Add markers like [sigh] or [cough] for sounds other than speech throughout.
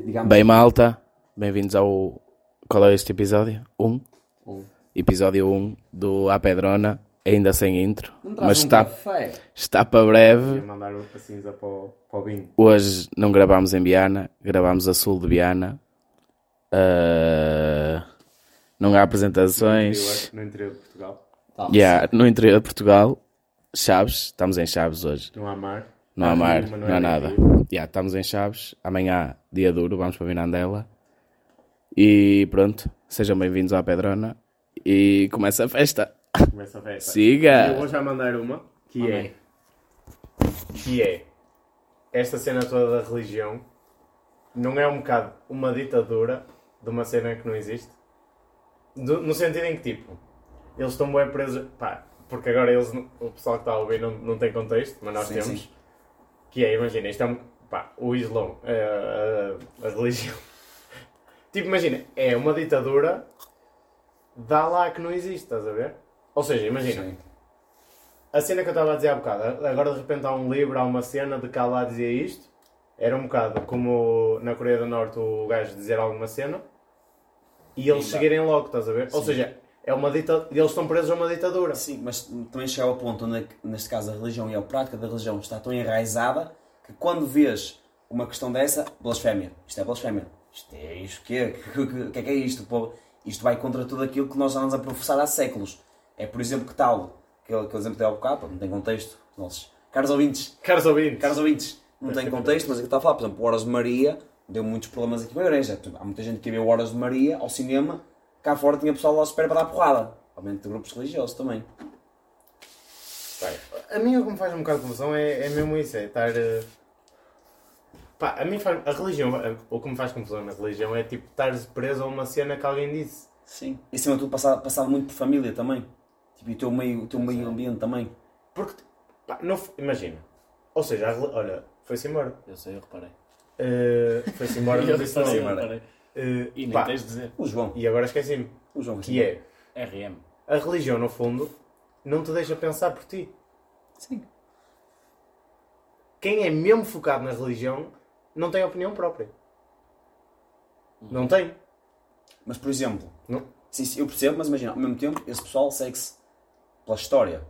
Digamos, Bem, malta, bem-vindos ao. Qual é este episódio? Um? um. Episódio 1 um do A Pedrona, ainda sem intro, mas um está, café. está para breve. Mandar cinza para o, para o vinho. Hoje não gravámos em Viana, gravámos a sul de Viana. Ah, não há apresentações. No interior de Portugal. Tá. Yeah, no interior de Portugal, Chaves, estamos em Chaves hoje. Não há mar. Não há mar, rio, mas não há é nada. rio. Yeah, estamos em Chaves. Amanhã, dia duro, vamos para Vinandela. E pronto, sejam bem-vindos à Pedrona. E começa a festa. Começa a festa. Siga! Eu vou já mandar uma, que Amém. é... Que é... Esta cena toda da religião não é um bocado uma ditadura de uma cena que não existe? Do- no sentido em que, tipo, eles estão bem presos... Pá, porque agora eles, não- o pessoal que está a ouvir não, não tem contexto, mas nós Sim, temos. sim. Que é, imagina, isto é um, pá, o Islão, a, a- a religião. tipo, imagina, é uma ditadura dá lá que não existe, estás a ver? Ou seja, imagina, Sim. a cena que eu estava a dizer há bocado, agora de repente há um livro, há uma cena de cá lá dizia isto, era um bocado como na Coreia do Norte o gajo dizer alguma cena e eles Sim, seguirem logo, estás a ver? Ou Sim. seja, é uma dita... eles estão presos a uma ditadura. Sim, mas também chega ao ponto onde, neste caso, a religião e a prática da religião está tão enraizada que quando vês uma questão dessa, blasfémia. Isto é blasfémia. Isto é isto o quê? [laughs] O que, que é que é isto? Pô, isto vai contra tudo aquilo que nós andamos a professar há séculos. É, por exemplo, que tal? Aquele, aquele exemplo que dei há bocado, não tem contexto. Nossos caros ouvintes, Caros ouvintes, caros ouvintes, não tem contexto, mas é que está a falar, por exemplo, o Horas de Maria deu muitos problemas aqui na igreja. Há muita gente que vê o Horas de Maria ao cinema, cá fora tinha pessoal lá à espera para dar porrada. Obviamente de grupos religiosos também. A mim o que me faz um bocado de confusão é, é mesmo isso, é estar. eh, Pá, a mim faz, a religião, o que me faz confusão na religião é tipo estar preso a uma cena que alguém disse. Sim. E acima de tudo passado, passado muito por família também. Tipo, e o teu meio, o teu meio ambiente também. Porque, pá, não, imagina. Ou seja, a, olha, foi-se embora. Eu sei, eu reparei. Eh, foi-se embora, [laughs] não disse reparei, nada. Eh, E nem pá, tens de dizer. O João. e agora esqueci-me. O João. Que é, RM. a religião no fundo não te deixa pensar por ti. Sim. Quem é mesmo focado na religião não tem opinião própria. Não tem. Mas, por exemplo, Não. sim, sim, eu percebo, mas imagina, ao mesmo tempo, esse pessoal segue-se pela história.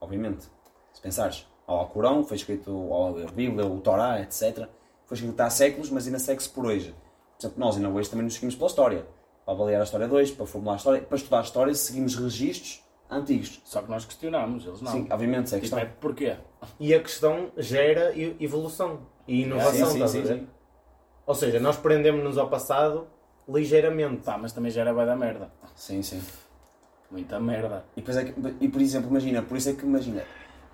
Obviamente. Se pensares, ao Alcorão, foi escrito ao- a Bíblia, o Torá, etc. Foi escrito há séculos, mas ainda segue-se por hoje. Por exemplo, nós ainda hoje também nos seguimos pela história. Para avaliar a história 2, para formular a história, para estudar a história, seguimos registros antigos. Só que nós questionámos, eles não. Sim, obviamente, é a Tipo, questão. é porquê? E a questão gera evolução e inovação, Sim, sim, sim, sim. Ou seja, nós prendemos-nos ao passado ligeiramente. Pá, mas também já era bué da merda. Sim, sim. Muita merda. E, depois é que- e por exemplo, imagina, por isso é que imagina,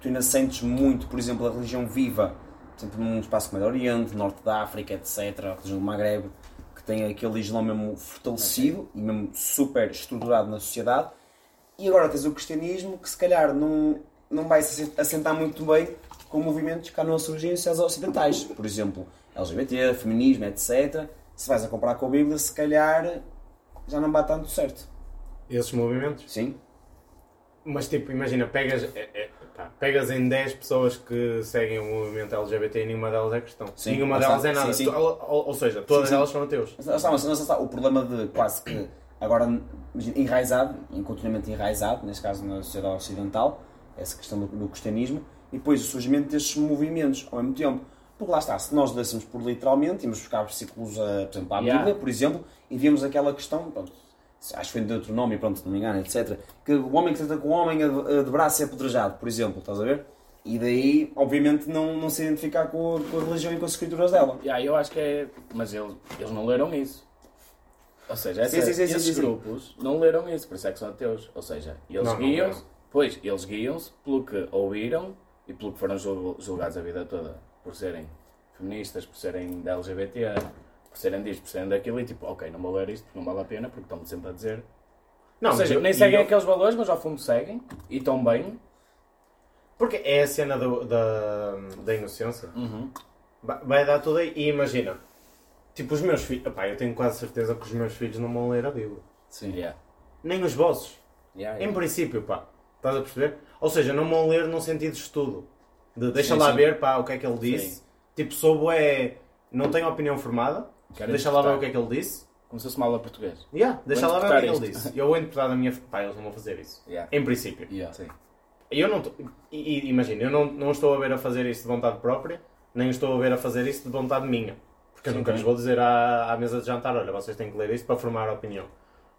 tu ainda sentes muito, por exemplo, a religião viva, por exemplo, num espaço como é do Oriente, Norte da África, etc., a religião do Maghreb, que tem aquele Islão mesmo fortalecido e mesmo super estruturado na sociedade, e agora tens o cristianismo que se calhar não, não vai se assentar muito bem com movimentos que cá não surgem aos ocidentais, por exemplo, LGBT, feminismo, etc. Se vais a comparar com a Bíblia, se calhar já não bate tanto certo. Esses movimentos. Sim? Mas tipo, imagina, pegas, é- é, pá, pegas em 10 pessoas que seguem o movimento LGBT e nenhuma delas é cristão. Sim, nenhuma delas é nada. Sim, sim. Ou, ou seja, todas elas são ateus. Mas mas está, o problema de quase que agora enraizado, continuamente enraizado, neste caso na sociedade ocidental, essa questão do, do cristianismo, e depois o surgimento destes movimentos ao mesmo tempo. Porque lá está, se nós lêssemos por literalmente, íamos buscar versículos, a, por exemplo, à Yeah. Bíblia, por exemplo, e víamos aquela questão, pronto, acho que foi de outro nome, pronto, se não me engano, etc. Que o homem que trata com o homem, a de, a de braço é apedrejado, por exemplo, estás a ver? E daí, obviamente, não, não se identificar com a, com a religião e com as escrituras dela. Yeah, eu acho que é. Mas eles, eles não leram isso. Ou seja, essa, Sim, sim, sim, esses sim, sim. grupos não leram isso, por isso é que são ateus. Ou seja, eles guiam-se. Pois, eles guiam-se pelo que ouviram e pelo que foram jul- julgados a vida toda. Por serem feministas, por serem da LGBT, por serem disto, por serem daquilo. E tipo, ok, não vou ler isto porque não vale a pena, porque estão-me sempre a dizer. Não, Ou seja, eu- nem seguem eu- aqueles valores, mas ao fundo seguem. E estão bem. Porque é a cena do- da, da inocência. Uhum. Vai, dar tudo aí. E imagina, tipo, os meus filhos. Eu tenho quase certeza que os meus filhos não vão ler a Bíblia. Sim. Yeah. Nem os vossos. Yeah, Em yeah. princípio, pá. Estás a perceber? Ou seja, não vão ler num sentido de estudo. De deixa Sim, lá sim. ver, pá, o que é que ele disse. Sim. Tipo, soube é. Não tenho opinião formada. Quero Deixa lá ver o que é que ele disse. Como se fosse mal a português. Yeah, deixa lá ver o que é que ele disse. Eu vou interpretar da minha. Pá, eles não vão fazer isso. Yeah. Em princípio. Yeah. Sim. Eu não. tô- imagina, eu não, não estou a ver a fazer isso de vontade própria, nem estou a ver a fazer isso de vontade minha. Porque eu Sim, nunca lhes vou dizer à, à mesa de jantar: olha, vocês têm que ler isto para formar a opinião.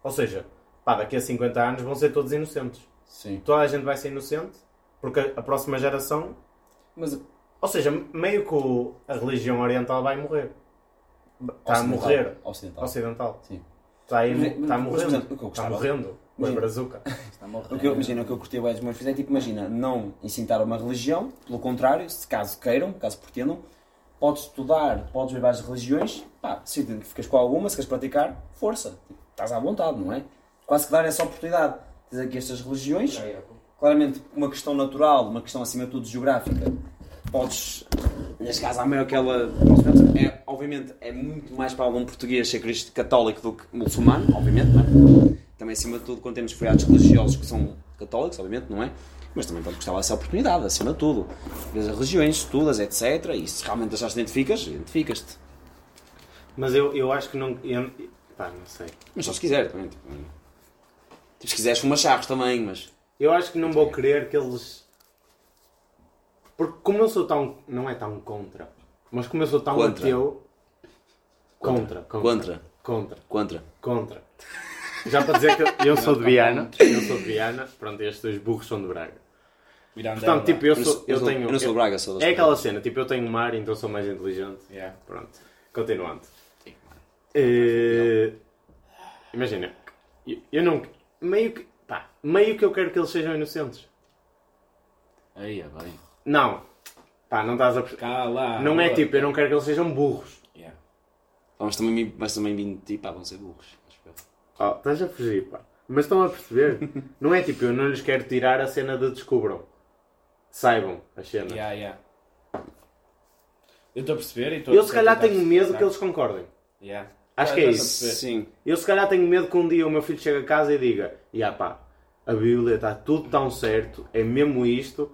Ou seja, pá, daqui a 50 anos vão ser todos inocentes. Sim. Toda a gente vai ser inocente, porque a, próxima geração. Mas Ou seja, meio que a religião oriental vai morrer. Está a ocidental- morrer. Ocidental. Ocidental. Sim. Está aí, Mas- está mas, por morrendo. exemplo, Está morrendo. O Imagina. brazuca. [laughs] Está a morrer. O que eu, imagina, o que eu curti o Edmund fizer é tipo, imagina, não incitar uma religião, pelo contrário, se caso queiram, caso pretendam, podes estudar, podes ver várias religiões, pá, se identificas com alguma, se queres praticar, força, tipo, estás à vontade, não é? Quase que dar essa oportunidade. Tens aqui estas religiões, claramente uma questão natural, uma questão acima de tudo geográfica, podes, neste caso, há meio aquela. É, obviamente, é muito mais para algum português ser católico do que muçulmano, obviamente, não é? Também, acima de tudo, quando temos feriados religiosos que são católicos, obviamente, não é? Mas também pode gostar dessa oportunidade, acima de tudo. Vês as religiões, estudas, etc. E se realmente já te identificas, identificas-te. Mas eu, eu acho que não. Eu, pá, não sei. Mas só se quiser, também. Tipo, tipo, se quiseres fumar charros também, mas. Eu acho que não vou querer que eles. Porque como eu sou tão. Não é tão contra. Mas como eu sou tão Contra. ateu. Contra. Contra. Contra. Contra. Contra. Contra. Já para dizer que eu sou de Viana. Eu sou de Viana. Pronto, estes dois burros são de Braga. Miranda Portanto, tipo, eu, sou, eu eu, tenho. eu não sou de Braga, sou da É aquela cena, tipo, eu tenho mar, então sou mais inteligente. Yeah. Pronto. Continuando. Eh, imagina, eu, eu não. Meio que. Pá, meio que eu quero que eles sejam inocentes. Aí, é bem. Não. Pá, não estás a perceber. Cala. Não é tipo, eu não quero que eles sejam burros. Yeah. Mas também, mas também vim de ti, pá, vão ser burros. Oh, estás a fugir, pá. Mas estão a perceber? [laughs] não é tipo, eu não lhes quero tirar a cena de descubram. Saibam as cenas. Yeah, yeah. Eu estou a perceber e estou Eu a se calhar tenho medo que eles concordem. Yeah. Acho Ah, que é isso. Sim. Eu se calhar tenho medo que um dia o meu filho chegue a casa e diga Ya pá, a Bíblia está tudo tão certo, é mesmo isto,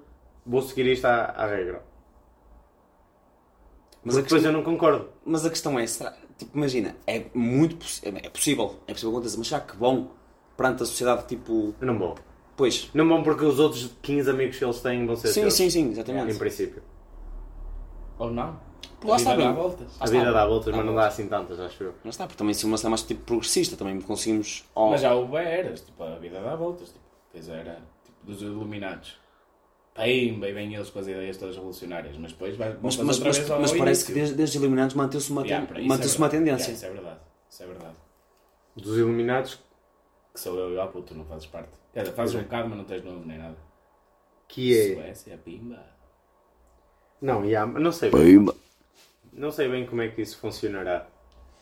vou seguir isto à, à regra. Mas Mas a depois questão- eu não concordo. Mas a questão é, será, tipo, imagina, é muito é, é possível, é possível acontecer, mas será que vão perante a sociedade, tipo, não vou. pois, Não vão porque os outros 15 amigos que eles têm vão ser sim, seus, sim, sim, Em exatamente. princípio. Ou não? Lá A está vida dá bem. voltas. A vida dá voltas, mas não dá assim tantas, acho eu. Não está, porque também se uma cena mais tipo progressista, também conseguimos. Oh, Mas já houve eras, tipo, a vida dá voltas. Tipo, tens a era tipo, dos iluminados. Pimba, e vêm eles com as ideias todas revolucionárias, mas depois vai, mas, fazer mas, mas, mas parece que desde, desde os Iluminados manteve-se uma, Yeah, ten- manteve-se é uma tendência. Yeah, isso é verdade. Isso é verdade. Dos Iluminados, Que sou eu e o puto, tu não fazes parte. Quer dizer, fazes um bocado, mas não tens novo nem nada. que é... Suécia, pimba. Não, yeah, não sei bem. Pimba. Não sei bem como é que isso funcionará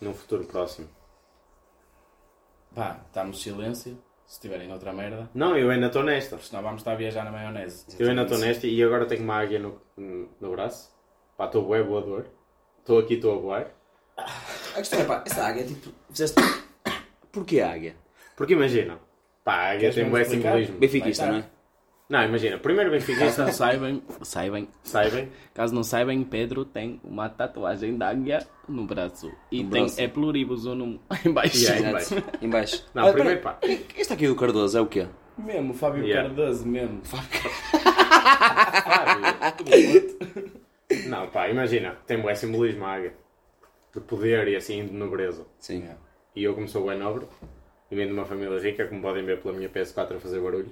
num futuro próximo. Pá, estamos silêncio. Se tiverem outra merda, Não, eu ainda estou nesta. porque senão vamos estar a viajar na maionese. Eu ainda estou nesta e agora tenho uma águia no, no braço. Pá, estou bué voador. Estou aqui, estou a voar. A questão é, pá, essa águia, tipo, fizeste. [coughs] Porquê a águia? Porque imagina, pá, a águia Queres tem bué explicar? simbolismo. Benfiquista, não é? Não, imagina, primeiro Caso benfiquista, não saibam, saibam. saibam. Caso não saibam, Pedro tem uma tatuagem da águia no braço. E No tem braço. é pluribus ou num embaixo. Yeah, [laughs] em Exato. baixo. Em baixo. Não, primeiro, pá. Este aqui do Cardoso é o quê? Mesmo, Fábio Yeah. Cardoso, mesmo. Fábio. [laughs] Não, pá, imagina, tem bué simbolismo a águia. De poder e assim, de nobreza. Sim. Yeah. E eu, como sou bem nobre, e venho de uma família rica, como podem ver pela minha PS4 a fazer barulho,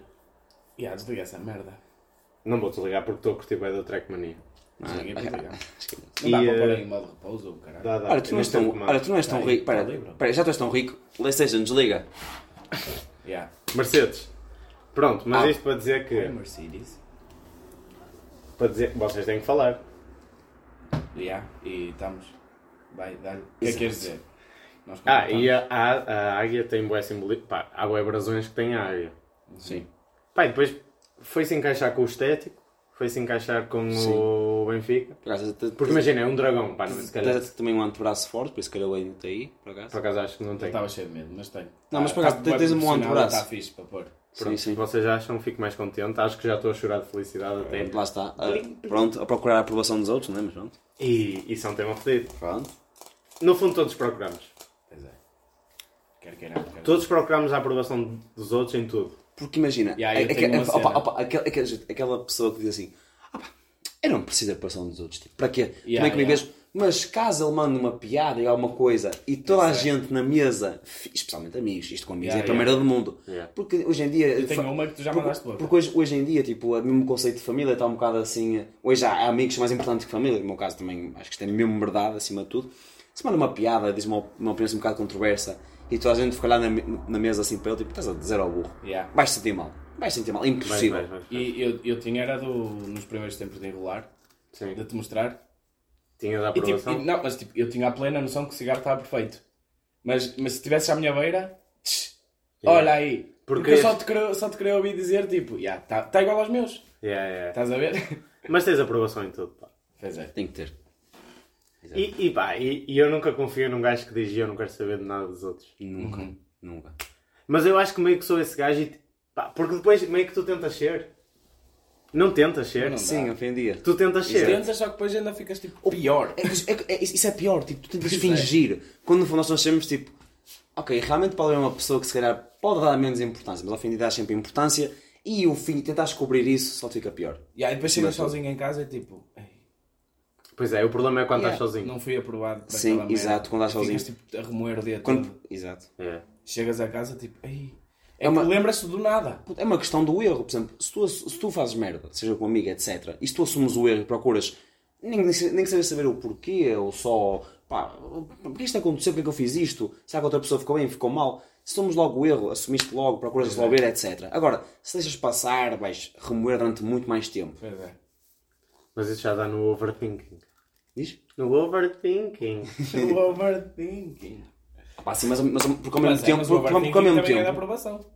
E há desliga essa merda. não vou desligar porque estou a curtir bem da Trackmania. Ah, Ninguém pode ligar. [laughs] acho que- Não dá para pôr eh, em modo repouso ou caralho. Dá, dá. Olha, tu não és tão, tu não és tão rico. Pera, pera, já tu és tão rico. PlayStation, desliga. [laughs] Yeah. Mercedes. Pronto, mas Ah. isto para dizer que. É Mercedes. Para dizer, vocês têm que falar. Yeah. E estamos. Vai, dá-lhe. O que é que queres dizer? Nós Ah, e a, a, a águia tem bué simbolismo. Pá, há bué brasões que têm a águia. Sim. Pá, e depois foi-se encaixar com o estético, foi-se encaixar com Sim. o Benfica. Por acaso, te- Porque imagina, é um dragão, pá, não, se calhar. tens também um antebraço forte, por isso que ele ainda está aí, por acaso. Por acaso acho que não tem. estava cheio de medo, mas tenho. Não, mas por Tá- acaso, tá tens um antebraço. Está fixe para pôr. Pronto, Sim, sim. Vocês acham, fico mais contente. Acho que já estou a chorar de felicidade até. Lá está. Ah, pronto, a procurar a aprovação dos outros, não é? Mas pronto. E isso é um tema fedido. Pronto. no fundo todos procuramos. Pois é. Quer queira, quer Todos procuramos a aprovação dos outros em tudo. Porque imagina, Yeah, a- a- opa, opa, aquela, pessoa que diz assim: "Ah pá, eu não preciso da aprovação dos outros. Tipo, para quê? Como Yeah, é que me yeah. vejo? Mas caso ele mande uma piada e alguma coisa e toda a é. gente na mesa, especialmente amigos, isto com amigos Yeah, é a primeira do mundo. Yeah. Porque hoje em dia. Eu tenho uma que tu já porque, mandaste outra. porque hoje, hoje em dia, tipo, o mesmo conceito de família está um bocado assim. Hoje há amigos mais importantes que família. No meu caso também acho que isto é mesmo verdade, acima de tudo. Se manda uma piada, diz uma, uma opinião assim um bocado controversa e toda a gente fica lá na, na mesa assim para ele, tipo, estás a dizer ao burro. Yeah. Vais sentir mal. Vais sentir mal. É Vai, impossível. vai, vai. E eu, eu tinha era do, nos primeiros tempos de enrolar, Sim. de te mostrar. Tinha da E, tipo, aprovação. e- não, mas tipo, eu tinha a plena noção que o cigarro estava perfeito. Mas, mas se estivesse à minha beira, tch, Yeah. olha aí. Porque Porque, eu só te, queria, só te queria ouvir dizer tipo, yeah, tá, tá igual aos meus. Yeah, yeah. Estás a ver? Mas tens aprovação em tudo. Pá. Pois é. Tem que ter. E, e pá, e, e eu nunca confio num gajo que diz eu não quero saber de nada dos outros. Nunca. Uhum. Nunca. Mas eu acho que meio que sou esse gajo e. Pá, porque depois meio que tu tentas ser. Não tentas ser. Não dá. Sim, ofendia. Tu tentas ser. Tentas, só que depois ainda ficas tipo pior. É, é- é- isso é pior, tipo, tu tentas Pois é. fingir. Quando no fundo nós achamos, tipo, ok, realmente pode haver uma pessoa que se calhar pode dar menos importância, mas ao fim de dar sempre importância e o fim, tentar descobrir isso só fica pior. E aí depois chegas sozinho em casa e tipo, "Ei, Pois é, o problema é quando Yeah. estás sozinho. não fui aprovado para Sim, exato, merda. quando estás sozinho. Ficas tipo a remoer o dia Quando... todo. Exato. É. Chegas a casa tipo, ei. É, É uma- que lembras-te do nada. É uma questão do erro, por exemplo, se tu, se tu fazes merda, seja com amiga, etc., e se tu assumes o erro e procuras nem, nem, nem que saber saber o porquê, ou só, pá, porque isto aconteceu, porque é que eu fiz isto, será que a outra pessoa ficou bem, ficou mal, se somos logo o erro, assumiste logo, procuras resolver, etc. Agora, se deixas passar, vais remoer durante muito mais tempo. Pois é. Mas isso já dá no overthinking. Diz? No overthinking. O overthinking. Pá, sim, mas, mas porque ao mesmo Mas é, tempo, mas porque, porque ao mesmo também é da tempo, aprovação.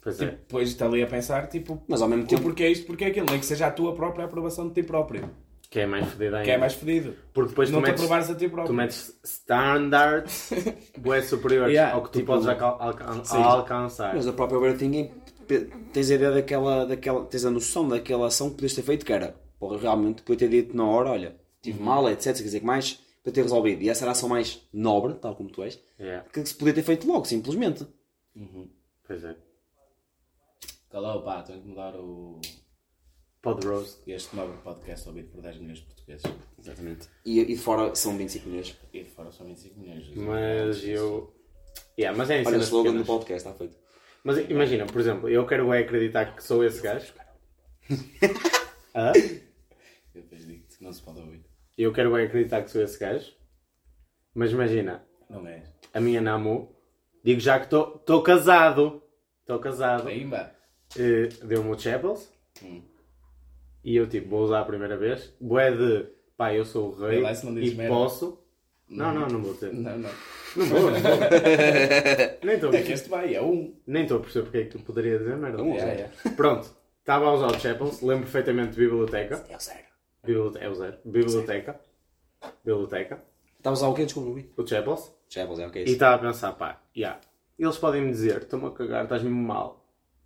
Pois é. Depois está ali a pensar, tipo, mas ao mesmo tempo, porquê é isto, porquê é aquilo, nem que seja a tua própria aprovação de ti próprio. Que é mais fedido ainda. Que é mais fedido. Porque depois não tu te metes, aprovares a ti próprio. tu metes standards [laughs] bué superiores Yeah, ao que tu tipo, podes alca- alca- sim. alcançar. mas a própria overthinking, tens a ideia daquela, daquela, tens a noção daquela ação que podias ter feito, que era, porra, realmente, podia ter dito na hora, olha, tive mal, etc, quer dizer que mais, para ter resolvido. E essa era a ação mais nobre, tal como tu és, Yeah. que se podia ter feito logo, simplesmente. Pois é. Calou, pá, tenho que mudar o... Pod roast. este novo podcast ouvido por 10 milhões de portugueses. Exatamente. E, e de fora são 25 milhões. E de fora são 25 milhões. Mas eu. Yeah, mas é Olha o slogan do pequenas. podcast, está feito. Mas imagina, por exemplo, eu quero é acreditar que sou esse gajo. [laughs] Hã? Eu depois digo-te que não se pode ouvir. Eu quero é acreditar que sou esse gajo. Mas imagina, Não é? a minha namu, digo já que estou casado. Estou casado. Pimba. Eh, Deu-me o Chapels. Hum. E eu tipo, vou usar a primeira vez. Boé de pá, eu sou o rei lá e merda. posso. Não, não, não vou dizer. Não, não. Não vou, não vou. [laughs] Nem estou É que este vai, é um. nem estou a perceber porque é que tu poderia dizer merda. Um. É, é. Pronto, estava a usar o Chapels, lembro perfeitamente de biblioteca. É o zero. Biblioteca, é o zero. Biblioteca. Biblioteca. Estavas a usar o quê? Desculpa. O Chapels. Chapels, é o que é E isso. estava a pensar, pá, yeah, eles podem me dizer, estou-me a cagar, estás mesmo mal.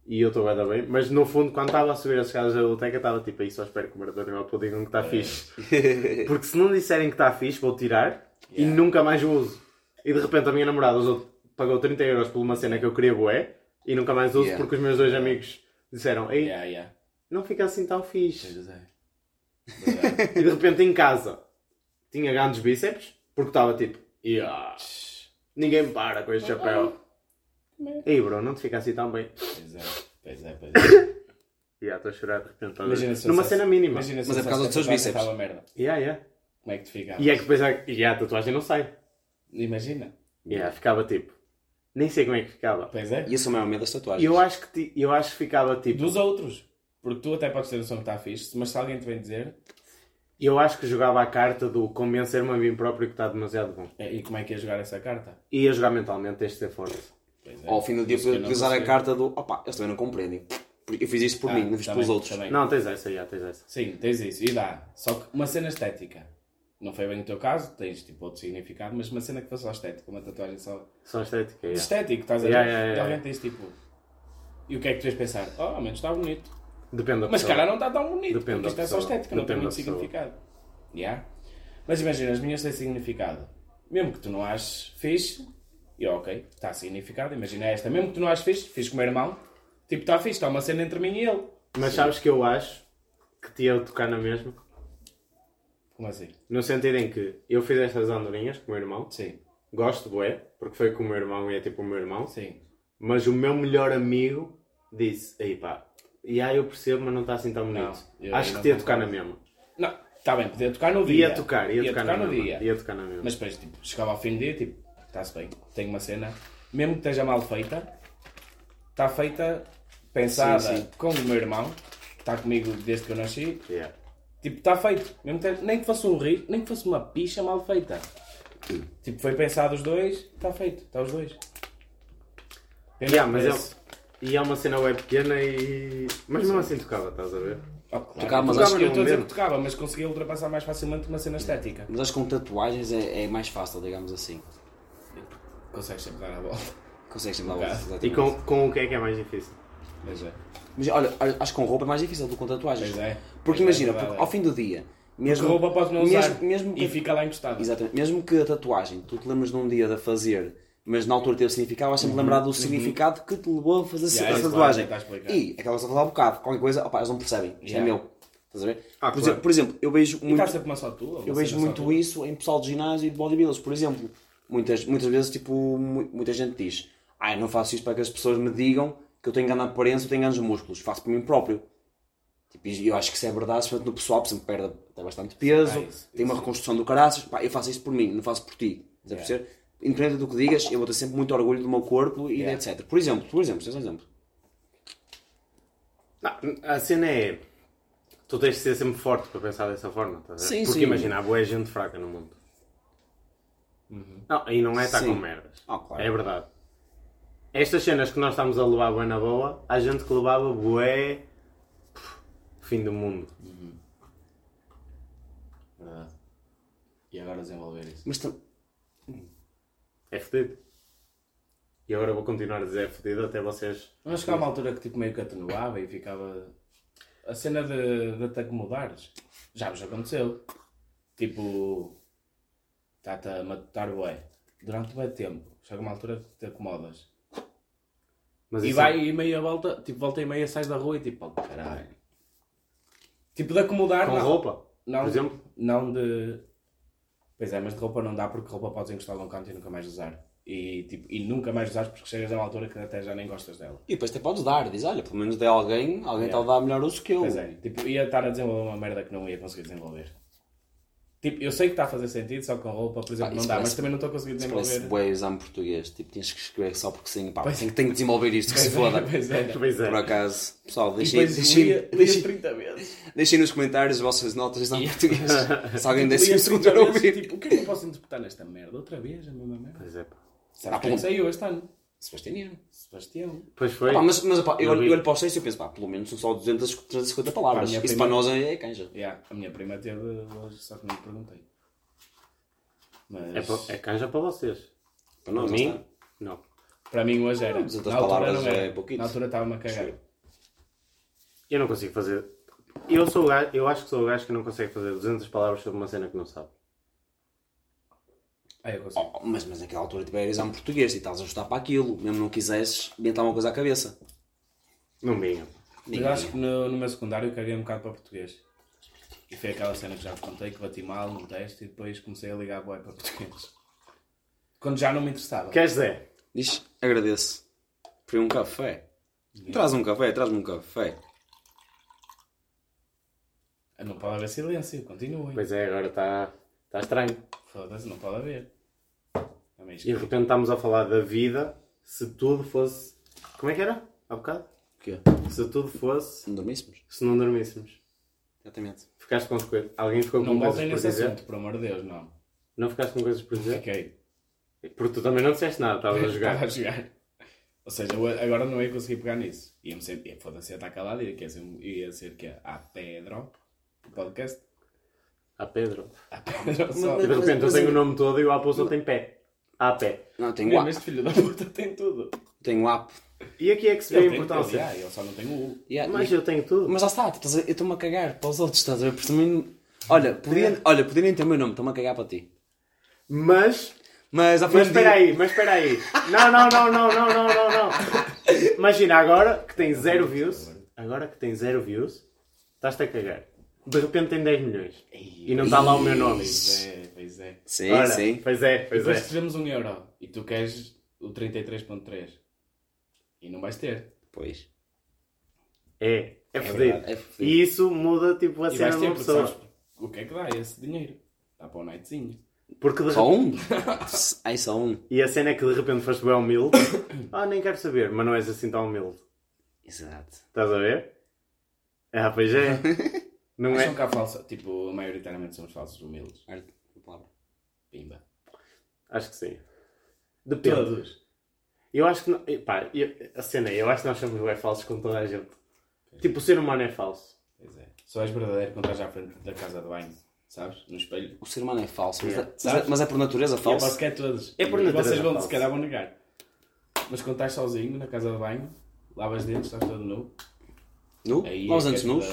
E eu estou a bem, mas no fundo, quando estava a subir as escadas da biblioteca, estava tipo, aí só espero que o Maradona e Alpo digam que está fixe. [laughs] Porque se não disserem que está fixe, vou tirar e Yeah. nunca mais o uso. E de repente a minha namorada usou, pagou 30 euros por uma cena que eu queria bué e nunca mais uso Yeah. porque os meus dois amigos disseram, ei, Yeah, yeah. não fica assim tão fixe. E de repente em casa tinha grandes bíceps, porque estava tipo, yeah, ninguém me para com este chapéu. Ei bro, não te fica assim tão bem. Pois é. Pois é, pois é. [coughs] Yeah, estou a chorar de repente. tá? Imagina se Numa cena mínima. Imagina Mas é por causa dos seus bíceps. Estava merda. Yeah, yeah. Como é que tu ficava? E é que depois a, e a tatuagem não sai. Imagina. Yeah, ficava tipo. Nem sei como é que ficava. Pois é. E esse é o maior medo das tatuagens. Eu acho que, ti- eu acho que ficava tipo. Dos outros. Porque tu até podes ter noção que está fixe, mas se alguém te vem dizer, Eu acho que jogava a carta do convencer-me a mim próprio que está demasiado bom. "É, e como é que ia jogar essa carta? E ia jogar mentalmente, tens de ser forte. Pois é. Ao fim do dia, Isso que eu poder não usar a consigo. carta do opa, eles também não compreendem. Porque eu fiz isto por Ah, mim, não fiz também, pelos outros. também. Não, tens essa, já, tens essa. Sim, tens isso. E dá. Só que uma cena estética. Não foi bem o teu caso, tens tipo outro significado, mas uma cena que fosse só estética, uma tatuagem só. Só estética, yeah. Estético, estás a ver? Yeah, yeah, yeah, De alguém tens tipo. E o que é que tu vais pensar? Oh, ao menos está bonito. Depende da Mas se pessoa. calhar não está tão bonito, Depende porque isto é só estética, não tem muito significado. Yeah? Mas imagina, as minhas têm significado. mesmo que tu não aches fixe, e ok, está significado, imagina esta, mesmo que tu não aches fixe, fiz com o meu irmão, tipo, está fixe, está uma cena entre mim e ele. Mas sabes que eu acho que te ia tocar na mesma? Como assim? No sentido em que eu fiz estas andorinhas com o meu irmão. Sim, Gosto, bué, porque foi com o meu irmão e é tipo o meu irmão. sim. Mas o meu melhor amigo disse, ei pá, e aí eu percebo, mas não está assim tão bonito. Não, eu acho que ia tocar na mesma. Não, está bem, podia tocar no dia. Ia tocar, ia, tocar, na no mesma. dia. Ia tocar na mesma. Mas depois, tipo, chegava ao fim do dia, tipo, está-se bem, tenho uma cena, mesmo que esteja mal feita, está feita, pensada Sim, sim. com o meu irmão, que está comigo desde que eu nasci, Yeah. tipo, está feito. Mesmo que, nem que fosse um rir, nem que fosse uma picha mal feita. Tipo, foi pensado os dois, está feito, está os dois. Pena Yeah, mas é, e é uma cena web pequena e. Mas mesmo assim tocava, estás a ver? Oh, claro, Tocava, mas tocava, acho que eu estou a dizer não que tocava, mas conseguia ultrapassar mais facilmente uma cena estética. Mas acho que com tatuagens é, é mais fácil, digamos assim. Consegues sempre dar a volta. Consegues sempre dar Ok. volta, E exatamente. com, com o que é que é mais difícil? Pois é. Mas olha, acho que com roupa é mais difícil do que com tatuagens. Pois é. Porque Pois é, imagina, é porque ao fim do dia, Porque mesmo, roupa podes não usar mesmo, mesmo que, e fica lá encostado. exatamente, mesmo que a tatuagem tu te lembres de um dia de a fazer, mas na altura teve significado, vais sempre lembrar do significado que te levou a fazer Uhum. Yeah, essa isso tatuagem. está explicado. E que eu falava há bocado, qualquer coisa, opa, eles não percebem, isto Yeah. é meu. Estás a ver? Ah, por, claro. exemplo, por exemplo, eu vejo E muito. sempre uma só tua? Eu vejo muito tua? isso em pessoal de ginásio e de bodybuilders, por exemplo. Muitas, muitas vezes, tipo, mu- muita gente diz: Ah, eu não faço isto para que as pessoas me digam que eu tenho grande aparência, eu tenho grandes músculos. Faço por mim próprio. Tipo, eu acho que isso é verdade, especialmente no pessoal, por exemplo, perde até bastante peso, Ah, isso, tem uma reconstrução do caraças. Pá, eu faço isto por mim, não faço por ti. Estás a perceber? Independente do que digas, eu vou ter sempre muito orgulho do meu corpo e Yeah. etc. Por exemplo, por exemplo, tens um exemplo. Não, a cena é. Tu tens de ser sempre forte para pensar dessa forma, ver? Sim, Porque sim. imagina, há boa gente fraca no mundo. Não, e não é estar Sim. com merdas. Ah, claro. É verdade. Estas cenas que nós estamos a levar bué na boa, há gente que levava bué. Fim do mundo. Verdade. E agora desenvolver isso. Mas É fedido. E agora vou continuar a dizer é fedido até vocês. Mas há uma altura que tipo meio que atenuava e ficava. A cena de, de te acomodares. Já vos aconteceu. Tipo. Está-te a matar bué. Durante bué tempo. Chega uma altura que te acomodas. Mas E vai e meia volta, tipo, volta e meia sais da rua e tipo, oh, caralho. Tipo de acomodar. com não. roupa, Não, por exemplo. não de. Pois é, mas de roupa não dá porque roupa podes encostar num canto e nunca mais usar. E, tipo, e nunca mais usares porque chegas a uma altura que até já nem gostas dela. E depois até podes dar, diz, olha, pelo menos de alguém, alguém está Yeah. a dar melhor uso que eu. Pois é, tipo, ia estar a desenvolver uma merda que não ia conseguir desenvolver. Tipo, eu sei que está a fazer sentido, só com roupa, por exemplo, Ah, não dá, parece- mas também não estou a conseguir Isso desenvolver. parece bué exame português. Tipo, tens que escrever só porque sim. Pá, tenho, tenho que desenvolver isto, que se é, foda. [laughs] pois é. Pois é. Por acaso, pessoal, deixem, deixem, lia, lia deixem, 30 vezes. deixem nos comentários as vossas notas de [laughs] exame [laughs] português. Se alguém desse 30 segundo a vezes, ouvir. Tipo, o que é que eu posso interpretar nesta merda? Outra vez, a mesma merda. Pois é, pá. Ah, quem pelo- saiu este ano? Sebastianiano. Sebastião. Pois foi. Pá, mas, mas pá, eu, Eu olho para os textos e eu penso, pá, pelo menos são só 200, 350 palavras. Isso prima- para nós é, canja. Yeah, a minha prima teve hoje, só que não lhe perguntei. Mas É, pa- é canja para vocês. Para nós, Para mim, está. não. para mim hoje era. 200 Na altura palavras não era. é pouquinho. Na altura estava-me a cagar. Sim. Eu não consigo fazer. Eu sou o gajo, eu acho que sou o gajo que não consegue fazer 200 palavras sobre uma cena que não sabe. Ah, eu consigo. Oh, mas, mas naquela altura tipo, era exame português e estás a ajustar para aquilo. Mesmo não quisesses, inventar uma coisa à cabeça. Não vinha. Mas acho que no, no meu secundário caguei um bocado para português. E foi aquela cena que já vos contei, que bati mal num teste e depois comecei a ligar bué para português. Quando já não me interessava. Queres Zé? Diz, agradeço. Foi um café. Traz um café, traz-me um café. Não pode haver silêncio, continuem. Pois é, agora está está estranho. Foda-se, não pode haver. Também E de repente estamos a falar da vida se tudo fosse. Como é que era? Há bocado? O quê? Se tudo fosse. Não dormíssemos? Se não dormíssemos. Exatamente. Ficaste com coisas. Alguém ficou Não com coisas voltem por nesse dizer? assunto, por amor de Deus, não. Não ficaste com coisas por dizer? Fiquei. Porque tu também não disseste nada, estavas a Estava [laughs] jogar. a jogar. Ou seja, eu agora não ia conseguir pegar nisso. Ia-me ser. ia- Foda-se, ia estar calado e ia ser, ia ser que é a Pedro. O podcast. A Pedro. A Pedro só. E de repente eu mas tenho o nome todo e o Apo só tem pé. A pé. Não, tenho Mesmo app. este filho da puta tem tudo. Tenho app. E aqui é que se vê a Ele tem importância. yeah, ele só não tem o U. Yeah, Mas e- eu tenho tudo. Mas lá está, eu estou-me a cagar para os outros, estás a ver? Porque também. Olha, podia, olha, podia nem ter o meu nome, estou-me a cagar para ti. Mas Mas, Mas espera aí, mas espera aí. Não, não, não, não, não, não, não, não. Imagina agora que tem zero views. Agora que tem zero views, estás-te a cagar. De repente tem 10 milhões. E não está lá o meu nome. Pois é, pois é. Sim, Ora, sim. Pois é, pois Depois é. tivemos um euro e tu queres o 33.3 e não vais ter. Pois. É, é É fodido. verdade, é. E isso muda tipo a E cena vais de uma pessoa. sabes o que é que dá esse dinheiro? Dá para o nightzinho. Porque de Só um? [laughs] Ai, só um. E a cena é que de repente foste bem humilde. [coughs] ah, nem quero saber, mas não és assim tão humilde. Exato. Estás a ver? Ah, pois é. [laughs] Não Acham é? que há falsa, tipo, maioritariamente somos falsos humildes. Palavra. Pimba. Acho que sim. Depende. Todos. Eu acho que. Não, pá, eu- a cena é, eu acho que nós somos bem falsos com toda a gente. Tipo, o ser humano é falso. Pois é. Só és verdadeiro quando estás à frente da casa de banho, sabes? No espelho. O ser humano é falso, mas, Yeah. é, mas é- mas é por natureza eu aposto falso. que é todos. É por E natureza Vocês vão, falso. se calhar vão negar. Mas quando estás sozinho na casa de banho, lavas dentes, estás todo nu. Nu? Aí Nós é antes nus?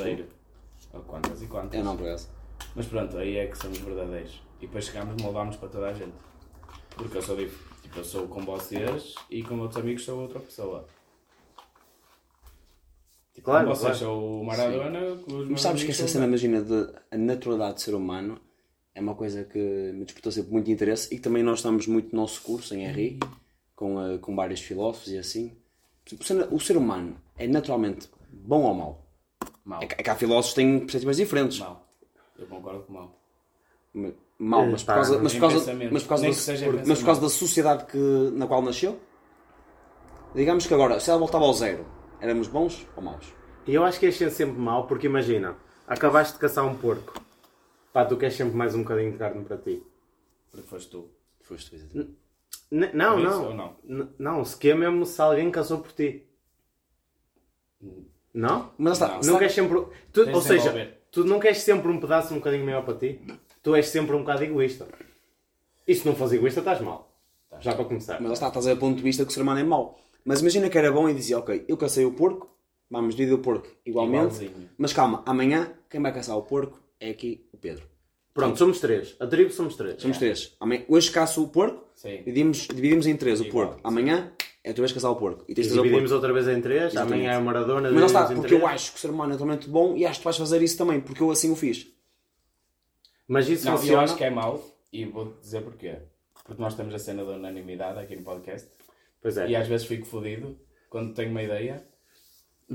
Ou quantas e quantas. Eu não, acaso. Mas pronto, aí é que somos verdadeiros. E depois chegamos, moldámos para toda a gente. Porque eu sou dif- tipo, eu sou com vocês e com outros amigos sou outra pessoa. Tipo, Claro, com vocês claro. sou o Maradona, com os Mas sabes que essa cena, imagina, de a naturalidade do ser humano é uma coisa que me despertou sempre muito interesse e que também nós estamos muito no nosso curso em RI, com, eh, com vários filósofos e assim. O ser, o ser humano é naturalmente bom ou mau? Mau. É que, é que há filósofos que têm perspectivas diferentes. Mau. Eu concordo com mau. Ma- Mau, Eh, mas por causa, mas por causa, mas por causa, da, por- mas por causa da sociedade que, na qual nasceu. Digamos que agora, se ela voltava ao zero, éramos bons ou maus? E eu acho que és sempre mau, porque imagina, acabaste de caçar um porco. Pá, tu queres sempre mais um bocadinho de carne para ti. Porque foste tu. Foste tu, exatamente. N- não, não. não? Não, se que é mesmo se alguém caçou por ti. Não? Mas lá está, Não. Queres sempre. tu- Tens ou de seja, desenvolver. tu não queres sempre um pedaço um bocadinho maior para ti. Tu és sempre um bocado egoísta. E se não fores egoísta, estás mal. Já para começar. Mas lá está, estás a ver o ponto de vista que o ser humano é mau. Mas imagina que era bom e dizia, ok, eu cacei o porco, vamos dividir o porco igualmente, Igualzinho. mas calma, amanhã quem vai caçar o porco é aqui o Pedro. Pronto, somos três. A tribo somos três. Somos três. Amanhã, hoje caço o porco, Sim. dividimos, dividimos em três o Igual, porco. Amanhã é a tua vez caçar o porco. E E tens porco. dividimos outra vez em três. Exatamente. Amanhã é o Maradona. Mas lá está, porque eu acho que o ser humano é totalmente bom e acho que tu vais fazer isso também, porque eu assim o fiz. Mas isso Não, eu funciona. acho que é mau e vou dizer porquê. Porque nós temos a cena da unanimidade aqui no podcast Pois é. e às vezes fico fodido quando tenho uma ideia.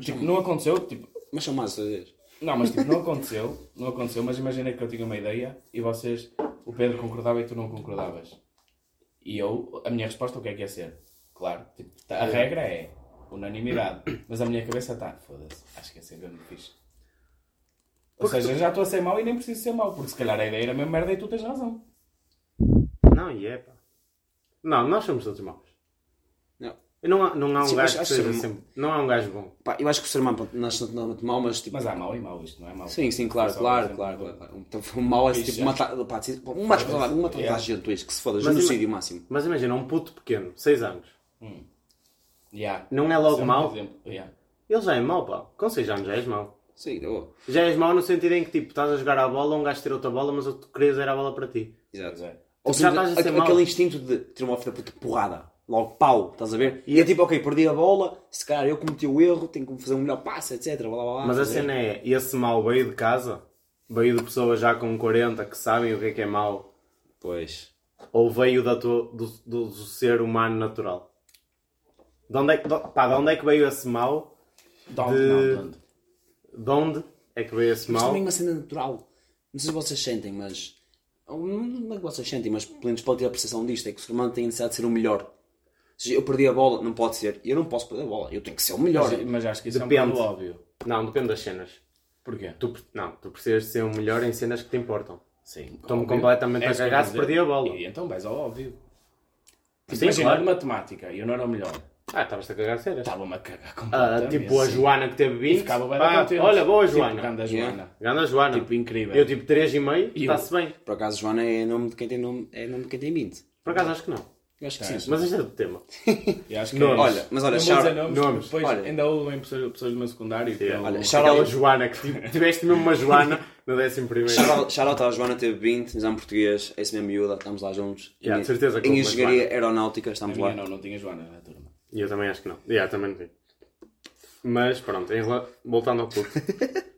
Tipo, não aconteceu, tipo, Mas são mais vezes. não, mas tipo, não [laughs] aconteceu, não aconteceu, mas imagina que eu tinha uma ideia e vocês, o Pedro concordava e tu não concordavas. E eu, a minha resposta o que é que ia ser? Claro, tipo, tá- a regra é unanimidade, mas a minha cabeça está, foda-se, acho que ia ser mesmo fixe. Ou seja, já estou a ser mau e nem preciso ser mau, porque se calhar a ideia era a mesma merda e tu tens razão. Não, e é pá. Não, nós somos todos maus. Não. E Não há, não há um Sim, gajo que seja sempre. Não há um gajo bom. Pá, eu acho que o ser humano nasce totalmente mau, mas tipo. Mas há mau e mau, isto não é mau. Sim, sim, claro, claro, claro, claro, claro. Então, o mau é tipo matar, pá, tipo, um matar toda um a gente, tu que se foda, genocídio máximo. Mas imagina, um puto pequeno, 6 anos. Yeah. Não é logo Isso um mau? exemplo. Yeah. Ele já é mau, pá. Com 6 anos já és mau. Sim, eu, Já és mau no sentido em que tipo, estás a jogar a bola, um gajo tira outra bola, mas tu querias era a bola para ti. exato. É. Ou já seja, estás a ser mau. aquele instinto de ter uma filha puta porrada, logo pau, estás a ver? E é tipo, ok, perdi a bola, se calhar eu cometi o erro, tenho que fazer um melhor passe, etc. Blá, blá, blá, Mas a estás ver? cena é, esse mau veio de casa? Veio de pessoas já com 40 que sabem o que é que é mau? Pois. Ou veio da tua, do, do, do ser humano natural? De onde, é que, de, pá, de onde é que veio esse mau? Don't, De- não, don't. De onde é que veio esse Mas mau? também é uma cena natural. Não sei se vocês sentem, mas. Não não é que vocês sentem, mas pelo menos pode ter a percepção disto: é que o ser humano tem a necessidade de ser o melhor. Ou seja, eu perdi a bola, não pode ser. Eu não posso perder a bola, eu tenho que ser o melhor. Mas, mas acho que isso é Depende. um bocado óbvio. Não, depende das cenas. Porquê? Tu, não, tu precisas de ser o melhor em cenas que te importam. Sim. Estou-me completamente É a cagar se perdi a bola. E então vais ao óbvio. Sim, Imagina, claro. de matemática, eu não era o melhor. Ah, estavas-te a cagar sério. Estava-me a cagar Ah, completamente. tipo a sim. Joana que teve E 20. ficava bem contente. olha, boa Tipo, Joana. grande Yeah. Joana. Ganda Joana. Tipo, incrível. Eu tipo 3,5 E está-se bem. Por acaso, Joana é nome de quem tem nome, é nome de quem tem 20. Por acaso acho que não. Eu acho que Tá, sim. Mas isto é do tema. Acho que Nomes. é Olha, mas olha, dizer nomes, nomes. Depois Olha. ainda ouvem pessoas, pessoas do meu secundário. eu- Olha, shout eu- Aquela Joana, que tive- tiveste mesmo uma Joana no décimo primeiro. Shout out à Joana, teve 20, exame português, esse mesmo miúda, estamos lá juntos. Yeah, Em- certeza que Em houve engenharia aeronáutica, A estamos minha lá. não, não tinha Joana na turma. E eu também acho que não. Yeah, também não vi. Mas pronto, em rela- voltando ao puto. [laughs]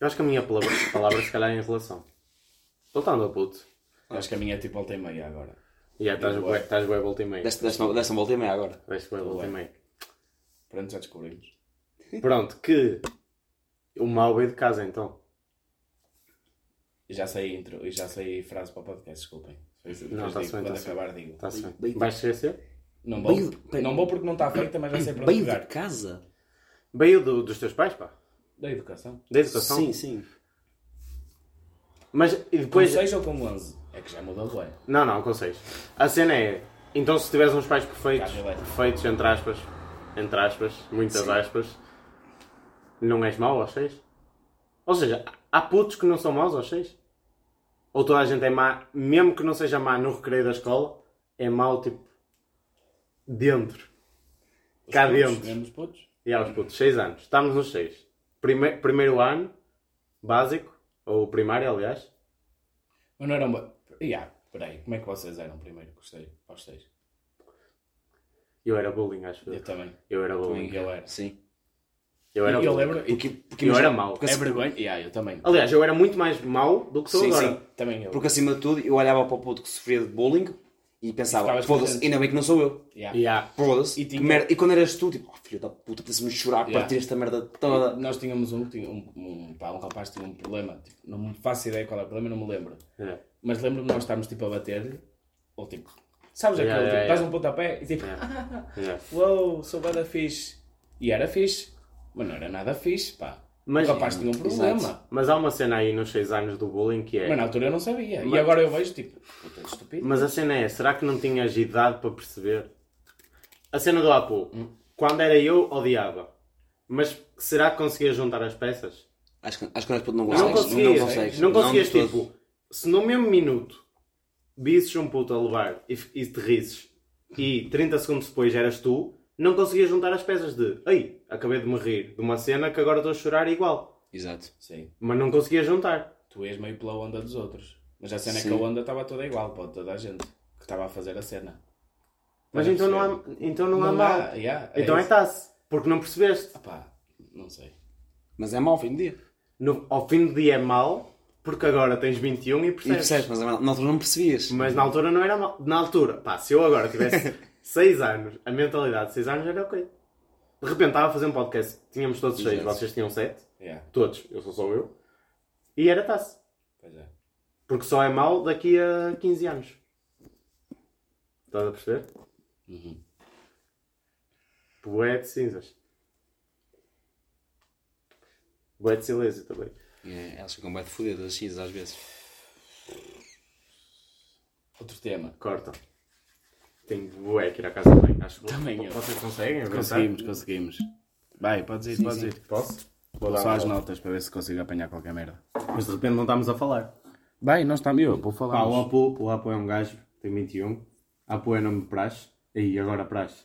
eu acho que a minha palavra, palavra se calhar é em relação. Voltando ao puto. Eu acho que a minha é tipo volta e meia agora. E yeah, estás bué- estás bué volta e meia. Deste, deste, uma, deste uma volta e meia agora. Deste bué volta e meia. Pronto, já descobrimos. [laughs] Pronto, que o mal veio de casa então. E já sei intro, e já sei frase para o podcast, desculpem. Depois Não, digo, tá-se bem, quando bem. acabar digo. Está-se bem. Vais esquecer? Não vou, Veio- não vou porque não está feita, mas já sei para onde Veio de casa? Veio do- dos teus pais, pá. Da educação. Da educação. Sim, sim. Mas e Com depois. 6 ou com 11? É que já mudou, ué. Não, não, com 6. A cena é. Então se tiveres uns pais perfeitos, perfeitos, entre aspas, entre aspas, muitas aspas, não és mau aos 6? Ou seja, há putos que não são maus aos 6? Ou toda a gente é má, mesmo que não seja má no recreio da escola, é mau tipo dentro. Os Cá putos, dentro. mesmo os putos. E aos putos, 6 anos. Estamos nos 6. Prime primeiro ano, básico, ou primário, aliás. Mas não eram... Ya, peraí, como é que vocês eram primeiro? Gostei, aos 6. Eu era bullying, acho. Eu Eu, também. eu era bullying. Eu era. Sim. Eu era E eu bullying. lembro... Porque, porque Eu era mau. É vergonha? Ya, eu também. Aliás, eu era muito mais mau do que sou Sim, agora. sim. Também eu. porque acima de tudo eu olhava para o puto que sofria de bullying e pensava, ficavas foda-se, ainda bem que não sou eu. Ya. Yeah. Foda-se. E E, tinha- e quando eras tu, tipo, oh, filho da puta, preciso-me chorar, Yeah. partir esta merda toda. Nós tínhamos um, tinha um, um, pá, um rapaz tinha um problema, tipo, não me faço ideia qual é o problema, não me lembro. É. Mas lembro-me de nós estarmos tipo a bater-lhe, ou tipo, sabes aquele, Yeah, tipo, yeah, dás yeah. um pontapé e tipo, Yeah. [laughs] uou, sou bada fixe. E era fixe, mas não era nada fixe, pá. Mas- o rapaz tinha um problema. Exato. Mas há uma cena aí nos 6 anos do bullying que é. Mas na altura eu não sabia. E Mas- agora eu vejo tipo, puta estúpido. Mas a cena é, será que não tinhas idade para perceber? A cena do Apu, Hum. quando era eu, odiava. Mas será que conseguias juntar as peças? Acho que, acho que nós puto não Não consegues. conseguias. Não, Não, consegues. conseguias, de todo. tipo, se no mesmo minuto visses um puto a levar e, e te risses e 30 segundos depois eras tu, não conseguias juntar as peças de ei, acabei de me rir de uma cena que agora estou a chorar igual. Exato. Sim, Mas não conseguias juntar. tu és meio pela onda dos outros. Mas a cena é Sim. que a onda estava toda igual para toda a gente que estava a fazer a cena. Mas então não, há, então não, há mal. yeah, então é tasse. Porque não percebeste. Ah pá, não sei. Mas é mau ao fim do dia. No- ao fim do dia é mal, porque agora tens 21 e E percebes. percebes, mas na altura não percebias. Mas na altura não era mal. Na altura, pá, se eu agora tivesse [laughs] 6 anos, a mentalidade de 6 anos era ok. De repente estava a fazer um podcast, tínhamos todos 6, Exato. vocês tinham 7, Yeah, todos, eu sou só eu, e era tasse. pois é. Porque só é mal daqui a 15 anos. Estás a perceber? Uhum. Bué de cinzas. Bué de silêncio também. É, elas ficam bem fodidas, as cinzas às vezes. Outro tema. Corta. Tenho bué que ir à casa de banho. Acho que Também eu. vocês conseguem aguentar? Conseguimos, conseguimos. Vai, podes ir, podes ir. Posso? Vou Vou dar só uma as volta. notas para ver se consigo apanhar qualquer merda. Mas de repente não estamos a falar. Vai, nós estamos. Eu, vou falar. Pá, o Apo, o Apo é um gajo, tem 21. Apo é nome de praxe. E agora praxe.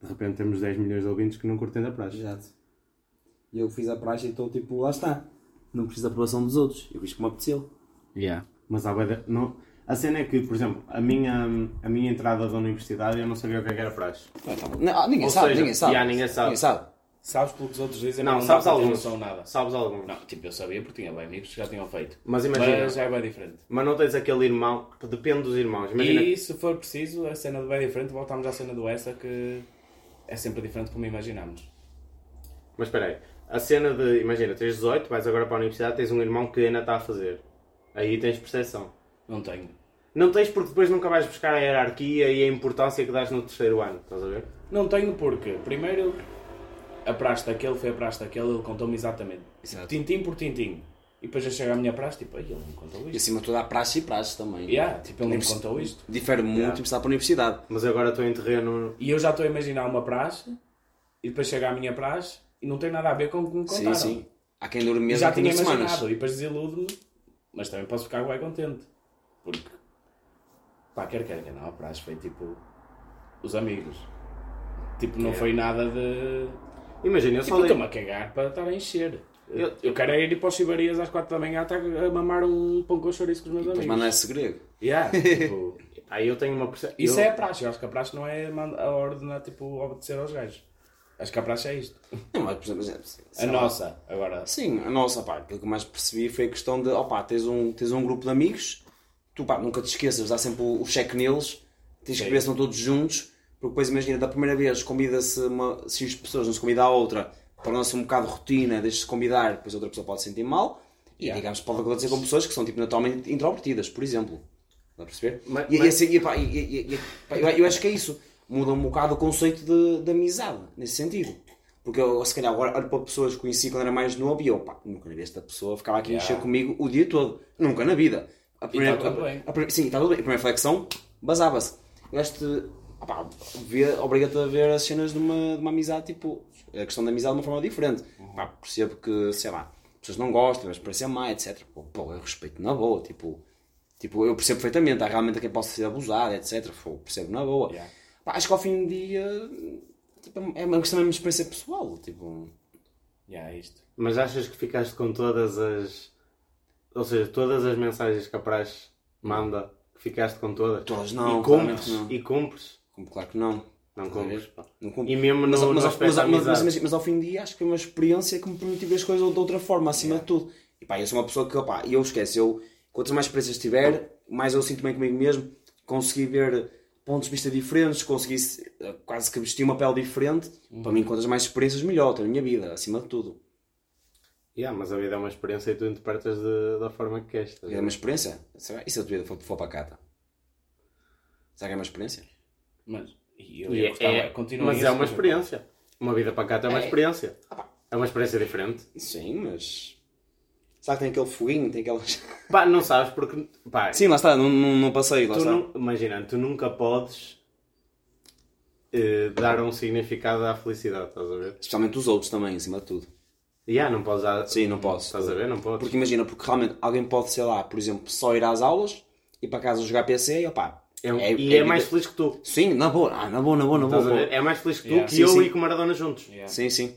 De repente temos 10 milhões de ouvintes que não curtem da praxe. Exato. E eu fiz a praxe e estou tipo, lá está. Não preciso da aprovação dos outros. Eu fiz como apeteceu. Yeah. Mas há bué de- não A cena é que, por exemplo, a minha, a minha entrada da universidade eu não sabia o que é que era praxe. Não, tá. Não, ah, ninguém sabe, seja, ninguém sabe. já, ninguém sabe. Ninguém sabe. Sabes pelo que os outros dizem, Não, mas sabes alguns. noção nada. Sabes algum? Não, tipo, eu sabia porque tinha bem amigos que já tinham feito. Mas imagina, Mas mas, já é bem diferente. não tens aquele irmão, que depende dos irmãos. Imagina, E se for preciso, a cena do bem diferente, voltamos à cena do essa que é sempre diferente como imaginamos. mas espera aí, a cena de, imagina, tens 18, vais agora para a universidade, tens um irmão que ainda está a fazer. Aí tens percepção. Não tenho. Não tens porque depois nunca vais buscar a hierarquia e a importância que dás no terceiro ano, estás a ver? Não tenho porque, primeiro, a praxe daquele foi a praxe daquele, ele contou-me exatamente. Exato. Tintim por tintim. E depois já chega a minha praxe, tipo, "Ai, ele não me contou E isto. acima de tudo há praxe e praxe também. Yeah, tipo, ele não me contou isto. Difere muito Yeah. em estar para a universidade. Mas agora estou em terreno. E eu já estou a imaginar uma praxe, e depois chega a minha praxe, e não tem nada a ver com o que me contaram. Sim, sim. Há quem dure E mesmo já há quem tinha imaginado, semanas. e depois desilude-me, mas também posso ficar bem contente. Porque Pá, quer quer que não, a praxe foi tipo. Os amigos. Tipo, não foi nada de. Imagina, eu Tipo, dei... estou-me a cagar para estar a encher. Eu, eu quero é ir para os chibarias às 4 da manhã a mamar um pão com chouriço com os meus Mas amigos. não é segredo. Yeah, [laughs] tipo, Aí eu tenho uma percepção... isso eu... é a praxe. Eu acho que a praxe não é a ordem, é, tipo, obedecer aos gajos. Acho que a praxe é isto. Não, mas, por exemplo, A lá. nossa, agora. Sim, a nossa, pá, aquilo que mais percebi foi a questão de, opá, tens um, tens um grupo de amigos, tu, pá, nunca te esqueças, dá sempre o, o cheque neles, tens que ver se estão todos juntos, porque depois imagina, da primeira vez convida-se uma, se as pessoas não se convida a outra, torna-se um bocado rotina, deixa-se convidar, depois a outra pessoa pode se sentir mal, e Yeah. digamos, pode acontecer com pessoas que são, tipo, naturalmente introvertidas, por exemplo. Dá a perceber? Mas- e, mas- pá, pá, eu, eu acho que é isso, muda um bocado o conceito de, de amizade, nesse sentido. Porque eu, se calhar, agora olho para pessoas que conheci quando era mais novo e eu, pá, nunca na vida esta pessoa ficava aqui a Yeah. encher comigo o dia todo. Nunca na vida. A primeira, tá tudo a- bem. a sim, está tudo bem. A primeira flexão basava-se. Eu acho que, ah, pá, vê- obriga-te a ver as cenas de uma, de uma amizade, tipo, a questão da amizade de uma forma diferente. Pá, percebo que, sei lá, pessoas não gostam, mas parecer má, etc. Pô, pô, eu respeito na boa, tipo, tipo, eu percebo perfeitamente. Há realmente quem possa ser abusado, etc. Pô, percebo na boa. Yeah. Pá, acho que ao fim do dia, tipo, é uma questão mesmo de experiência pessoal, tipo... Yeah, é isto. Mas achas que ficaste com todas as. Ou seja, todas as mensagens que a praxe manda, que ficaste com todas? Todas não, E cumpres? não. E cumpres? Como claro que não. Não cumpres. Não. E mesmo Mas, no mas, mas, mas, mas, mas- ao fim do dia acho que foi uma experiência que me permitiu ver as coisas de outra forma, acima de tudo. E pá, eu sou uma pessoa que, opá, eu esqueço, eu, quantas mais experiências tiver, mais eu sinto bem comigo mesmo, consegui ver pontos de vista diferentes, consegui eh, quase que vestir uma pele diferente. Para mim, quantas mais experiências, melhor, na minha vida, acima de tudo. Yeah, mas a vida é uma experiência e tu interpretas de- da forma que queres. a É uma experiência? Será? E se a tua vida for, for para cá? tá? Será que é uma experiência? Mas. E eu E é- é- continua mas isso, é uma exemplo. experiência. Uma vida para cá é uma É. experiência. Ah. É uma experiência diferente. Sim, mas... Será que tem aquele foguinho, tem aquelas... [laughs] Pá, não sabes porque. Pá, Sim, lá está, não, não, não passei, lá tu está. não, imagina, tu nunca podes eh, dar um significado à felicidade, estás a ver? Especialmente os outros também, acima de tudo. E yeah, não podes dar. Sim, não posso. Estás a ver? Não podes. Porque imagina, porque realmente alguém pode, sei lá, por exemplo, só ir às aulas, ir para casa jogar PC e opá. É um- e é, mais feliz que tu. Sim, na boa, ah, na boa, na boa, na boa. A. É mais feliz que tu Yeah. que Sim, eu sim. e com o Maradona juntos. Yeah. Sim, sim.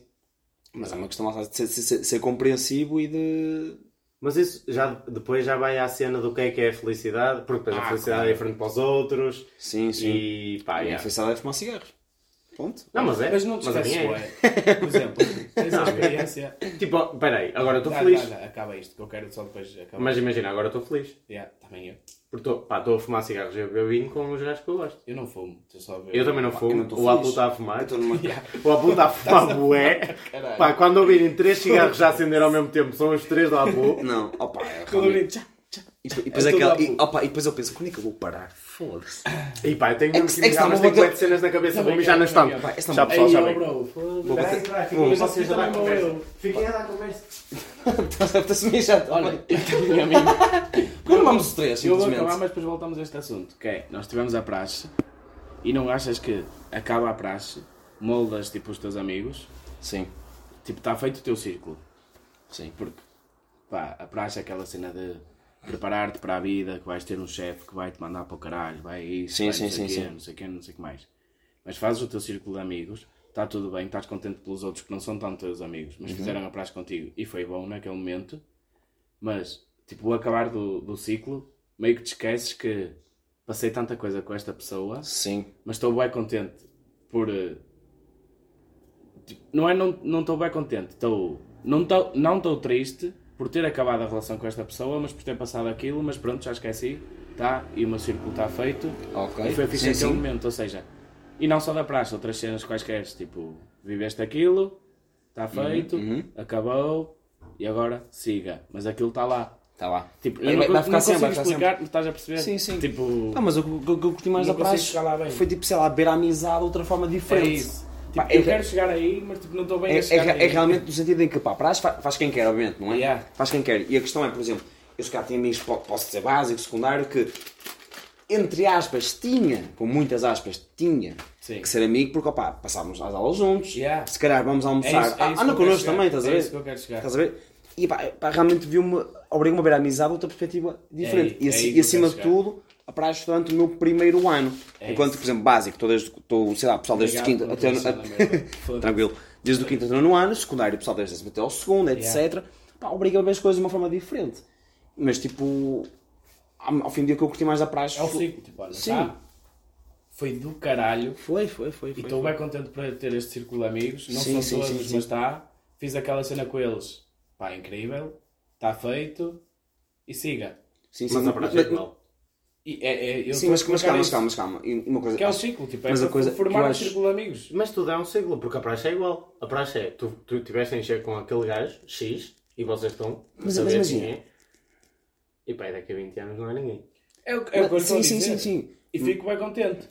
Mas é uma questão lá, de ser, ser, ser compreensivo e de. Mas isso já, depois já vai à cena do que é que é a felicidade, porque depois a Ah, felicidade claro. é diferente para os outros. Sim, sim. E pá, E a yeah. felicidade é fumar cigarros. Ponto. Não, mas é. Mas não te mas a esqueces, minha ué. Por exemplo, tens [laughs] a experiência. é. Tipo, peraí, agora estou feliz. dá, dá, acaba isto, que eu quero só depois acabar. Mas imagina, agora estou feliz. Yeah, também eu. Porque estou a fumar cigarros e a beber vinho com os gajos que eu gosto. Eu não fumo, estou só a ver. Eu também não fumo. não o Apu feliz. está a fumar. Numa- [laughs] O Apu está a fumar bué. Pá, quando ouvirem três cigarros já acender ao mesmo tempo, são os três do Apu. Não, opá, é realmente-. E depois- e depois É aquela- e, opa, e depois eu penso, quando é que eu vou parar? Foda-se. E pá, eu tenho É mesmo que- é que mijar, mas tenho bué de cenas na cabeça, vou Também mijar na também estante. eu. Esta Já pessoal, já vem. Fiquem vocês a dar conversa. Fiquem a dar conversa. Estás-te a mijar Olha, também. eu tenho a minha. Não vamos os três, Eu vou acabar, mas depois voltamos a este assunto. Que é, nós tivemos a praxe e não achas que acaba a praxe, moldas tipo os teus amigos, Sim, tipo está feito o teu círculo. sim. Porque pá, a praxe é aquela cena de preparar-te para a vida, que vais ter um chefe que vai te mandar para o caralho, vai isso, Sim, vai sim, não sei sim, quê, não sei quê, não sei o que mais. Mas fazes o teu círculo de amigos, está tudo bem, estás contente pelos outros que não são tanto teus amigos, mas Uhum. fizeram a praxe contigo e foi bom naquele momento. Mas, tipo, o acabar do, do ciclo, meio que te esqueces que passei tanta coisa com esta pessoa, Sim. mas estou bem contente por. eh, tipo, não é não não estou bem contente, estou. Não estou não estou triste por ter acabado a relação com esta pessoa, mas por ter passado aquilo, mas pronto, já esqueci, tá? E o meu círculo está feito. Ok. E foi fixe Sim, aquele sim. momento, ou seja, e não só da praxe, outras cenas quaisquer, tipo, viveste aquilo, está feito, uhum. acabou, e agora siga. Mas aquilo está lá. Está lá. Tipo, Vai- eu vai não, ficar não sempre, consigo vai explicar, mas estás a perceber? Sim, sim. Tipo, Ah, mas o que o que eu curti mais Não da praxe foi tipo, sei lá, ver a amizade de outra forma é diferente. isso. Tipo, eu é- quero chegar aí, mas tipo, não estou bem É, a chegar é- aí. é realmente no sentido em que, pá, praxe fa- faz quem quer, obviamente, não é? Yeah. Faz quem quer. E a questão é, por exemplo, eu se calhar tinha amigos, po- posso dizer básico, secundário, que, entre aspas, tinha, com muitas aspas, tinha Sim. que ser amigo, porque, opá, passávamos as aulas juntos, Yeah. se calhar vamos É almoçar, isso- é ah, isso anda eu quero connosco também, estás a É ver? isso que eu quero chegar. Estás a ver? E pá, pá, realmente viu-me, obrigou-me a ver a amizade outra perspectiva diferente. É- e, é e acima de tudo, a praxe durante o meu primeiro ano. É Enquanto, isso. por exemplo, básico, estou, desde, estou sei lá, pessoal desde o quinto até. Foda-se. [laughs] Tranquilo. Desde o quinto até o nono ano, secundário, pessoal desde o décimo até ao segundo, etc. Pá, obriga a ver as coisas de uma forma diferente. Mas, tipo, ao fim do dia que eu curti mais da praxe. É o foi- ciclo, tipo, olha, Sim. tá, foi do caralho. Foi, foi, foi. E foi, estou foi. bem contente por ter este círculo de amigos. Não Sim, são sim, todos, sim, mas está. Fiz aquela cena com eles. Pá, incrível. Está feito. E siga. Sim, sim, Mas a é mas- igual. E é, é, eu Sim, mas, a mas calma, isso, calma, mas calma. E uma coisa, Que é acho- ciclo, tipo, é mas a coisa que formar eu um acho- círculo de amigos. Mas tudo é um ciclo, porque a praxe é igual. A praxe é, tu, tu tiveste a encher com aquele gajo, X, e vocês estão a Mas- saber mas quem é. E pá, daqui a 20 anos não é ninguém. É o, é o que eu estou a sim, sim, dizer. sim, sim. E fico bem contente.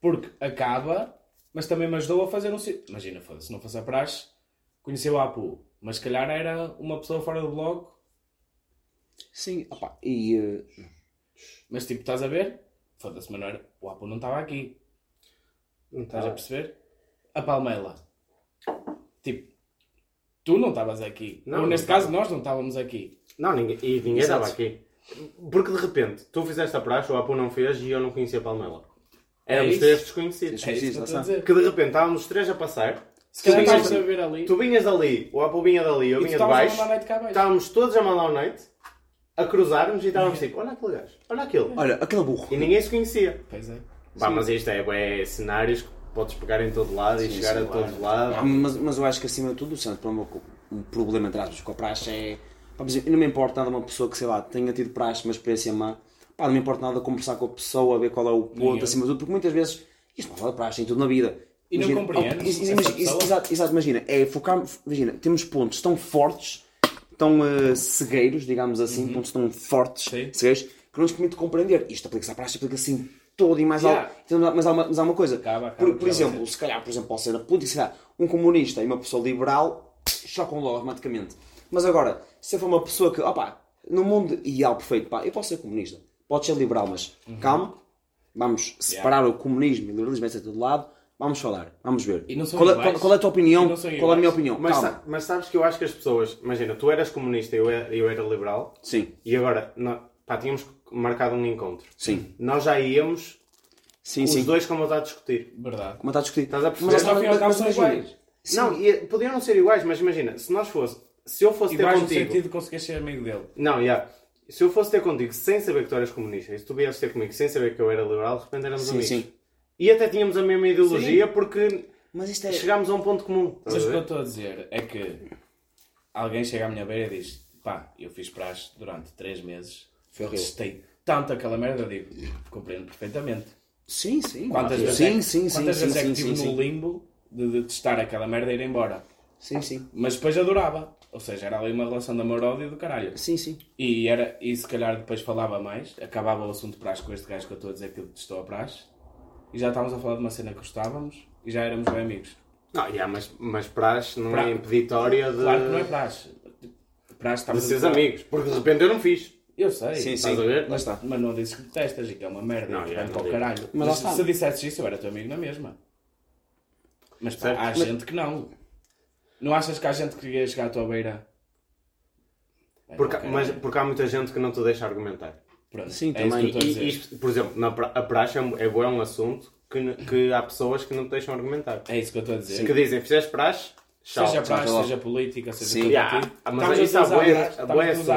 Porque acaba, mas também me ajudou a fazer um ciclo. Imagina, se não fosse a praxe, conheci o Apu. Mas se calhar era uma pessoa fora do blog. Sim, opá, e. eh, Mas tipo, estás a ver? Foda-se, mas não era. O Apu não estava aqui. Não Estás a perceber? A Palmela. Tipo, tu não estavas aqui. Não, Ou neste não caso, nós não estávamos aqui. Não, ninguém, e ninguém estava aqui. Porque de repente, tu fizeste a praxe, o Apu não fez e eu não conhecia a Palmela. Éramos isso. três desconhecidos. É isso que a está. dizer. Que de repente estávamos os três a passar. Se calhar Tu vinhas- a ver ali. Tu vinhas dali, o Apu vinha dali, eu e vinha de baixo. Estávamos todos a mandar o noite, a cruzarmos e estávamos tipo, olha aquele gajo, olha aquele. olha, aquele burro. E ninguém se conhecia. Pois é. Pá, mas isto é, é cenários que podes pegar em todo lado e Sim, chegar sim, a todos lados. Ah, mas, mas eu acho que acima de tudo, o problema, um problema entre aspas, com a praxe é. Pá, exemplo, não me importa nada uma pessoa que, sei lá, tenha tido praxe, uma experiência má. Pá, não me importa nada conversar com a pessoa, ver qual é o ponto, acima de tudo, porque muitas vezes isto não fala de praxe em tudo na vida. E não compreendes oh, imagina- exato, exato, imagina, é focar, imagina, temos pontos tão fortes, tão eh, cegueiros, digamos assim, pontos tão fortes, Sim. cegueiros, que não nos permite compreender. Isto aplica-se à praxe, aplica-se assim todo e mais Yeah. algo. Então, Mas há uma, mas há uma coisa, Acaba, acaba, por, por exemplo, se calhar, por exemplo, pode ser na política, um comunista e uma pessoa liberal chocam logo automaticamente. Mas agora, se eu for uma pessoa que, opá, no mundo ideal perfeito, pá, eu posso ser comunista, pode ser liberal, mas Uhum. calma, vamos separar o comunismo e o liberalismo, etc. do lado, vamos falar, vamos ver. E não são qual, é, qual- qual é a tua opinião? Qual é a minha opinião? Mas, sa- mas sabes que eu acho que as pessoas, imagina, tu eras comunista e eu era, eu era liberal Sim, e agora nó- pá, tínhamos marcado um encontro. sim, Nós já íamos, sim, os sim. dois com vontade de discutir. Verdade. Como está a discutir? Estás a perceber? Mas ao cabo são imagina, iguais. sim. Não, e, podiam não ser iguais, mas imagina, se nós fosse, se eu fosse ter Iguais no contigo. sentido de conseguir ser amigo dele. Não, já. Se eu fosse ter contigo sem saber que tu eras comunista, e se tu viesses ter comigo sem saber que eu era liberal, de repente éramos Sim, amigos. sim. E até tínhamos a mesma ideologia porque Mas isto é. chegámos a um ponto comum. Mas o que eu estou a dizer é que alguém chega à minha beira e diz: pá, eu fiz praxe durante 3 meses, Foi testei tanto aquela merda, eu digo, compreendo perfeitamente. Sim, sim. Quantas sim, vezes sim, é, que- sim, sim, quantas sim, vezes é que sim, estive sim, no limbo de, de testar aquela merda e ir embora? sim, sim. Mas depois adorava. Ou seja, era ali uma relação de amor-ódio do caralho. Sim, sim. E, era, e se calhar depois falava mais, acabava o assunto de praxe com este gajo que eu estou a dizer que testou a praxe, e já estávamos a falar de uma cena que gostávamos, e já éramos bem amigos. Não, já, mas, mas praxe não Pra- é impeditória de, Claro que não é praxe. Praxe de seres amigos. Porque de repente eu não fiz. Eu sei. Sim, sim. Estás a ver? Lá está. Mas não dizes que detestas e que é uma merda Não, e vem não para o digo. caralho. Mas Mas, está. se dissesses isso, eu era teu amigo na mesma. Mas pá, há Mas- gente que não. Não achas que há gente que queria chegar à tua beira? Porque, mas, porque há muita gente que não te deixa argumentar. Pronto, Sim, é isso também. que eu estou a E, e isto, por exemplo, na pra, a praxe é, um- é bom, é um assunto que, que há pessoas que não te deixam argumentar. É isso que eu estou a dizer. Que dizem, fizeste praxe, tchau. Seja praxe, tchau. seja política, seja Sim. Yeah, aquilo. mas isso há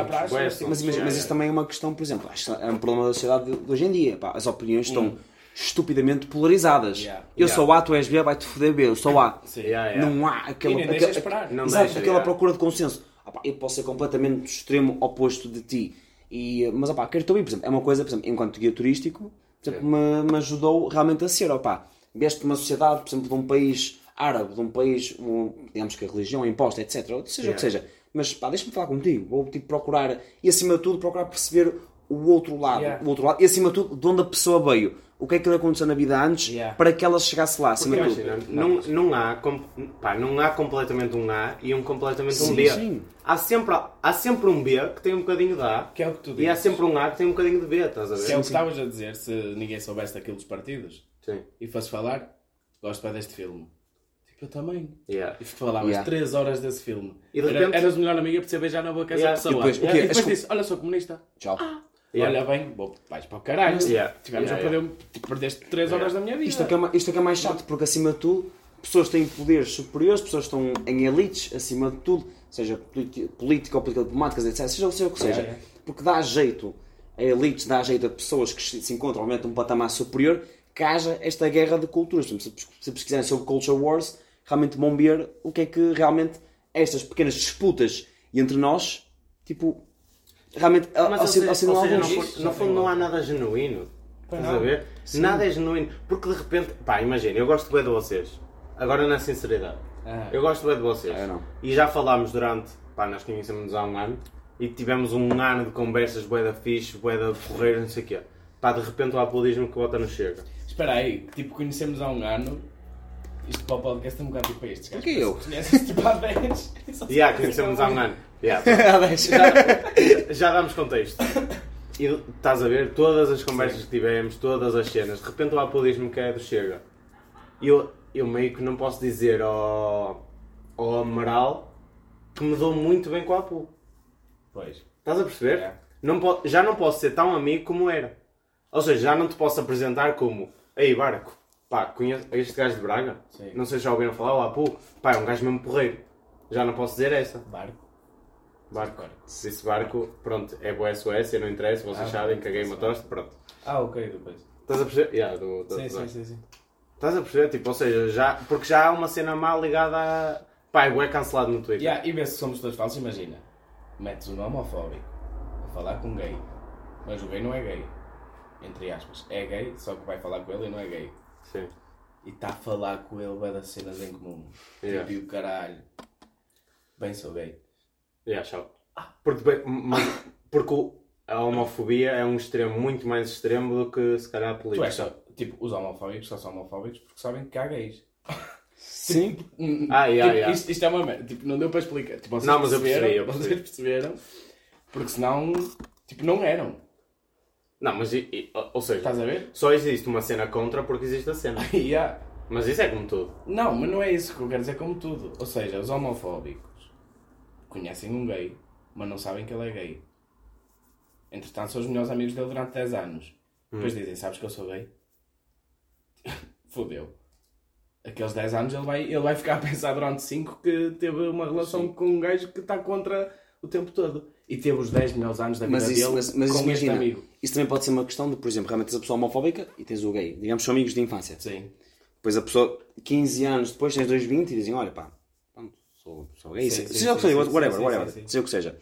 praxe, bué mas. Mas, isso também é uma questão, por exemplo, acho que é um problema da sociedade de, de hoje em dia. Pá, as opiniões estão estupidamente polarizadas. Yeah. Eu Yeah. sou A, tu és B, vai-te foder B, eu sou A. Sim. Yeah, yeah. Não há aquela, aquela, esperar. Não exato, deixa, aquela yeah. procura de consenso. Ah, pá, eu posso ser completamente do extremo oposto de ti. E, mas, opá, quero por exemplo, é uma coisa, por exemplo, enquanto guia turístico, por exemplo, me, me ajudou realmente a ser, opá, vieste de uma sociedade, por exemplo, de um país árabe, de um país, um, digamos que a religião é imposta, etc., ou seja o que seja. Mas, pá, deixa-me falar contigo, vou, tipo, procurar, e acima de tudo, procurar perceber o outro lado, Yeah. o outro lado, e acima de tudo, de onde a pessoa veio. O que é que lhe aconteceu na vida antes Yeah. para que ela chegasse lá, acima de tudo. Imagina, não, não, há, com- pá, não há completamente um A e um completamente um Sim, B. sim. Há, sempre, há sempre um B que tem um bocadinho de A Que é o que tu e há dizes. sempre um A que tem um bocadinho de B, estás a ver? Que é o que estavas a dizer, se ninguém soubesse daquilo dos partidos Sim. e fosse falar, gosto bem deste filme. Tipo, eu também. Yeah. E falavas Yeah. 3 horas desse filme. E de Era- repente- eras o melhor amigo para você beijar na boca essa Yeah. pessoa. E depois, o quê? E depois disse, olha, sou comunista. Tchau. Yeah. olha bem, vou, vais para o caralho. Yeah. Tivemos Yeah, a perder, tipo, perdeste 3 horas da minha vida. Isto é, que é, isto é que é mais chato, porque acima de tudo, pessoas têm poderes superiores, pessoas estão em elites, acima de tudo, seja política ou política diplomáticas, etc. Seja, seja o que seja. Porque dá jeito a elites, dá jeito a pessoas que se encontram obviamente num patamar superior, que haja esta guerra de culturas. Se se pesquisarem sobre Culture Wars, realmente vão ver o que é que realmente estas pequenas disputas entre nós, tipo, realmente Mas, seja, ou seja, alguns. no, fundo- no fundo não há nada genuíno. Estás a ver? Nada é genuíno. Porque de repente, pá, imagina, eu gosto bem de vocês. Agora na sinceridade. Ah. Eu gosto bem de vocês. Ah, não. E já falámos durante, pá, nós conhecemos há um ano. E tivemos um ano de conversas, bué da fixe, bué da correr, não sei o quê. Pá, de repente o aplaudismo que volta não chega. Espera aí, tipo, conhecemos há um ano. Isto para o podcast é um bocado tipo estes. Porquê eu? Conheces tipo há 10. e [laughs] só E já se conhecemos conhecem há um ano. Yeah. [laughs] Já- já damos contexto. E estás a ver todas as conversas que tivemos, todas as cenas, de repente o aplaudismo que é do Chega. E eu, eu meio que não posso dizer ao, ao Amaral que me dou muito bem com o Apu. Pois. Estás a perceber? É. Não já não posso ser tão amigo como era. Ou seja, já não te posso apresentar como Ei Barco, pá, conheço este gajo de Braga? Sim. Não sei se já ouviram falar, o Apu, pá, é um gajo mesmo porreiro. Já não posso dizer essa. Barco. Barco. Barco. Se disse barco, pronto, é boa Suécia, não interessa, vocês Ah, sabem, caguei tosta, pronto. Ah, ok, depois. Estás a perceber? Yeah, do, do, Sim, do- sim, sim, sim. Estás a perceber? Tipo, ou seja, já, porque já há uma cena má ligada a. Pá, é cancelado no Twitter. Yeah, e vê se somos todos falsos, imagina. Metes um homofóbico a falar com um gay. Mas o gay não é gay. Entre aspas. É gay, só que vai falar com ele e não é gay. Sim. E está a falar com ele, vai das cenas em comum. Yeah. Tipo, e o caralho. Bem, sou gay. Yeah, tchau. Porque, bem, porque a homofobia é um extremo muito mais extremo do que se calhar a Tu política. és só, tipo, os homofóbicos só são homofóbicos porque sabem que há gays. Sim. Hum, Ah, yeah, tipo, yeah. Isto, isto é uma merda. Tipo, não deu para explicar. Tipo, Não, mas eu perceberam, percebi, eu percebi. Vocês perceberam. Porque senão, tipo, não eram. Não, mas e- e- ou seja, Estás a ver? só existe uma cena contra porque existe a cena. [laughs] Yeah. Mas isso é como tudo. Não, mas não é isso que eu quero dizer como tudo. Ou seja, os homofóbicos conhecem um gay, mas não sabem que ele é gay. Entretanto, são os melhores amigos dele durante 10 anos. Depois dizem, sabes que eu sou gay? [laughs] Fodeu. Aqueles 10 anos ele vai, ele vai ficar a pensar durante 5 que teve uma relação com um gajo que está contra o tempo todo. E teve os 10 melhores anos da vida Mas isso, dele mas, mas com isso este imagina, amigo. isso também pode ser uma questão de, por exemplo, realmente tens a pessoa homofóbica e tens o gay. Digamos que são amigos de infância. Sim. Depois a pessoa, 15 anos depois, tens 2,20 e dizem: Olha, pá, gay. Sim, seja o que seja, whatever, whatever, sim, sim. seja o que seja.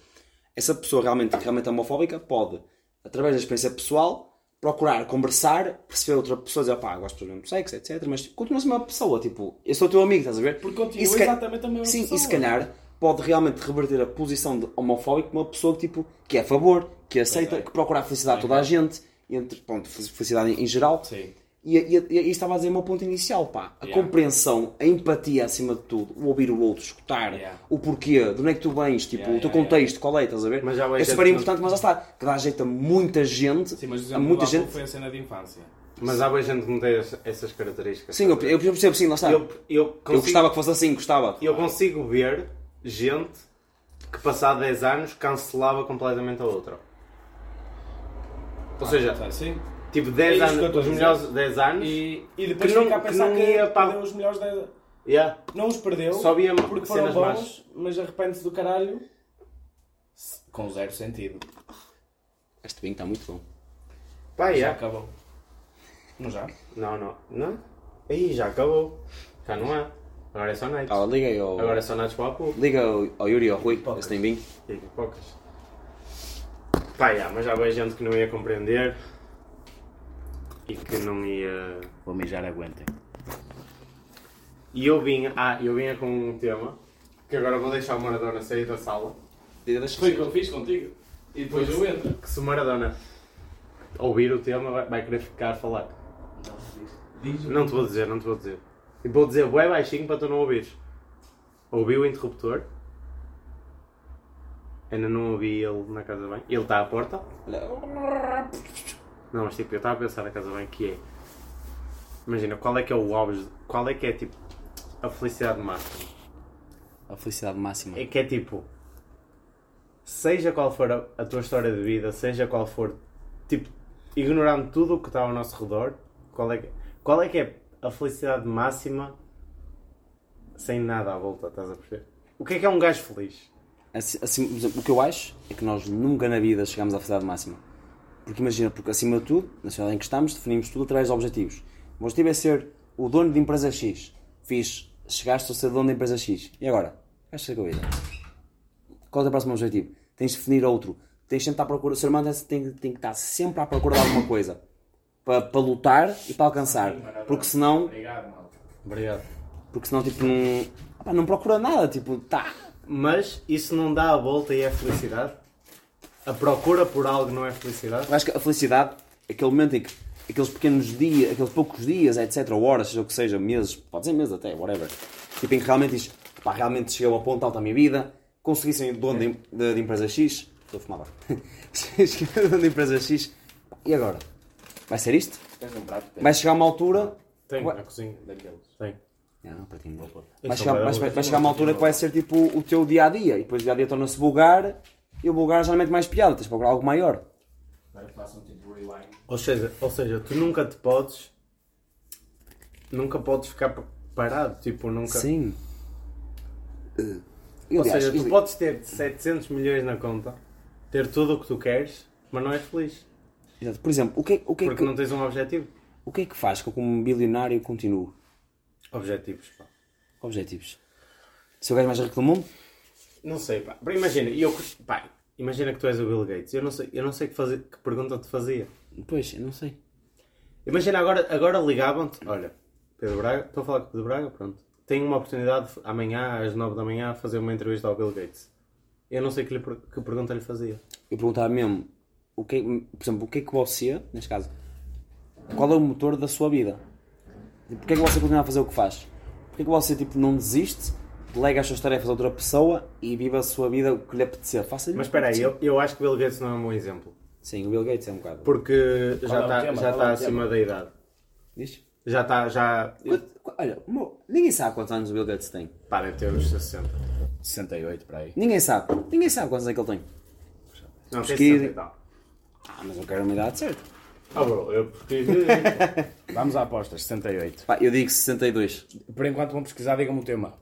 Essa pessoa realmente, realmente homofóbica pode, através da experiência pessoal, procurar conversar, perceber outra pessoa, dizer, pá, gosto de mesmo sexo, etc. Mas continua a ser uma pessoa, tipo, eu sou teu amigo, estás a ver? Porque continua se exatamente a mesma Sim, pessoa. e se calhar pode realmente reverter a posição de homofóbico uma pessoa que, tipo, que é a favor, que aceita, que procura a felicidade de toda a gente, entre, pronto, felicidade em, em geral. Sim. E, e, e, e estava a dizer o meu ponto inicial, pá. A Yeah. compreensão, a empatia acima de tudo, o ouvir o outro, escutar Yeah. o porquê, de onde é que tu vens, tipo, Yeah, o teu yeah, contexto, qual é, estás a ver? Mas já é super importante, mas lá está, que dá jeito a muita gente, Sim, mas a muita gente. foi a cena de infância. Mas há bem gente que não tem ess- essas características. Sim, eu, eu percebo sim, lá está. eu, Eu, eu, consigo, gostava que fosse assim, gostava. eu consigo ver gente que passado 10 anos cancelava completamente a outra. Ou seja, Tá, sim. Tipo É 10 isso que eu anos, os melhores 10 anos, E, e depois Que não- fica a que pensar não que, ia para- perdeu os melhores 10 yeah, Não os perdeu Só via porque foram cenas bons, más. mas arrepende-se do caralho com zero sentido. Este vinho está muito bom. pá, Já yeah. acabou. Não já? Não, não, não. Aí já acabou. Já não há. Agora é só nights. Ah, liga aí ao, Agora é só nights para o liga ao, ao Yuri e ao Rui, se tem vinho. E pipocas. Pá, yeah, mas já veio gente que não ia compreender e que não ia. Vou mijar, aguentem. E eu vinha, ah, eu vinha com um tema que agora vou deixar o Maradona sair da sala. Foi o que eu fiz contigo. E depois eu entro. Que se o Maradona ouvir o tema vai, vai querer ficar a falar. Diz Não te vou dizer, não te vou dizer. E vou dizer bué baixinho para tu não ouvires. Ouvi o interruptor. Ainda não ouvi ele na casa bem. Ele está à porta. Não, mas tipo, eu estava a pensar na casa bem que é. Imagina, qual é que é o auge, qual é que é tipo a felicidade máxima? A felicidade máxima. É que é tipo, seja qual for a, a tua história de vida, seja qual for tipo, ignorando tudo o que está ao nosso redor, qual é que, qual é, que é a felicidade máxima sem nada à volta, estás a perceber? O que é que é um gajo feliz? Assim, assim, o que eu acho é que nós nunca na vida chegamos à felicidade máxima. Porque imagina, porque acima de tudo, na sociedade em que estamos, definimos tudo através de objetivos. O objetivo é ser o dono de empresa X. Fiz, chegaste a ser dono da empresa X. E agora? Vais ser com a vida. Qual é o próximo objetivo? Tens de definir outro. Tens sempre de estar à procura. O ser humano tem, tem que estar sempre à procura de alguma coisa. Para, para lutar e para alcançar. Porque senão, Obrigado, malta. Obrigado. porque senão tipo, não, opá, não procura nada. Tipo, tá. Mas isso não dá a volta e é felicidade? A procura por algo não é felicidade? Eu acho que a felicidade é aquele momento em que aqueles pequenos dias, aqueles poucos dias, etc, ou horas, seja o que seja, meses, pode ser meses até, whatever, tipo em que realmente diz, pá, realmente cheguei ao ponto alto da minha vida, consegui ser dono de, de, de empresa X, estou a fumar agora, [laughs] cheguei dono de empresa X, e agora? Vai ser isto? Tens um prato? Tens. Vai chegar uma altura... Tem, Ué. na cozinha. Daqueles. Tem. Não, não, para ti não. Vai Então, chegar, vai- vai, vai, vai- chegar uma altura que vai ser tipo o teu dia a dia, e depois o dia a dia torna-se vulgar, e o vulgar geralmente mais piada, tens de procurar algo maior. Tipo. Ou seja, ou seja, tu nunca te podes. Nunca podes ficar pa- parado. Tipo, nunca. Sim. Uh, Ou seja, tu podes ter 700 milhões na conta, ter tudo o que tu queres, mas não és feliz. Exato. Por exemplo, o que, é- o, que é Porque que, não tens um objetivo. o que é que faz com que um bilionário continue? Objetivos, pá. Objetivos. Se o gajo mais rico do mundo? Não sei, pá. Imagina, eu, pá, imagina que tu és o Bill Gates. Eu não sei, eu não sei que, fazer, que pergunta te fazia. Pois, eu não sei. Imagina agora, agora ligavam-te. Olha, Pedro Braga, estou a falar com o Pedro Braga, pronto. Tenho uma oportunidade de, amanhã, às 9 da manhã, fazer uma entrevista ao Bill Gates. Eu não sei que, lhe, que pergunta lhe fazia. Eu perguntava mesmo, o que, por exemplo, o que é que você, neste caso, qual é o motor da sua vida? Tipo, Porquê é que você continua a fazer o que faz? Porquê é que você tipo, não desiste, delega as suas tarefas a outra pessoa e vive a sua vida o que lhe apetecer? Faça Mas espera aí, eu, eu acho que Bill Gates não é um bom exemplo. Sim, o Bill Gates é um bocado. Porque já é o está tema? já Qual está é o acima tema? da idade. Diz? Já está, já... Quanto- qu- Olha, mo- ninguém sabe quantos anos o Bill Gates tem. Pá, deve ter uns 60. 68 para aí. Ninguém sabe. Ninguém sabe quantos é que ele tem. Não, tem Pesquise. 60 e tal. Ah, mas eu quero uma idade certa. Ah, bro, eu pesquiso. [laughs] Vamos à aposta, 68. Pá, eu digo 62. Por enquanto vamos pesquisar, diga-me o tema.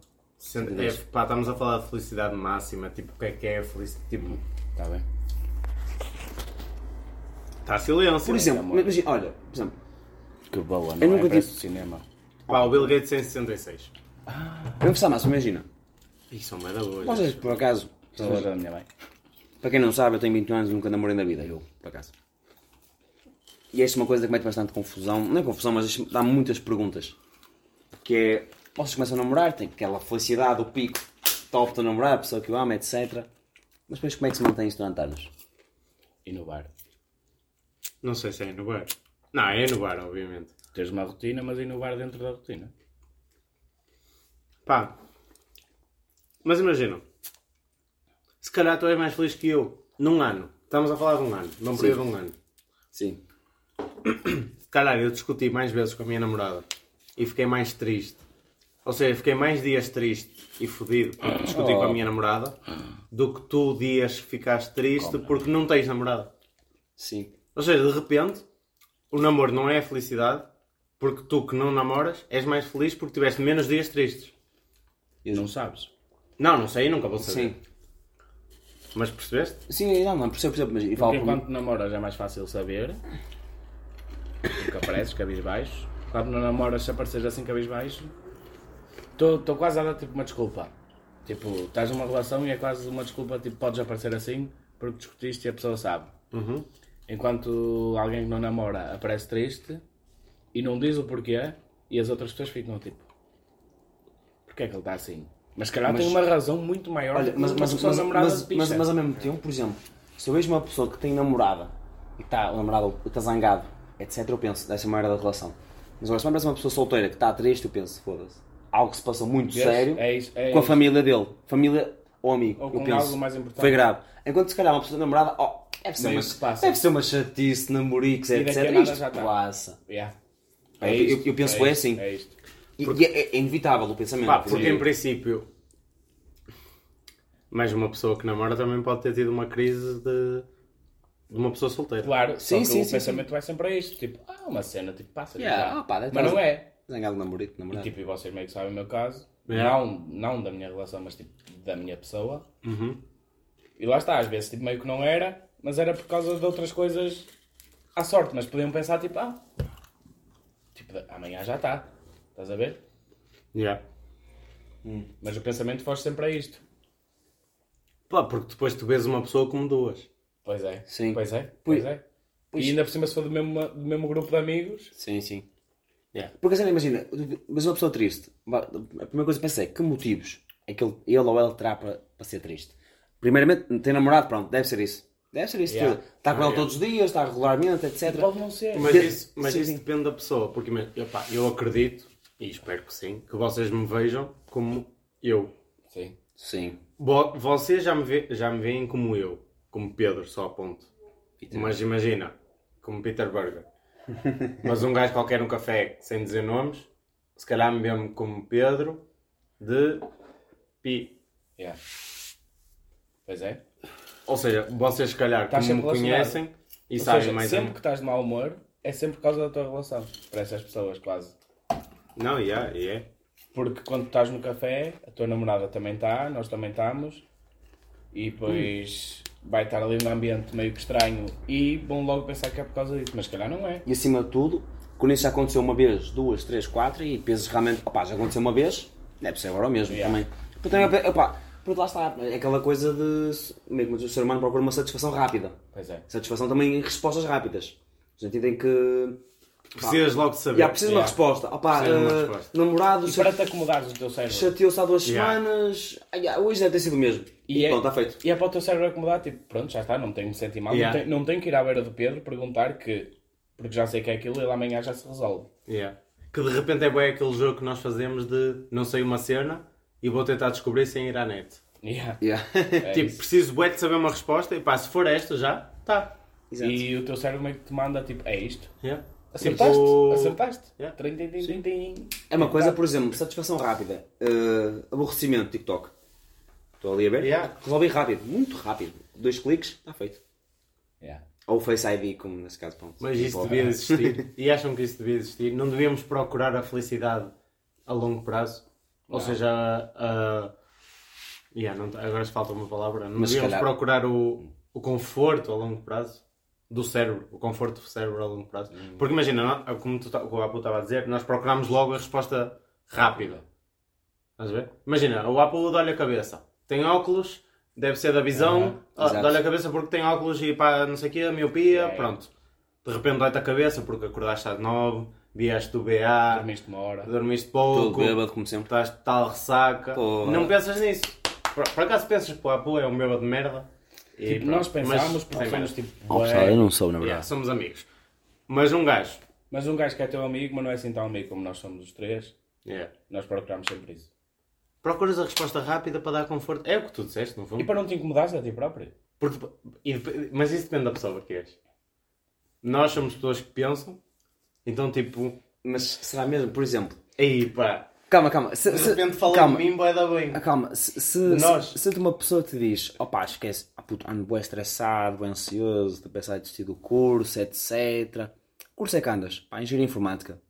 60 é, pá, estamos a falar de felicidade máxima. Tipo, o que é que é a felicidade? Tipo, Está bem? está silêncio. Por exemplo, amor. imagina, olha, por exemplo, Que boa, Eu não é? nunca Parece tive- do cinema. Pá, o Bill Gates tem 66. eu vou pensar mais, imagina. Isso é uma da boa. Vocês, por acaso, da minha mãe. para quem não sabe, eu tenho 21 anos e nunca namorei na vida, eu, por acaso. E esta é uma coisa que mete bastante confusão, não é confusão, mas dá muitas perguntas. Que é, vocês começam a namorar, tem aquela felicidade, o pico, top de namorar, a pessoa que o ama, etc. Mas depois como é que se mantém isso durante anos? E no bar. Não sei se é no bar. Não, é no bar, obviamente. Tens uma rotina, mas e no bar dentro da rotina? Pá. Mas imagina. Se calhar tu és mais feliz que eu. Num ano. Estamos a falar de um ano. Num período de um ano. Sim. Se calhar eu discuti mais vezes com a minha namorada. E fiquei mais triste. Ou seja, fiquei mais dias triste e fodido porque discuti com a minha namorada do que tu dias que ficaste triste porque não tens namorada. Sim. Ou seja, de repente, o namoro não é a felicidade porque tu que não namoras és mais feliz porque tiveste menos dias tristes. Eu Não sabes? Não, não sei, nunca vou saber. Sim. Mas percebeste? Sim, não, não, percebo, percebo, mas Porque por enquanto namoras é mais fácil saber. Porque apareces cabisbaixo. Quando não namoras, se apareceres assim cabisbaixo, estou quase a dar tipo uma desculpa. Tipo, estás numa relação e é quase uma desculpa, tipo, podes aparecer assim porque discutiste e a pessoa sabe. Uhum. Enquanto alguém que não namora aparece triste e não diz o porquê e as outras pessoas ficam tipo, porquê é que ele está assim? Mas se calhar Mas- tem uma razão muito maior Olha, mas, mas, mas, mas, mas, mas ao mesmo tempo, por exemplo, se eu vejo uma pessoa que tem namorada e está, o namorado está zangado, etc., eu penso, uma era da relação. Mas agora, se me aparece uma pessoa solteira que está triste, eu penso, foda-se. Algo que se passou muito Vês? sério É isso, é com a isso. família dele, família ou amigo. Ou eu penso, algo mais importante. Foi grave. Enquanto se calhar uma pessoa namorada, oh, deve ser, Meio uma, que passa. deve ser uma chatice, namoricos, E etc. Isto já está. passa. Yeah. Eu- É eu- isto, eu penso é bem isto, assim. É isto. E, e é, é inevitável o pensamento. Pá, porque Sim. em princípio, mais uma pessoa que namora também pode ter tido uma crise de de uma pessoa solteira. Claro, Sim, só que sim, o sim, pensamento vai sempre a isto. Tipo, ah, uma cena, tipo, passa. Yeah, já. ah, pá, Mas não é. Zangado namorito, E, namorado. tipo, e vocês meio que sabem o meu caso. Yeah. Não, não da minha relação, mas tipo, da minha pessoa. Uhum. E lá está, às vezes tipo, meio que não era, mas era por causa de outras coisas à sorte. Mas podiam pensar, tipo, ah, tipo, amanhã já está. Estás a ver? Yeah. Mas o pensamento foge sempre a isto. Pá, porque depois tu vês uma pessoa como duas. Pois é. Sim. Pois é. Pois é. Pois. E ainda por cima, se for do mesmo, do mesmo grupo de amigos, Sim, sim. Yeah. Porque assim, imagina, mas uma pessoa triste, a primeira coisa que pensa é que motivos é que ele, ele ou ela terá para, para ser triste. Primeiramente, tem namorado, pronto, deve ser isso. Deve ser isso Yeah. Está com Ah, ele yeah. todos os dias, está regularmente, etc. pode não ser. Mas isso, mas sim, isso sim. depende da pessoa. Porque epá, eu acredito, e espero que sim, que vocês me vejam como eu. Sim. Sim. Vo- Vocês já me, vê, já me veem como eu, como Pedro, só a ponto. Mas imagina, como Peter Burger. Mas um gajo qualquer no café, sem dizer nomes, se calhar me vê como Pedro de Pi. Yeah. Pois é. Ou seja, vocês se calhar Estás como me conhecem e Ou sabem seja, mais sempre ou que estás de mau humor, é sempre por causa da tua relação. Para essas pessoas, quase. Não, yeah, yeah. Porque quando estás no café, a tua namorada também está, nós também estamos, e depois vai estar ali num ambiente meio que estranho e vão logo pensar que é por causa disso, mas se calhar não é. E acima de tudo, quando isso já aconteceu uma vez, duas, três, quatro, e pensas realmente, opá, já aconteceu uma vez, deve ser agora o mesmo Yeah. também. Também, opá, porque lá está, é aquela coisa de. Mesmo o ser humano procura uma satisfação rápida. Pois é. Satisfação também em respostas rápidas. No sentido em que. Precisas logo de saber. Já, precisa de uma Yeah. resposta. Precisa de uma eh, resposta. namorado, E para te acomodares o teu cérebro. chateou-se há duas Yeah. semanas, ah, já, hoje deve ter sido o mesmo. E, é, pronto, está feito. E é para o teu cérebro acomodar, tipo, pronto, já está, não tenho que me sentir mal, Yeah. não, tenho, não tenho que ir à beira do Pedro perguntar que, porque já sei que é aquilo e ele amanhã já se resolve. Yeah. Que de repente é bem aquele jogo que nós fazemos de não sei uma cena e vou tentar descobrir sem ir à net. Yeah. Yeah. [laughs] É tipo, isso. preciso bué de saber uma resposta e pá, se for esta já, tá. Exato. E o teu cérebro meio que te manda, tipo, é isto. Yeah. Acertaste? Tipo- Acertaste? Yeah. Trim, tim. É uma coisa, por exemplo, satisfação rápida, eh, aborrecimento, TikTok. Estou ali a ver? Yeah. Resolvi rápido, muito rápido. Dois cliques, está feito. Yeah. Ou Face ID, como nesse caso. Pronto. Mas isso devia existir. [laughs] e acham que isso devia existir? Não devíamos procurar a felicidade a longo prazo? Ou Não. seja, a. a- Yeah, não, agora falta uma palavra. Não Mas devíamos calhar- procurar o, o conforto a longo prazo do cérebro, o conforto do cérebro a longo prazo. Hum. Porque imagina, nó- como tu, o Apu estava a dizer, nós procuramos logo a resposta rápida. Estás a ver? Imagina, o Apu dá-lhe a cabeça, tem óculos, deve ser da visão, exato. dá-lhe a cabeça porque tem óculos e pá, não sei o quê, miopia, É. pronto. De repente dói-te a cabeça porque acordaste às nove, vieste do BA, Dormiste uma hora. dormiste Todo pouco, bêbado, como sempre. estás de tal ressaca. Porra. Não pensas nisso. Por, por acaso pensas que o Apu é um bêbado de merda? E Tipo, nós pensámos porque somos tipo. Oh, pessoal, eu não sou, na Yeah, verdade. somos amigos. Mas um gajo. Mas um gajo que é teu amigo, mas não é assim tão amigo como nós somos os três, Yeah. nós procuramos sempre isso. Procuras a resposta rápida para dar conforto. É o que tu disseste, no E fundo. para não te incomodares a ti próprio. Porque- e mas isso depende da pessoa que és. Nós somos pessoas que pensam, então tipo, Mas será mesmo, por exemplo... aí pá, Calma, calma. Se, de repente fala calma. de mim, vai dar bem. Ah, Calma, se, se, se, se uma pessoa te diz, opá, esquece, ah, puto, ando bem estressado, bem ansioso, estou a pensar em desistir do curso, etc. Curso é que andas? Pá, engenharia informática.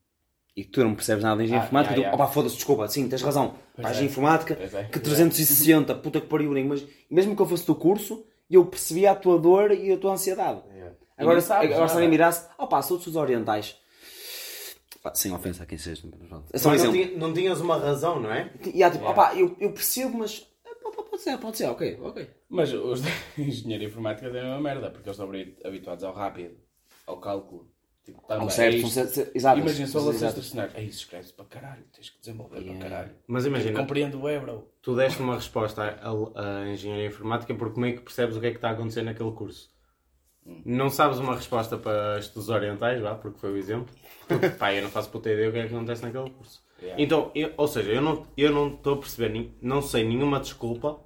E tu não percebes nada de engenharia Ah, informática, yeah, tu, yeah. opá, foda-se, desculpa, sim, tens razão. Pá, Pois é. engenharia informática, é. que 360, puta que pariu, mas mesmo que eu fosse do curso, eu percebia a tua dor e a tua ansiedade. Agora, não sabes agora se alguém mirasse, opá, sou dos orientais. Pá, sem ofensa a quem seja, mas pronto. É só um Mas não, exemplo. tinha- não tinhas uma razão, não é? E há tipo, Yeah. opá, eu, eu percebo, mas eh, pá, pá, pode ser, pode ser, ok, ok. Mas os de [laughs] engenharia informática têm uma merda, porque eles estão habri- habituados ao rápido, ao cálculo. Tipo, também, Ao certo, é isto. certo, certo, exato. Imagina só Sim, vocês exato. do cenário. É isso, escreve para caralho, tens que desenvolver Yeah. para caralho. Mas imagina, Compreendo o bro. tu deste uma resposta à, à- à engenharia informática porque meio que percebes o que é que está a acontecer naquele curso. Não sabes uma resposta para estudos orientais, vá, porque foi o exemplo. Porque, [laughs] pá, eu não faço puta ideia o que é que acontece naquele curso. Yeah. Então, eu- ou seja, eu não eu não estou a perceber, não sei nenhuma desculpa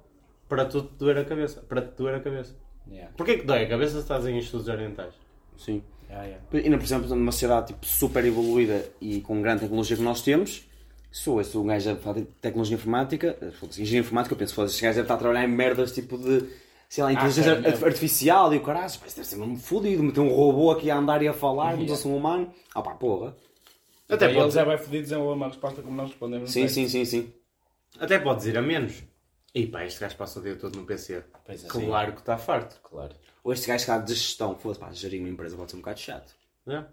para tu te doer a cabeça. Para te doer a cabeça. Yeah. Porquê que dói a cabeça se estás em estudos orientais? Sim. Yeah, yeah. Ainda, por exemplo, numa sociedade tipo, super evoluída e com grande tecnologia que nós temos, sou esse um gajo a falar de tecnologia informática, eh, engenharia informática, eu penso, foda-se, este gajo deve estar a trabalhar em merdas tipo de sei lá, inteligência sério mesmo? artificial e o caralho, isso deve ser mesmo fodido, meter um robô aqui a andar e a falar, como se fosse um humano. Ah pá, porra. Até Até pode, ele já vai fodido desenvolver uma resposta como nós respondemos. Sim, teste. sim, sim, sim. até podes ir a menos. E pá, este gajo passa o dia todo no PC. Pois é. Claro que está farto. Claro. Ou este gajo cá de gestão, foda-se, pá, gerir uma empresa pode ser um bocado chato. É.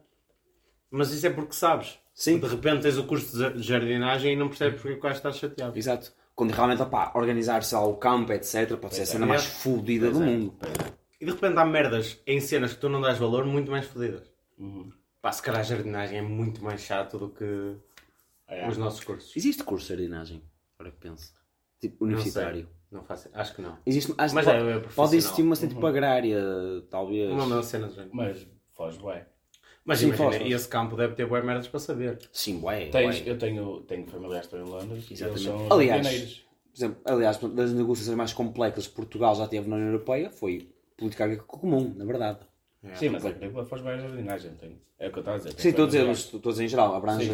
Mas isso é porque sabes. Sim. De repente tens o curso de jardinagem e não percebes porque o gajo está chateado. Exato. Quando realmente, opá, organizar-se ao campo, etc., pode ser a cena mais fodida do mundo. E de repente há merdas em cenas que tu não dás valor muito mais fodidas. Uhum. Pá, se calhar a jardinagem é muito mais chato do que É. os nossos cursos. Existe curso de jardinagem? Agora que penso. Tipo, universitário. Não faço. Acho que não. Existe, acho, Mas pode, é, é pode existir uma cena tipo agrária, talvez. Uma das cenas, gente. Mas foge, ué. Mas Sim, imagina, faz, e esse campo deve ter boas merdas para saber. Sim, ué, Tens, eu tenho, tenho familiares que estão em Londres e eles Exatamente. são Aliás, jardineiros. Por exemplo, aliás, das negociações mais complexas que Portugal já teve na União Europeia foi política agrícola comum, na verdade. Sim, mas foge bem a jardinagem. Tenho. É o que eu estava a dizer. Sim, estou a dizer, mas estou a dizer em geral, abrange.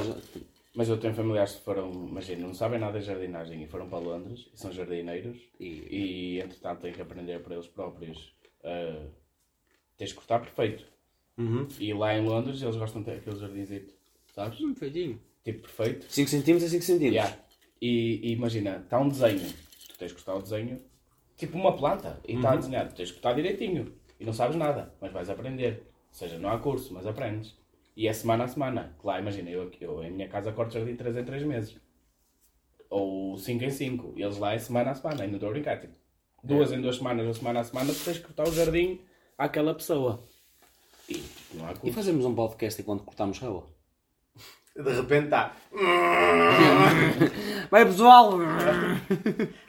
Mas eu tenho familiares que foram, imagina, não sabem nada de jardinagem e foram para Londres e são jardineiros E- e, entretanto têm que aprender para eles próprios. ah, tens que cortar perfeito. Uhum. E lá em Londres eles gostam de ter aquele jardinzito, sabes? Hum, feitinho. Tipo perfeito. 5 cm a 5 cm. Yeah. E, e imagina, está um desenho, tu tens que cortar o desenho, tipo uma planta, e está desenhado, tens que cortar direitinho. E não sabes nada, mas vais aprender. Ou seja, não há curso, mas aprendes. E é semana a semana. Claro, imagina, eu, aqui- eu em minha casa corto jardim 3 em 3 meses. Ou 5 em 5. E eles lá é semana a semana, ainda estou a brincar. Tipo, duas em duas semanas, ou semana a semana, tu tens que cortar o jardim àquela pessoa. E não há E fazemos um podcast enquanto cortamos rua. De repente [laughs] está Vai pessoal!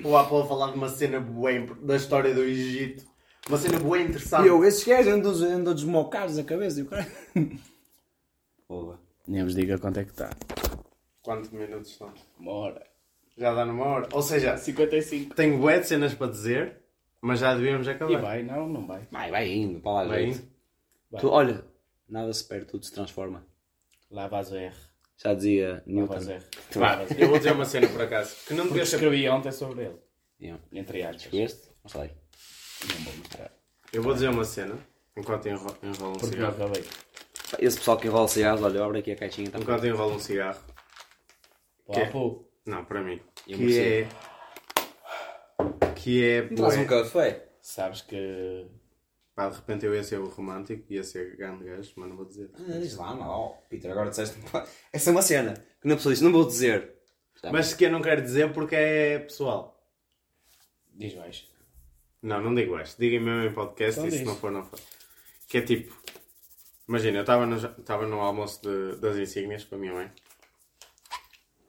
o Apple a falar de uma cena bué da história do Egito. Uma cena bué interessante. E eu, esses gajos andam, andam desmocados a cabeça e o cara. [laughs] Porra. Nem vos diga quanto é que está. Quantos minutos estão? Uma hora. Já dá numa hora. Ou seja, 55. tenho bué de cenas para dizer, mas já devíamos acabar. E vai, não, não vai. Vai, vai indo, para lá Vai jeito. Tu, olha, nada se perde, tudo se transforma. Lava as R. Já dizia Newton. as R. Eu vou dizer uma cena por acaso. Que não devia ser... escrevi ontem sobre ele. Yeah. Entre aspas. Este? Mostra aí. Não vou mostrar. Eu vou dizer uma cena, enquanto enro- enrolo um Porque eu cigarro. acabei. Esse pessoal que enrola cigarros, olha, abre aqui a caixinha. Tá? Enquanto enrolo um cigarro. Que? pô. Não, para mim. Eu Que é... Que é... Traz um café. Sabes que. Pá, de repente eu ia ser o romântico, ia ser grande gajo, mas não vou dizer. Ah, Diz lá, não. Oh, Peter, agora disseste. Essa é uma cena. Que uma pessoa disse, não vou dizer. Mas que eu não quero dizer porque é pessoal. Diz mais. Não, não digo este. Digam mesmo em podcast Então e se diz. não for, não for. Que é tipo... Imagina, eu estava no, estava no almoço de- das insígnias com a minha mãe.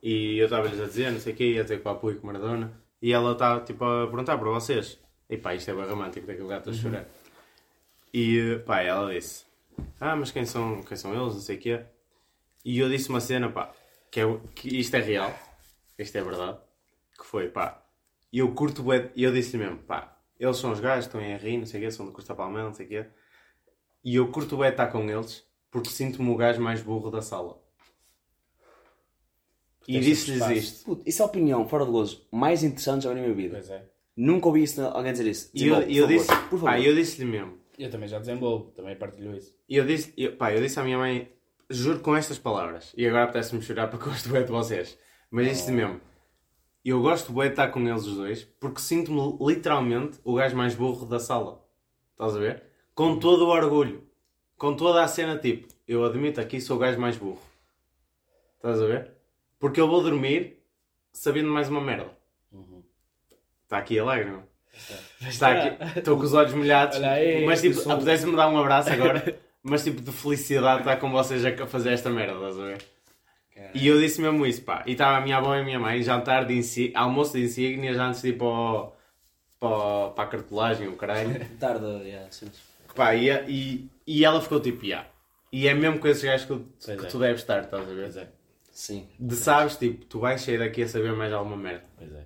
E eu estava-lhes a dizer, não sei o quê, ia dizer que o apoio com Maradona. E ela estava tipo a perguntar para vocês. E pá, isto é bem romântico daquele gato a chorar. E pá, ela disse: Ah, mas quem são, quem são eles? Não sei o quê. E eu disse uma cena, pá, que, é, o- que isto é real, isto é verdade. Que foi, pá, e eu curto e eu disse-lhe mesmo, pá, eles são os gajos, estão em RI, não sei o quê, são do Costa Palmeiras, não sei o quê. E eu curto bué estar com eles porque sinto-me o gajo mais burro da sala. E tens disse-lhes isto. Puto, isso é a opinião, fora de gozo, mais interessante já vi na minha vida. Pois é. Nunca ouvi isso, alguém dizer isso. E eu, Desenvolve, e eu disse. Por favor. pá, eu disse-lhe mesmo. Eu também já desenvolvo, também partilho isso. E eu disse, eu, pá, eu disse à minha mãe, juro com estas palavras, e agora apetece-me chorar porque gosto bué de vocês, mas disse-lhe mesmo, eu gosto bué de estar com eles os dois, porque sinto-me literalmente o gajo mais burro da sala. Estás a ver? Com todo o orgulho. Com toda a cena, tipo, eu admito aqui sou o gajo mais burro. Estás a ver? Porque eu vou dormir sabendo mais uma merda. Está aqui a lágrima. Está aqui. Estou com os olhos molhados. Olha aí, mas tipo, som. apetece-me dar um abraço agora. [laughs] mas tipo, de felicidade estar com vocês a fazer esta merda, estás a ver? E eu disse mesmo isso, pá. E estava a minha avó e a minha mãe, jantar de insi... almoço de insígnias antes de ir para, o... para, o- para a cartolagem, o caralho. [laughs] Tarde, yeah, sim. Pá, e, e, e ela ficou tipo, yeah. E é mesmo com esses gajos que, Pois que é. tu deves estar, estás a ver? Pois é. Sim. De sabes, tipo, tu vais sair daqui a saber mais alguma merda. Pois é.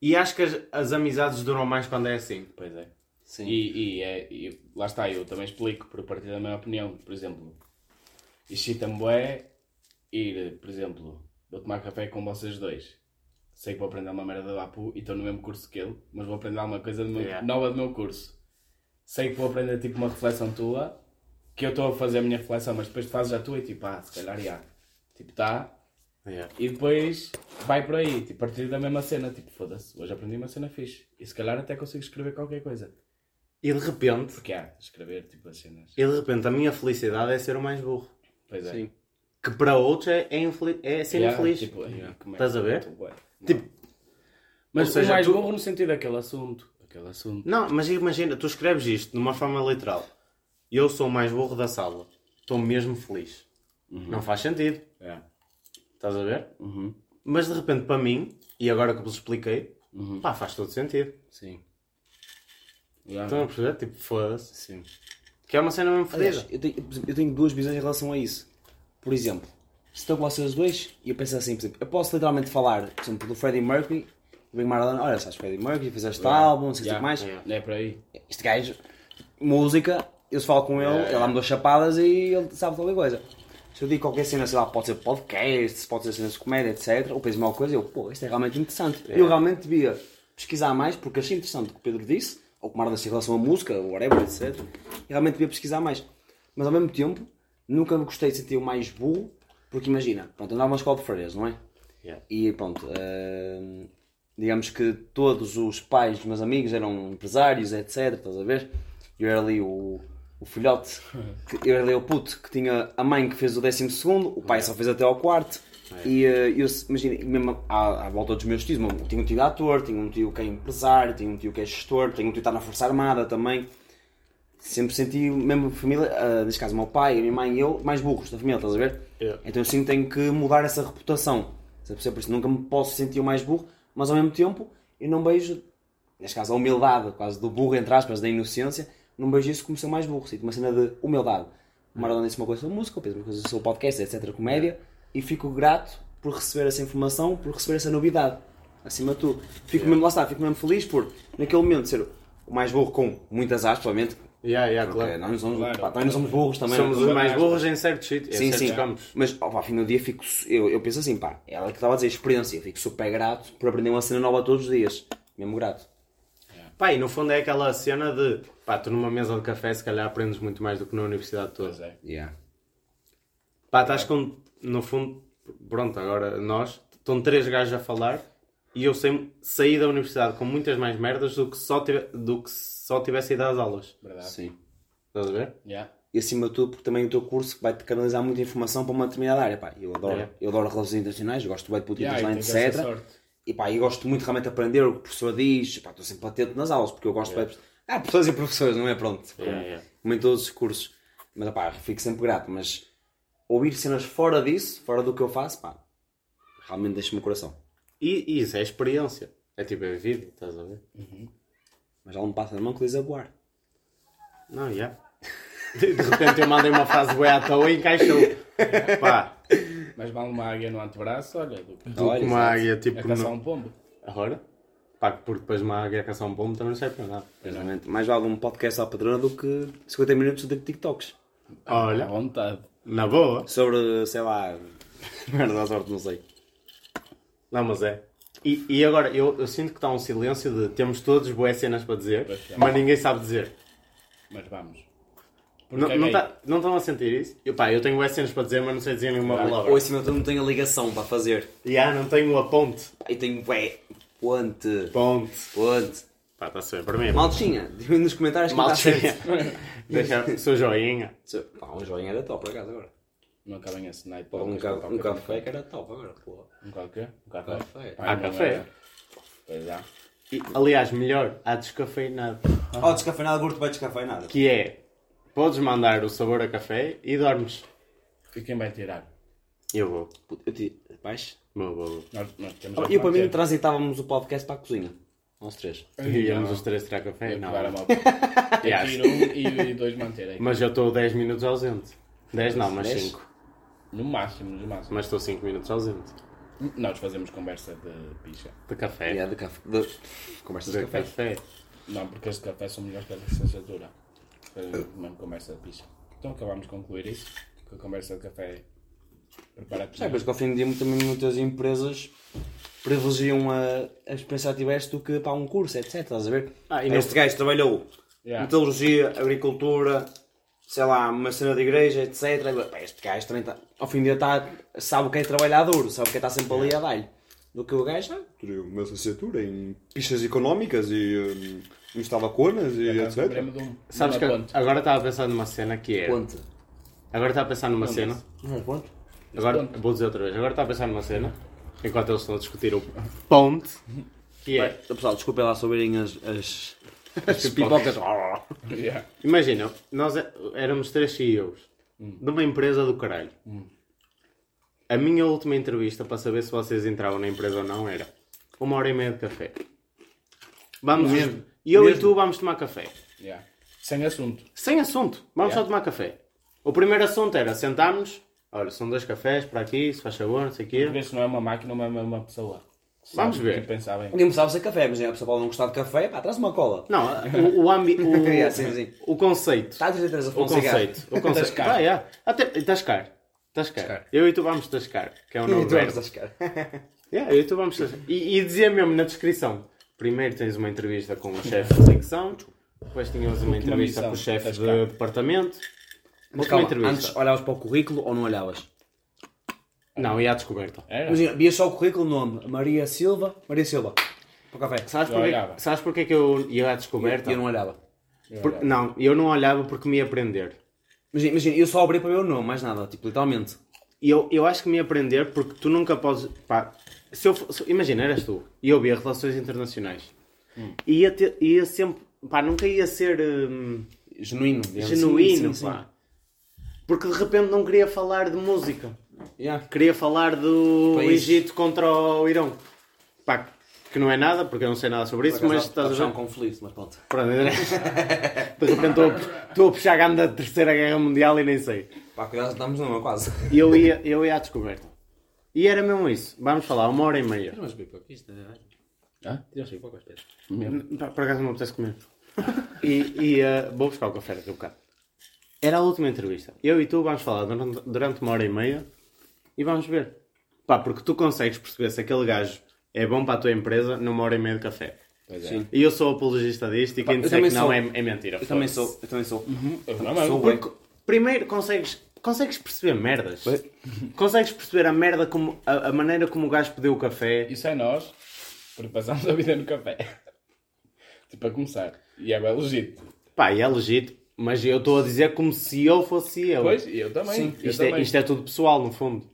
E acho que as, as amizades duram mais quando é assim. Pois é. Sim. E, e, é, e lá está, eu também explico por partir da minha opinião. Por exemplo, excita-me bué ir, por exemplo, vou tomar café com vocês dois. sei que vou aprender uma merda do Apu e estou no mesmo curso que ele, mas vou aprender alguma coisa do meu- Yeah. nova do meu curso. Sei que vou aprender tipo uma reflexão tua, que eu estou a fazer a minha reflexão, mas depois tu fazes a tua e tipo, ah, se calhar já. Tipo, tá. Yeah. E depois vai por aí, tipo, a partir da mesma cena, tipo, foda-se, hoje aprendi uma cena fixe. E se calhar até consigo escrever qualquer coisa. E de repente, Porque há, escrever tipo as cenas. e de repente a minha felicidade é ser o mais burro. Pois é. Sim. Que para outros é, é, infeli- é ser Yeah, infeliz. tipo, é Estás a ver? Tipo, mas ou seja, o mais tu- burro no sentido daquele assunto. Aquele assunto. Não, mas imagina, tu escreves isto de uma forma literal. Eu sou o mais burro da sala. Estou mesmo feliz. Não faz sentido. É. Estás a ver? Uhum. Mas de repente para mim, e agora que vos expliquei, Uhum. pá, faz todo sentido. Sim. Yeah. Estão a perceber? Tipo, foda-se. Sim. Que é uma cena mesmo Aliás, fodida. eu tenho, eu tenho duas visões em relação a isso. Por exemplo, se estou com vocês dois e eu penso assim, por exemplo, eu posso literalmente falar, por exemplo, do Freddie Mercury, do Big Maradona, olha, sabes Freddie Mercury, fez este álbum, não sei o que Yeah. mais. Yeah. É por aí. Este gajo, música, eu se falo com ele, ele dá-me duas chapadas e ele sabe qualquer coisa. Se eu digo qualquer cena, sei lá, pode ser podcast, pode ser cenas de comédia, etc. Ou penso uma coisa, eu, pô, isto é realmente interessante. Eu realmente devia pesquisar mais, porque achei interessante o que o Pedro disse, ou como Marda em relação à música, ou whatever, etc. E realmente devia pesquisar mais. Mas ao mesmo tempo, nunca me gostei de sentir o mais burro, porque imagina, pronto, andava numa escola de freiras, não é? Yeah. E pronto, hum, digamos que todos os pais dos meus amigos eram empresários, etc. Estás a ver? Eu era ali o, o filhote, que, eu era ali o puto que tinha a mãe que fez o décimo segundo, o pai só fez até ao quarto. E eh, eu, imagina, mesmo à, à volta dos meus tios, tinha um tio de ator, tinha um tio que é empresário, tinha um tio que é gestor, tinha um tio que está na Força Armada também. Sempre senti, mesmo a família, ah, neste caso meu pai, a minha mãe e eu, mais burros da família, estás a ver? Yeah. Então eu sinto que tenho que mudar essa reputação. Por isso nunca me posso sentir o mais burro, mas ao mesmo tempo eu não vejo, neste caso a humildade, quase do burro, entre aspas, da inocência, não vejo isso como ser mais burro. Sinto uma cena de humildade. O Maradona disse uma coisa sobre música, eu penso uma coisa sobre podcast, etc, comédia, e fico grato por receber essa informação, por receber essa novidade. Acima de tudo. Fico mesmo, lá está, fico mesmo feliz por, naquele momento, ser o mais burro com muitas aspas, obviamente, Yeah, yeah, claro. nós não somos, Claro. pá, também não somos burros também. Somos os mais burros em certos sítios, Sim, sim. campos. Mas ao fim do dia fico, eu, eu penso assim, pá, ela que estava a dizer experiência, fico super grato por aprender uma cena nova todos os dias. Mesmo grato. Pá, e no fundo é aquela cena de, pá, tu numa mesa de café se calhar aprendes muito mais do que na universidade Pois toda. é. Yeah. Pá, estás com, no fundo, pronto, agora nós, estão três gajos a falar e eu sei, saí da universidade com muitas mais merdas do que só, tive, do que só tivesse ido às aulas. Verdade. Sim. Estás a ver? Yeah. E acima de tudo, porque também o teu curso vai-te canalizar muita informação para uma determinada área. Pá, eu adoro, É. eu adoro relações internacionais, gosto bem de política Yeah, essa etc. E pá, eu gosto muito realmente de aprender o que o professor diz. Pá, estou sempre atento nas aulas, porque eu gosto bem. Ah, professores e professores, não é? Pronto. Yeah, yeah. Como em todos os cursos. Mas pá, fico sempre grato. Mas ouvir cenas fora disso, fora do que eu faço, pá, realmente deixa-me o coração. E, e isso é experiência. É tipo, é vídeo, estás a ver? Mas ela me passa na mão que diz a voar. Não, já. De, [laughs] de repente eu mandei uma frase boa à toa e encaixou. Pá, Mas vale uma águia no antebraço, olha, do que do Olha, que uma exato. águia a tipo. caçar no- um pombo. Agora? Pá, porque depois uma águia a caçar um pombo também não serve para nada. Exatamente. Mais vale um podcast à padrona do que 50 minutos de TikToks. À Olha, vontade. na boa. Sobre, sei lá, [laughs] merda à sorte, não sei. Não, mas é. E, e agora, eu, eu sinto que está um silêncio de temos todos boas cenas para dizer, é. mas ninguém sabe dizer. Mas vamos. Não, é tá- não estão a sentir isso? Eu, pá, eu tenho boas cenas para dizer, mas não sei dizer nenhuma palavra. Ou acima de tudo não tenho a ligação para fazer. E ah, não tenho a ponte. E tenho, ué, ponte, Ponte. ponte. Pá, está-se bem, para mim. Maltinha, diz nos comentários que está Maltinha. [laughs] Deixa o seu joinha. Pá, um joinha era top, por acaso, agora. Não cabem esse night. Pô, um, ca um café que era top, agora. Pô. Um café? Um café? Café. Ah, não café. Pois é. E, aliás, melhor, há descafeinado. Oh, descafeinado, curto bem descafeinado. Que é, podes mandar o sabor a café e dormes. E quem vai tirar? Eu vou. Eu te... Baixo. Meu vou. Nós, nós temos Oh, a Eu para mim transitávamos o podcast para a cozinha. Nós três. Íamos os três tirar café? Eu Não. pegar a moto. [laughs] Yes. Tiro um e, dois manter aí. Mas eu estou 10 minutos ausente. 10 não, mas Dez? 5. No máximo, no máximo. Mas estou 5 minutos ausente. Nós fazemos conversa de picha. De café. É, de café. De... Conversas de De café. café. Não, porque as de café são melhores que as de licenciatura. Fazemos mesmo conversa de picha. Então acabamos de concluir isso. Que a conversa de café prepara Já, depois que ao fim do dia também muitas empresas privilegiam a, a experiência que tiveste do que para um curso, etc. Estás a ver? Ah, e este neste- gajo trabalhou Yeah. metalurgia, agricultura, sei lá, uma cena de igreja, etc. Pá, Este gajo também está, ao fim do dia está, sabe o que é trabalhar duro, sabe o que é estar sempre ali a dar-lhe. Do que o gajo, tirei uma licenciatura em pistas económicas e um, instala conas e de um- Sabes que ponte. agora estava a pensar numa cena que é. Ponte. Agora estava a pensar numa cena. Não é ponte? Agora ponte. vou dizer outra vez. Agora estava a pensar numa cena. Enquanto eles estão a discutir o ponte. Que é. Pessoal, desculpem lá ouvirem as, as, as pipocas. Yeah. Imagina, nós é- éramos três CEOs de uma empresa do caralho. A minha última entrevista para saber se vocês entravam na empresa ou não era uma hora e meia de café. Vamos, Mesmo? E eu e Mesmo? tu vamos tomar café. Yeah. Sem assunto. Sem assunto. Vamos Yeah. só tomar café. O primeiro assunto era sentarmos. Olha, são dois cafés para aqui, se faz favor, não sei o quê. Porque isso não é uma máquina, não é uma pessoa. Vamos Sabe o ver. que pensar bem. Ninguém precisava ser café, mas a pessoa pode não gostar de café, pá, traz uma cola. Não, o, o, ambi o, [laughs] Yeah, sim, sim. o conceito. Está a dizer Teresa O Fonseca. conceito. O conceito. Tascar. Ah, yeah. Até, tascar. Tascar. Tascar. Eu e tu vamos tascar, que é o [laughs] E tu és verbo. das caras. Yeah, eu e tu vamos tascar. E, e dizia mesmo na descrição. Primeiro tens uma entrevista com o chefe de secção, depois tínhamos uma entrevista com o chefe de departamento. Mas Última calma, entrevista. antes olhavas para o currículo ou não olhavas? Não, ia à descoberta. Era? Imagina, vias só o currículo, nome, Maria Silva, Maria Silva, para o café. Sabes Eu porquê, olhava. sabes porquê que eu ia à descoberta? E eu não olhava. Por- não, eu não olhava porque me ia aprender. Imagina, imagina, eu só abri para ver o nome, mais nada, tipo, literalmente. E eu, eu acho que me ia aprender porque tu nunca podes. Pá, se eu, se- imagina, eras tu e eu via relações internacionais. Ia, ter, ia sempre. Pá, nunca ia ser hum, Genuíno. digamos. genuíno, Sim, sim, pá. Porque de repente não queria falar de música. sim. Yeah. Queria falar do País. Egito contra o Irão. Pá, que não é nada, porque eu não sei nada sobre isso, mas acaso, [laughs] estás a ver. um conflito, mas pronto. Pronto, de repente estou a- estou a puxar a ganda da Terceira Guerra Mundial e nem sei. Pá, cuidado, estamos numa quase. E eu ia, eu ia à descoberta. E era mesmo isso. Vamos falar, uma hora e meia. Mas pipoca, isto é... Hã? Tiras pipoca, espera. Pá, Por acaso não me apetece comer. E, e eh, vou buscar o café daqui a bocado. Era a última entrevista. Eu e tu vamos falar durante, durante uma hora e meia e vamos ver. Pá, porque tu consegues perceber se aquele gajo é bom para a tua empresa numa hora e meia de café. Pois é. Sim. E eu sou apologista disto e quem eu disser que não é, é mentira. Eu também sou, eu também sou. Eu não, mas- Sou Porque, primeiro, consegues, consegues perceber merdas. Consegues perceber a merda, como, a, a maneira como o gajo pediu o café. Isso é nós, porque passamos a vida no café. tipo, a começar. E é bem legítimo. Pá, e é legítimo. Mas eu estou a dizer como se eu fosse eu. Pois, e eu também. Sim, eu Isto é, também. isto é tudo pessoal, no fundo.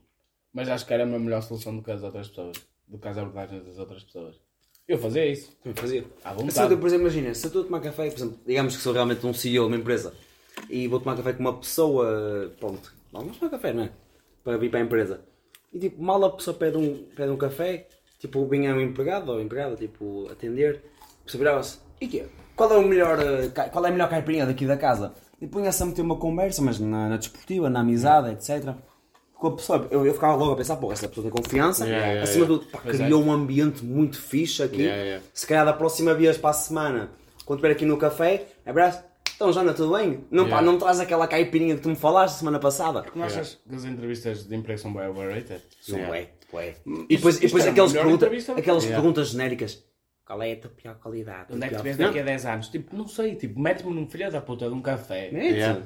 Mas acho que era a melhor solução do que as outras pessoas. Do que as abordagens das outras pessoas. Eu fazia isso. Também fazia. À Se eu, vontade. por exemplo, imagina, se eu estou a tomar café, por exemplo, digamos que sou realmente um CEO de uma empresa e vou tomar café com uma pessoa, pronto, vamos tomar café, não é? Para vir para a empresa. E tipo, mal a pessoa pede um, pede um café, tipo, vinha um empregado ou empregada, tipo, atender, a pessoa virava-se, e quê? Qual é o melhor, eh, qual é a melhor caipirinha daqui da casa? E punha-se a meter uma conversa, mas na, na desportiva, na amizade, etc. Com a pessoa, eu, eu ficava logo a pensar, pô, essa pessoa tem confiança, Yeah, yeah, acima yeah. de tudo, pá, Pois é. criou um ambiente muito fixe aqui. Yeah, yeah. Se calhar da próxima vez para a semana, quando estiver aqui no café, abraço. Então, Jana, tudo bem? Não, pá, não traz aquela caipirinha que tu me falaste semana passada? Não achas que as entrevistas de emprego são bem overrated? São Yeah. ué, ué. E depois, e depois a aquelas, pergunta, aquelas Yeah. perguntas genéricas. Qual é a tua pior qualidade? Onde é que te vês daqui a 10 anos? Tipo, não sei. Tipo, mete-me num filho da puta de um café. Mete. Yeah.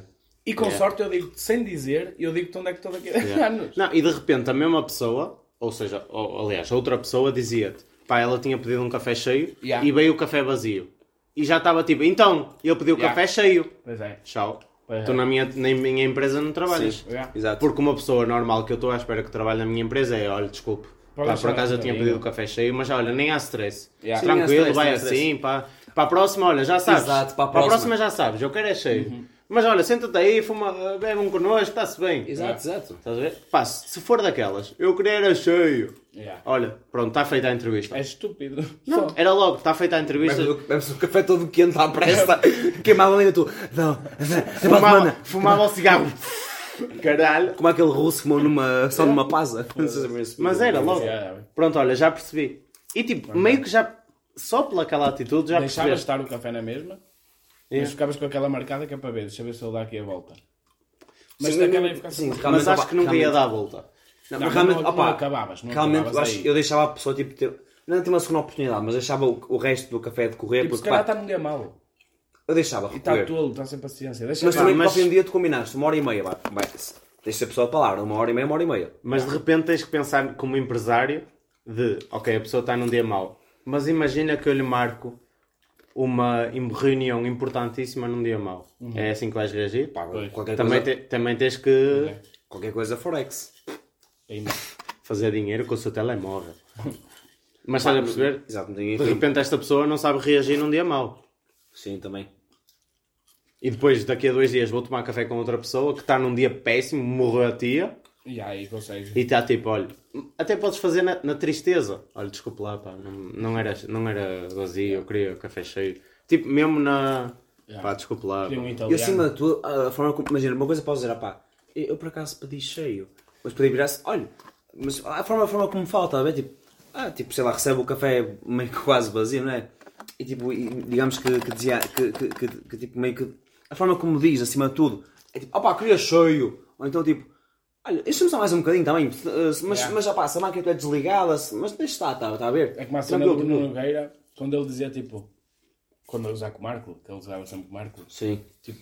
E com Yeah. sorte eu digo sem dizer, eu digo-te onde é que estou daqui a 10 Yeah. [laughs] anos. Não, e de repente a mesma pessoa, ou seja, ou, aliás, outra pessoa dizia-te, pá, ela tinha pedido um café cheio Yeah. e veio o café vazio. E já estava tipo, então, eu pedi o Yeah. café cheio. Pois é. Tchau. Pois é. Tu na minha, na minha empresa não trabalhas. Yeah. Exato. Porque uma pessoa normal que eu estou à espera que trabalhe na minha empresa é, olha, desculpe. Pá, por acaso eu tinha pedido o café cheio, mas olha, nem há stress. Yeah. Sim, há Tranquilo, stress, vai há stress. assim, pá. Para a próxima, olha, já sabes. Exato, para a próxima. já sabes, eu quero é cheio. Mas olha, senta-te aí, fuma, bebe um connosco, está-se bem. Exato, exato. Estás a ver? Pá, se for daquelas, eu queria era cheio. Yeah. Olha, pronto, está feita a entrevista. É estúpido. Não, Só. era logo, está feita a entrevista. Bebes o- café todo quente à pressa, [laughs] queimado ainda tu. Não, não, Fumava, fumava. fumava o cigarro. Caralho. Como aquele russo que numa, só numa pasa. Mas era logo. Pronto, olha, já percebi. E tipo, meio que já, só pelaquela atitude, já percebeste. estar o café na mesma, Yeah. mas ficavas com aquela marcada que é para ver, deixa eu ver se ele dá aqui a volta. Mas Sim, daquela ia ficar sim, assim. Mas acho que nunca ia dar a volta. Não, Não, realmente, não- não opa, acabavas, não realmente acabavas eu, acho, eu deixava a pessoa tipo, ter, não ter uma segunda oportunidade, mas deixava o, o resto do café decorrer Tipo, se porque calhar pá, está num dia mau. eu deixava E está tolo, está sem paciência. Deixa Mas também mas- mas... um dia tu combinaste uma hora e meia, vai, vai, deixa a pessoa a palavra, uma hora e meia, uma hora e meia. Mas de repente tens que pensar como empresário de, ok, a pessoa está num dia mau, mas imagina que eu lhe marco uma reunião importantíssima num dia mau. É assim que vais reagir? Pá, qualquer, Também, coisa, te- também tens que qualquer coisa Forex. Ainda. fazer dinheiro com o seu telemóvel. [laughs] Mas estás a perceber? Exato, não tem De repente esta pessoa não sabe reagir num dia mau. Sim, também. E depois, daqui a dois dias, vou tomar café com outra pessoa que está num dia péssimo, morreu a tia, E aí consegues. e está tipo, olha, até podes fazer na, na tristeza. Olha, desculpa lá, pá, não, não, era, não era vazio, eu queria café cheio. Tipo, mesmo na. Pá, desculpa lá. Um. E acima de tudo, a forma como, imagina, uma coisa posso dizer, ah pá, eu, eu por acaso pedi cheio, mas podia virar-se, olha, mas a forma, a forma como falta, a ver, tipo, ah, tipo, sei lá, recebe o café meio que quase vazio, não é? E tipo, e, digamos que, que dizia, que, que, que, que, tipo, meio que, a forma como diz, acima de tudo, é tipo, ah pá, queria cheio, ou então tipo, olha, deixa-me só mais um bocadinho também, eh, mas, Yeah. mas, pá, se a máquina é desligada, mas deixa estar, está, está a ver? É como a cena do. Nogueira, quando ele dizia tipo. Quando eu usava com o Marco, que ele usava sempre com o Marco, Sim. tipo,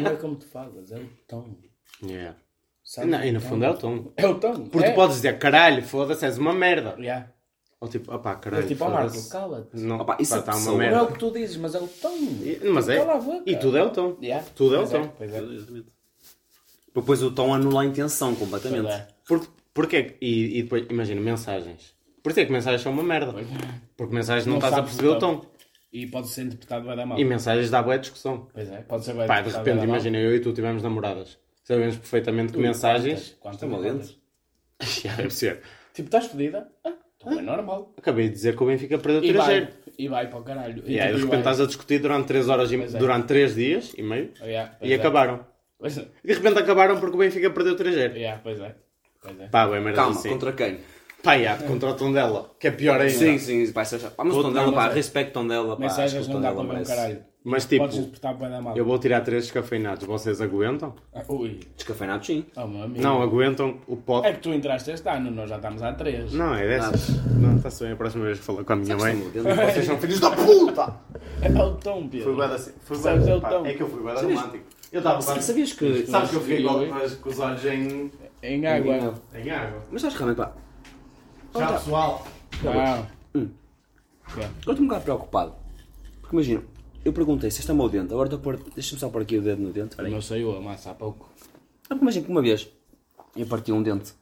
não é como tu falas, é o tom. Yeah. Sabe? Não, e no fundo é o tom. É o tom. Porque é. tu podes dizer, caralho, foda-se, és uma merda. Yeah. Ou tipo, opá, É caralho. tipo, ó Marco, cala-te. Não, Opa, isso pá, é tá uma pessoa. Não é merda. o que tu dizes, mas é o tom. E- Mas é. E tudo é o tom. Yeah. Tudo é o tom. Pois é. Depois o tom anula a intenção completamente. É. Por, porquê? E, e depois, imagina, mensagens. Por isso é que mensagens são uma merda. Porque mensagens não, Não estás a perceber o tom. E pode ser interpretado vai dar mal. E mensagens dá boa discussão. Pois é, pode ser vai Pá, de repente, imagina, eu e tu tivemos namoradas. Sabemos perfeitamente que mensagens. Quantas? Quantas? [laughs] Já deve ser. Tipo, estás fodida? Ah, então é normal. Acabei de dizer que o Benfica perdeu E 3 vai, 0 e vai para o caralho. E aí, de tipo, repente vai- estás a discutir durante 3 horas e, é. durante 3 dias e meio Oh, yeah, e é. acabaram. Pois é. E de repente acabaram porque o Benfica perdeu 3 0 Yeah, pois é. Pois é. Pá, bem, merda Calma, assim. contra quem? Pá, já, contra o tom dela. Que é pior ainda. Sim, sim, vai ser chato. Pá, mas o tom Não, dela, mas pá, é- respeito o tom dela, pá. acho que Mensagens o não dá dela para ver um merece. caralho. Mas, tipo, Podes interpretar vai dar mal. Eu vou tirar 3 descafeinados. Vocês aguentam? Ah, Ui. Descafeinado, sim. Oh, meu amigo. Não, aguentam o pote. É que tu entraste este ano, nós já estamos há três. Não, é dessas. Não, está-se bem. A próxima vez que falar com a minha mãe. Vocês são filhos da puta! É o tom, Pedro. Fui bué da... Fui bué Sabes, é o pá, tom. É que eu fui bué da romântico. Eu estava quase... Sabias que. Sabes que eu fiquei Eu- com, com os- olhos em... Em água. em água. Mas que realmente, pá. Tchau, pessoal. Ah. Agora estou um bocado preocupado. Porque imagina, eu perguntei se este é o meu dente. Agora estou a pôr. Deixa-me só pôr aqui o dedo no dente. Peraí. Não saiu a massa há pouco. Ah, porque imagina que uma vez eu parti um dente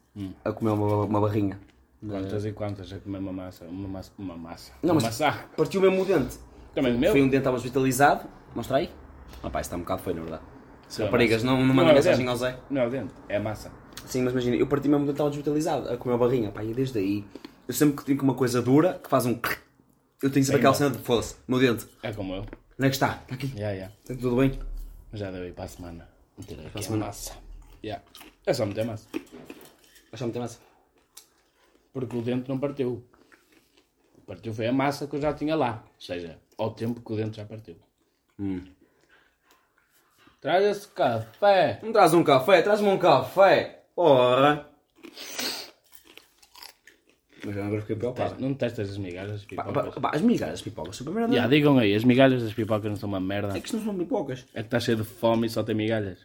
a comer uma, uma barrinha. Quantas e quantas a comer uma massa? Uma massa. Uma massa. Não, uma mas massa. partiu mesmo o dente. Também o meu? Foi um dente estava hospitalizado. Mostra aí. Ah, pá, isso está um bocado feio, na verdade. Sim, a Raparigas, não, não Não manda é mensagem ao Zé. Não é o dente, é a massa. Sim, mas imagina, eu parti mesmo o dente estava hospitalizado a comer uma barrinha. Pá, e desde aí, eu sempre que tenho uma coisa dura que faz um. Eu tenho sempre aquela cena de foda-se, meu dente. É como eu. Onde é que está? Está aqui. Já, já. Está tudo bem? Já deu aí para a semana. Meter aqui a semana. massa. Já. É só meter massa. Achou muito massa. Porque o dente não partiu. Partiu foi a massa que eu já tinha lá. Ou seja, ao tempo que o dente já partiu. Hum. Traz esse café. Não traz um café? Traz-me um café. Ora. Mas agora fiquei preocupado. Não testas as migalhas das Pá, pipocas? pá, pá, as migalhas das pipocas são para merda. Já, digam aí, as migalhas das pipocas não são uma merda. É que isto não são pipocas. É que está cheio de fome e só tem migalhas.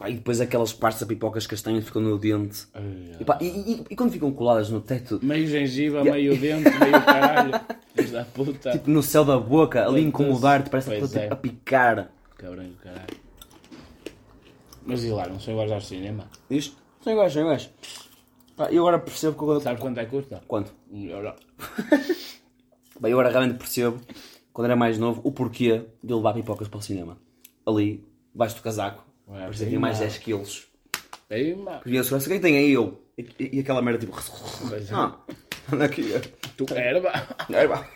Pá, e depois aquelas partes da pipocas castanhas ficam no dente. Ai, E, pá, e, e- e quando ficam coladas no teto, Meio gengiva, meio dente, meio caralho. [laughs] Da puta. tipo no céu da boca, ali incomodar-te, parece que tipo, é. a picar. Cabrão caralho. Mas e lá, não são iguais ao cinema? Isto? São iguais, são iguais. Pá, eu agora percebo que eu... Sabes quanto é que custa? Quanto? Um euro. [laughs] Bem, eu agora realmente percebo, quando era mais novo, o porquê de levar pipocas para o cinema. Ali, debaixo do casaco, Ué, parecia que tinha mais prima. 10 quilos. Aí, mano. Porque eu segurança, quem tem aí eu? E, aquela merda tipo... É. [laughs] Ah, anda aqui. Tu erva. Aí vá.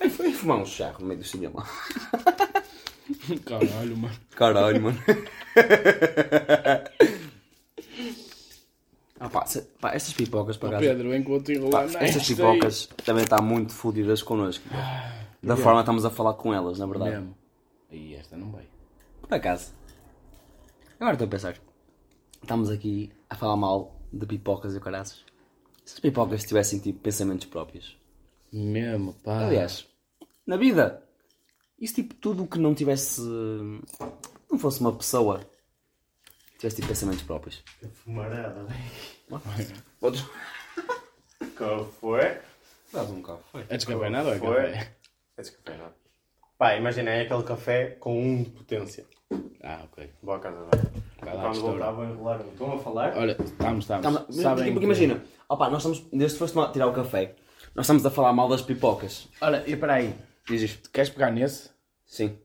Aí foi fumar um charro no meio do cinema. Caralho, mano. Caralho, mano. [laughs] ah, pá, se- pá, estas pipocas, para. Pedro, enquanto Pá, enrolar estas pipocas também estão muito fodidas connosco. Da forma que estamos a falar com elas, na verdade. Mesmo. E esta não vai. Por acaso. Agora estou a pensar. estamos aqui a falar mal de pipocas e caraças. Se as pipocas tivessem tipo pensamentos próprios. Mesmo, pá. Aliás, na vida, isso tipo tudo o que não tivesse. não fosse uma pessoa. Tivesse tipo pensamentos próprios. Que fumarada, velho. Podes. Qual foi? Dás um café. É descafeinado ou é Foi. café? É descafeinado. Pá, imagina, é aquele café com 1 de potência. Ah, ok. Boa casa. Vai lá, Quando voltar, vou enrolar um. Estão a falar? Olha, estamos, estamos. Mas- Sabem porque, porque que- imagina, opá, nós estamos. Desde que foste tomar- tirar o café, nós estamos a falar mal das pipocas. Olha, e espera aí. Diz isto. Queres pegar nesse? Sim.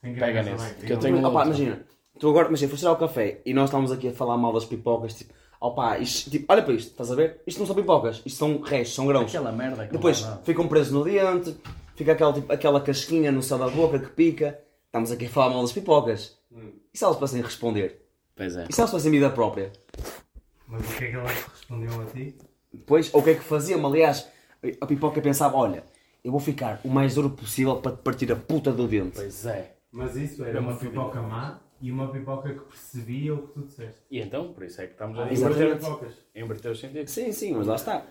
Pega nesse. Que eu tenho um Opá, outro. imagina, tu agora, imagina, foste tirar o café e nós estamos aqui a falar mal das pipocas, tipo, opá, isto, tipo, olha para isto, estás a ver? Isto não são pipocas, isto são restos, são grãos. Aquela merda que Depois dá nada. ficam presos no dente, fica aquela, tipo, aquela casquinha no céu da boca que pica. Estamos aqui a falar mal das pipocas. E se elas fossem responder? Pois é. E se elas fossem vida própria? Mas o que é que elas respondiam a ti? Depois, ou o que é que faziam? Aliás, a pipoca pensava, olha, eu vou ficar o mais duro possível para te partir a puta do dente. Pois é. Mas isso era uma pipoca má e uma pipoca que percebia o que tu disseste. E então, por isso é que estamos a Exatamente. inverter, pipocas. inverter os sentidos. Sim, sim, mas lá está.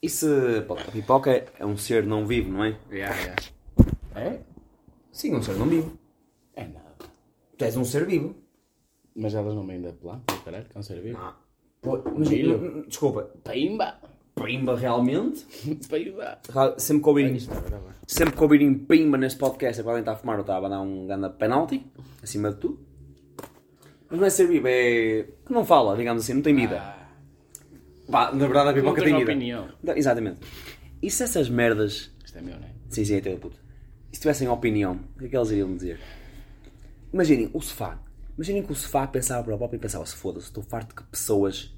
E se, pô, a pipoca é um ser não vivo, não é? Yeah, yeah. É? Sim, um ser não vivo. Tu és um ser vivo. Mas elas não vêm da planta, caralho, que é um ser vivo. Ah, pô, mas, Milho. desculpa, Pimba! pimba realmente? [laughs] Pimba! Sempre que ouvirem, é sempre que ouvirem pimba neste podcast é alguém estar a fumar ou estava a dar um grande penalti, acima de tudo. Mas não é ser vivo, é que não fala, digamos assim, não tem vida. Ah, Pá, na verdade a não pipoca tem vida. opinião. Não, Exatamente. E se essas merdas Isto é meu, não é? Sim, sim, é teu puto. E se tivessem opinião, o que é que eles iriam dizer? Imaginem, o sofá. Imaginem que o sofá pensava para o próprio e pensava: se foda-se, estou farto que pessoas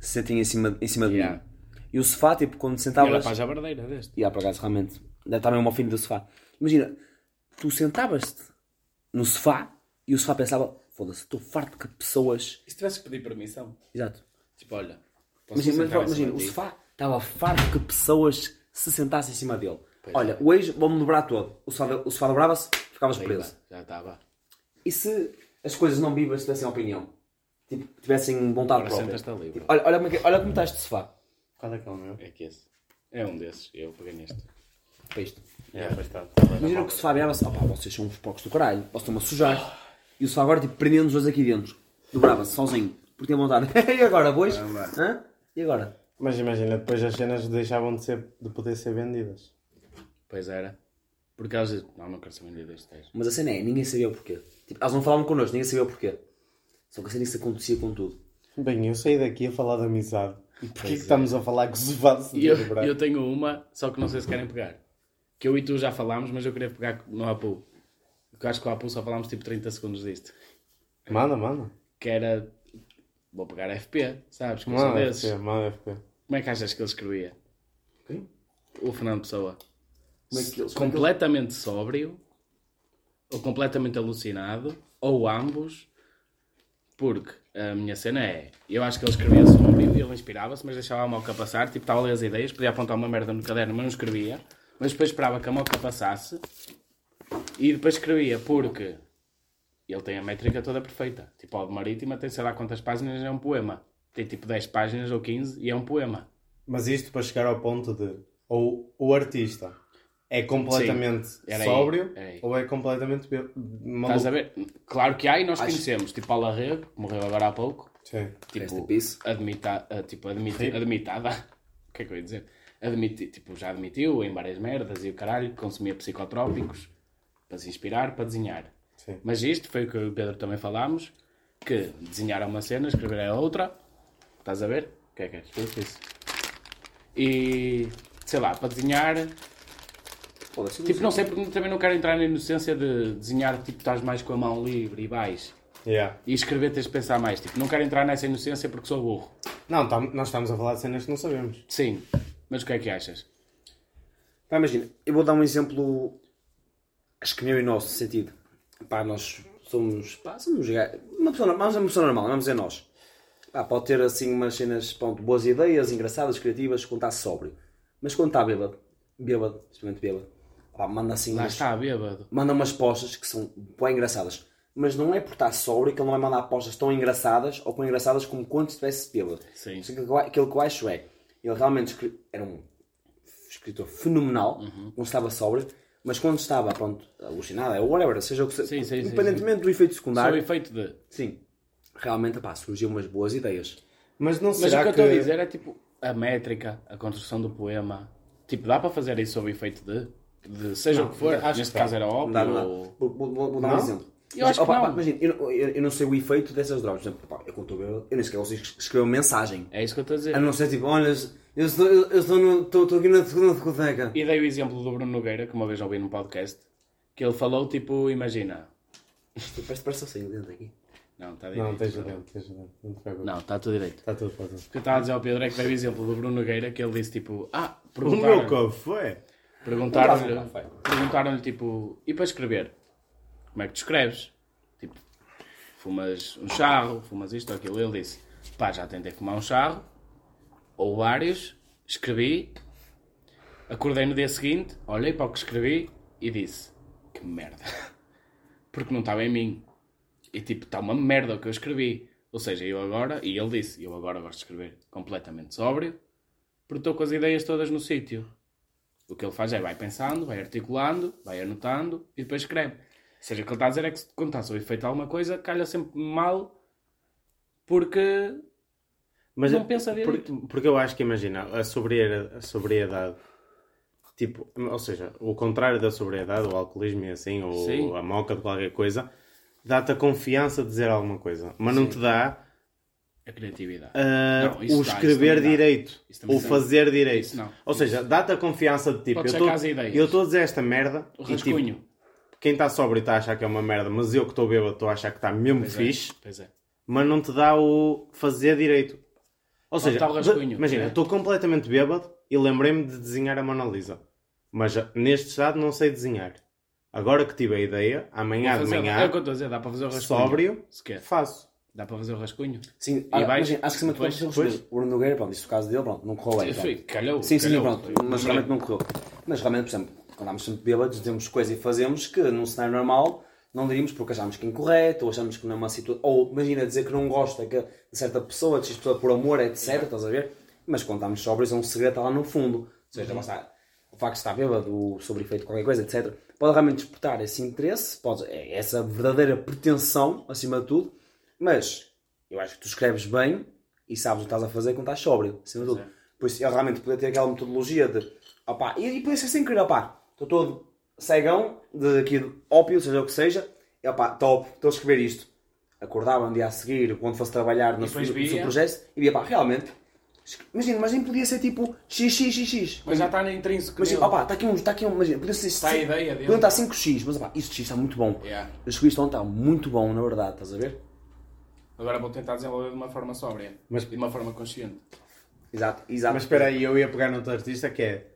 se sentem em cima, em cima de Yeah. mim. E o sofá, tipo, quando E ela sentavas. faz a verdadeira deste. E há por acaso, realmente, deve estar mesmo ao fim do sofá. Imagina, tu sentavas-te no sofá e o sofá pensava: foda-se, estou farto que pessoas. E se tivesse que pedir permissão? Exato. Tipo, olha, Imagina, mas, imagina o de sofá estava farto que pessoas se sentassem em cima dele. Olha, hoje vou-me dobrar todo. O sofá, o sofá dobrava-se, ficavas Pimba, preso. Já estava. E se as coisas não vivas tivessem opinião? Tipo, tivessem vontade Agora própria? bro. Tipo, olha, olha, como é olha como está este sofá. Qual é que é o meu? É que esse. É um desses. Eu peguei neste. Para isto. É, bastante. Imagina que o sofá virava-se. Opá, vocês são uns porcos do caralho. Vocês estão-me a sujar. E o sofá agora, tipo, prendendo os dois aqui dentro. Dobrava-se sozinho. Porque tinha vontade. [laughs] e agora, bois? Hã? E agora? Mas imagina, depois as cenas deixavam de, ser, de poder ser vendidas. Pois era. Porque elas dizem, não, não quero saber deste gajo. Mas a cena é, ninguém sabia o porquê. Tipo, elas não falavam connosco, ninguém sabia o porquê. Só que a cena isso acontecia com tudo. Bem, eu saí daqui a falar de amizade. E porquê que é. estamos a falar que se faz E eu, eu tenho uma, só que não sei se querem pegar. Que eu e tu já falámos, mas eu queria pegar no Apu. Porque eu acho que o Apu só falámos tipo 30 segundos disto. Manda, manda. Que era. Vou pegar FP, sabes? Sou Manda desses. FP, manda FP. Como é que achas que ele escrevia? Quem? O Fernando Pessoa. Como é que eles... Completamente sóbrio, ou completamente alucinado, ou ambos, porque a minha cena é, eu acho que ele escrevia sóbrio e ele inspirava-se, mas deixava a moca passar, tipo, estava a ler as ideias, podia apontar uma merda no caderno, mas não escrevia, mas depois esperava que a moca passasse e depois escrevia, porque ele tem a métrica toda perfeita. Tipo, o de Marítima tem sei lá quantas páginas, é um poema. Tem tipo 10 páginas ou 15 e é um poema. Mas isto para chegar ao ponto de ou o artista é completamente sóbrio aí. ou é completamente be- Estás a maluco. ver? Claro que há e nós conhecemos, tipo a Larrego, que morreu agora há pouco, Sim. Tipo, admita, ah, tipo admiti, admitada, [laughs] o que é que eu ia dizer? Admiti, tipo, já admitiu em várias merdas e o caralho, que consumia psicotrópicos para se inspirar, para desenhar. Sim. Mas isto foi o que eu e o Pedro também falámos, que desenhar é uma cena, escrever é outra, estás a ver? O que é que é? Isso. E, sei lá, para desenhar, Foda-se, tipo, não sei, porque também não quero entrar na inocência de desenhar, tipo, estás mais com a mão livre e vais. Yeah. E escrever tens de pensar mais. Tipo, não quero entrar nessa inocência porque sou burro. Não, tam- nós estamos a falar de cenas que não sabemos. Sim. Mas o que é que achas? Pá, imagina, eu vou dar um exemplo, acho que meu e nosso sentido. Pá, nós somos, pá, somos ga- uma pessoa, mas é uma pessoa normal, vamos dizer nós. Pá, pode ter assim umas cenas, pronto, boas ideias, engraçadas, criativas, quando está sóbrio. Mas quando está bêbado, bêbado, extremamente bêbado, pá, manda assim Lá umas, está, bêbado. manda umas postas que são bem engraçadas. mas não é por estar sóbrio que ele não vai mandar apostas tão engraçadas ou tão engraçadas como quando estivesse bêbado. Sim. Aquilo que eu- Aquilo que eu acho é, ele realmente era um escritor fenomenal Uhum. quando estava sóbrio, mas quando estava, pronto, alucinado, ou whatever, seja o que seja, Sim, sim, sim, independentemente do efeito Só o secundário, efeito de. sim, realmente, pá, surgiu umas boas ideias. Mas não Mas será o que eu que... estou a dizer é tipo a métrica, a construção do poema. Tipo, dá para fazer isso sob efeito de. De seja o que for, acho neste que caso era óbvio. Dá, não dá. ou- Vou, vou- vou- vou dar um Não? exemplo. Eu acho que Opa, não. pá, Imagina, eu, não- eu, eu não sei o efeito dessas drogas. Por exemplo, pá, eu, estou bêbado, eu nem sequer consigo escrever uma mensagem. É isso que eu estou a dizer. A não ser tipo, olha, eu estou, eu eu estou, no- estou, estou aqui na segunda discoteca. E dei o exemplo do Bruno Nogueira, que uma vez ouvi num podcast, que ele falou tipo, imagina. Parece, parece assim dentro aqui. Não, está direito. Não, esteja dentro, esteja dentro. Não te preocupes. Não, está tudo direito. Está tudo, está tudo. O que eu estava a dizer ao Pedro é que dei o exemplo do Bruno Nogueira, que ele disse tipo, ah, O meu café? Perguntaram-lhe, café. perguntaram-lhe tipo, e para escrever? Como é que tu escreves? Tipo, fumas um charro, fumas isto ou aquilo. Ele disse, pá, já tentei fumar um charro, ou vários, escrevi, acordei no dia seguinte, olhei para o que escrevi e disse, que merda. [laughs] Porque não estava em mim. E tipo, está uma merda o que eu escrevi. Ou seja, eu agora, e ele disse, eu agora gosto de escrever completamente sóbrio, porque estou com as ideias todas no sítio. O que ele faz é vai pensando, vai articulando, vai anotando e depois escreve. Ou seja, o que ele está a dizer é que se contar sobre efeito alguma coisa, calha sempre mal porque Mas não pensa por- direito. Porque eu acho que, imagina, a sobriedade, a sobriedade, tipo, ou seja, o contrário da sobriedade, o alcoolismo e assim, ou Sim. a moca de qualquer coisa, dá-te a confiança de dizer alguma coisa, mas não te dá A criatividade. ah, Não, o dá, escrever dá. direito, o dá. fazer direito. Isso não. Ou seja, dá-te a confiança de tipo, Pode eu estou- a dizer esta merda O e tipo, rascunho. quem está sóbrio está a achar que é uma merda, mas eu que estou bêbado estou a achar que está mesmo Pois é, fixe, pois é. mas não te dá o fazer direito. Ou seja, rascunho, imagina, é. estou completamente bêbado e lembrei-me de desenhar a Mona Lisa. Mas ah, neste estado não sei desenhar. Agora que tive a ideia, amanhã de manhã, É o que eu estou a dizer, dá para fazer o rascunho. sóbrio, faço. Dá para fazer o rascunho. Sim, E ah, vais- imagina, acho que acima de tudo, depois- depois, o Bruno Nogueira, pronto, isso o caso dele, pronto, não correu bem. Foi, pronto. calhou. Sim, sim, calhou. pronto, mas realmente não correu. Mas realmente, por exemplo, quando estamos sempre bêbados, dizemos coisas e fazemos que num cenário normal não diríamos porque achamos que é incorreto, ou achamos que não é uma situação. Ou imagina dizer que não gosta que, de certa pessoa, de X pessoa por amor, etc. Estás a ver? Mas quando estamos sóbrios é um segredo lá no fundo. Ou seja, está, o facto de estar bêbado, o sobre efeito de qualquer coisa, etc. Pode realmente despertar esse interesse, pode, é essa verdadeira pretensão, acima de tudo. Mas eu acho que tu escreves bem e sabes o que estás a fazer quando estás sóbrio, acima de tudo. Por isso, eu realmente poder ter aquela metodologia de. Opá, e, e poder ser sem querer, opá, estou todo cegão de aqui de ópio, seja o que seja, e opá, top, estou a escrever isto. Acordava um dia a seguir, quando fosse trabalhar no, no, no seu projeto, e via, pá, realmente. Imagina, mas nem podia ser tipo XXXX. Mas já está na intrínseco. Mas opá, está aqui um, está aqui um, imagina, podia ser. Está a ideia dele. Podia estar 5x, mas opá, isso X está muito bom. Yeah. Eu escrevi isto ontem, está muito bom, na verdade, estás a ver? Agora vou tentar desenvolver de uma forma sóbria. Mas- de uma forma consciente. Exato, exato. Mas espera aí, eu ia pegar noutro artista que é,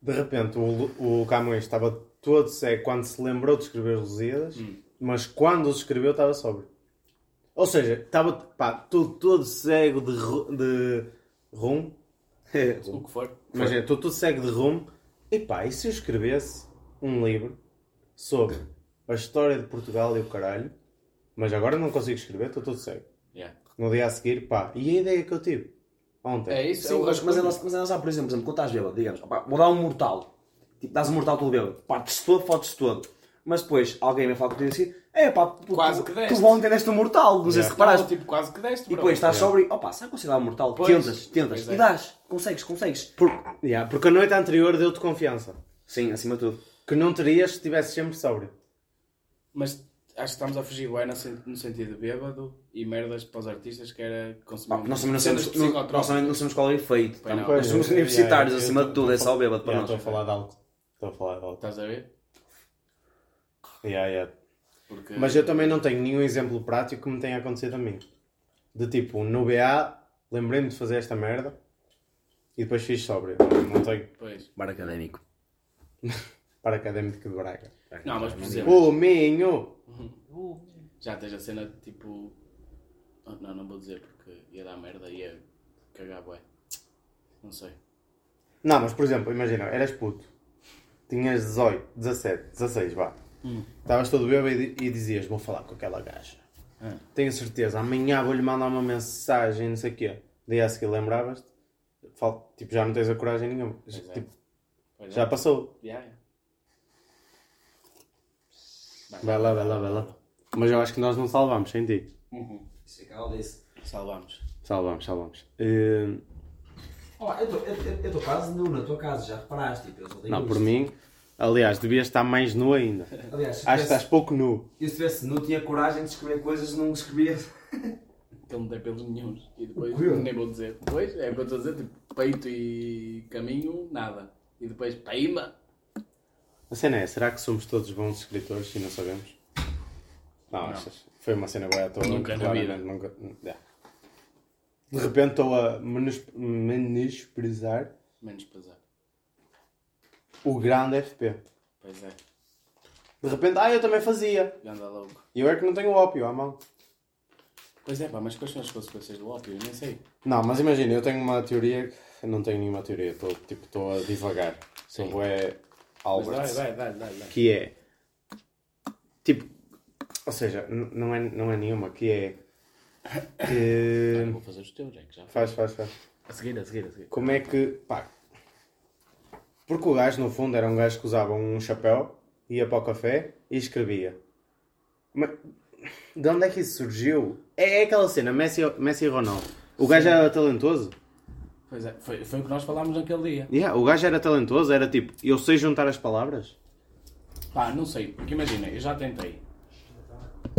de repente, o, o Camões estava todo cego quando se lembrou de escrever os Lusíadas, Hum. mas quando os escreveu estava sóbrio. Ou seja, estava pá, todo, todo cego de, de rum. [laughs] O que for. Imagina, estou todo cego de rum. E pá, e se eu escrevesse um livro sobre a história de Portugal e o caralho, mas agora não consigo escrever, estou todo cego. Yeah. No dia a seguir, pá, e a ideia que eu tive ontem? É isso. Sim, é o mas, mas, ela, mas ela sabe, por exemplo, por exemplo, quando estás bêbado, digamos, opá, vou dar um mortal. Tipo, dás um mortal todo bêbado. Partes todo, fodes todo. Mas depois alguém vai falar contigo assim, é pá, tu, Quase que deste. tu ontem deste um mortal, não sei se Não, reparaste. tipo, quase que deste, E depois estás sóbrio, opá, sabe considerar um mortal? Pois, tentas, tentas. pois é. E dás, consegues, consegues. Por- Yeah, porque a noite anterior deu-te confiança. Sim, acima de tudo. Que não terias se estivesse sempre sóbrio. Mas acho que estamos a fugir bem no, sen- no sentido de bêbado e merdas para os artistas que era consumir Pá, nós também não cenas sabemos, não, nós também não sabemos qual é o efeito. Pois não. Então, nós somos universitários, Yeah, eu acima de tudo, é só bêbado para nós. Estou a falar de álcool. Estou a falar de álcool. Estás a ver? Yeah, yeah. Porque... Mas eu também não tenho nenhum exemplo prático que me tenha acontecido a mim. De tipo, no BA, lembrei-me de fazer esta merda e depois fiz sóbrio. Não tenho Pois. Bar académico. [laughs] para académico de Braga. Não, mas por exemplo, O Minho! Já tens a cena de tipo. Oh, Não, não vou dizer porque ia dar merda e ia cagar bué. Não sei. Não, mas por exemplo, imagina, eras puto. Tinhas 18, 17, 16, vá. Estavas todo bêbado e, e dizias, vou falar com aquela gaja. Ah. Tenho certeza, amanhã vou-lhe mandar uma mensagem, não sei o quê. Daí a seguir lembravas-te, tipo, já não tens a coragem nenhuma. É. Tipo, Pois já é. passou. Yeah, yeah. Vai lá, vai lá, vai lá. Mas eu acho que nós não salvamos, sem ti. Isso é que ela disse. Salvamos. Salvamos, salvamos. Eh, Ó, eu estou quase nu na tua casa, já reparaste? Tipo, eu só tenho não, por mim, aliás, devias estar mais nu ainda. Aliás, Acho que estás tivesse, pouco nu. eu se tivesse nu, tinha coragem de escrever coisas, não escrevia. Que ele não tem pelos nenhums. E depois, nem vou dizer. Depois, é o que eu estou a dizer, tipo, peito e caminho, nada. E depois, paima. A cena é, será que somos todos bons escritores e não sabemos? Não, achas? Foi uma cena boa à toa. Nunca na vida. Nunca, é. De repente estou a menos- menosprezar Menos pesar. o grande FP. Pois é. De repente, ah, eu também fazia. Ganda louco. E eu é que não tenho ópio à mão. Pois é, pá, mas quais são as consequências do ópio? Eu nem sei. Não, mas imagina, eu tenho uma teoria. Eu não tenho nenhuma teoria, estou tipo, a divagar. Sim. Sou é Albert. vai, vai, vai, que é tipo ou seja não é não é nenhuma que é que Vou fazer os teus, é que já. faz faz faz A seguir, a seguir, a seguir. como é que pá porque o gajo no fundo era um gajo que usava um chapéu ia para o café e escrevia mas de onde é que isso surgiu é, é aquela cena Messi Messi e Ronaldo o gajo era talentoso Pois é, foi, foi o que nós falámos naquele dia. yeah, o gajo era talentoso era tipo eu sei juntar as palavras Pá, não sei, porque imagina, eu já tentei.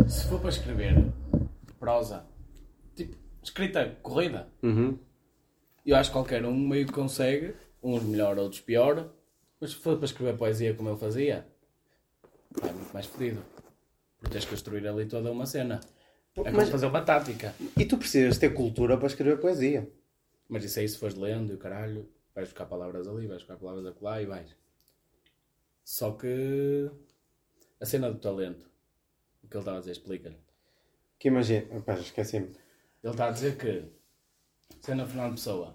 Se for para escrever prosa, tipo, escrita corrida, uhum. eu acho que qualquer um meio que consegue, uns melhor, outros pior, mas se for para escrever poesia como ele fazia, pá, é muito mais fodido. Porque tens que construir ali toda uma cena. É como Mas- fazer uma tática. e tu precisas ter cultura para escrever poesia Mas isso aí, se fores lendo e o caralho, vais buscar palavras ali, vais buscar palavras acolá e vais. Só que a cena do talento, o que ele estava a dizer, explica-lhe. que imagina pá, esqueci-me Ele está a dizer que, sendo Fernando Pessoa,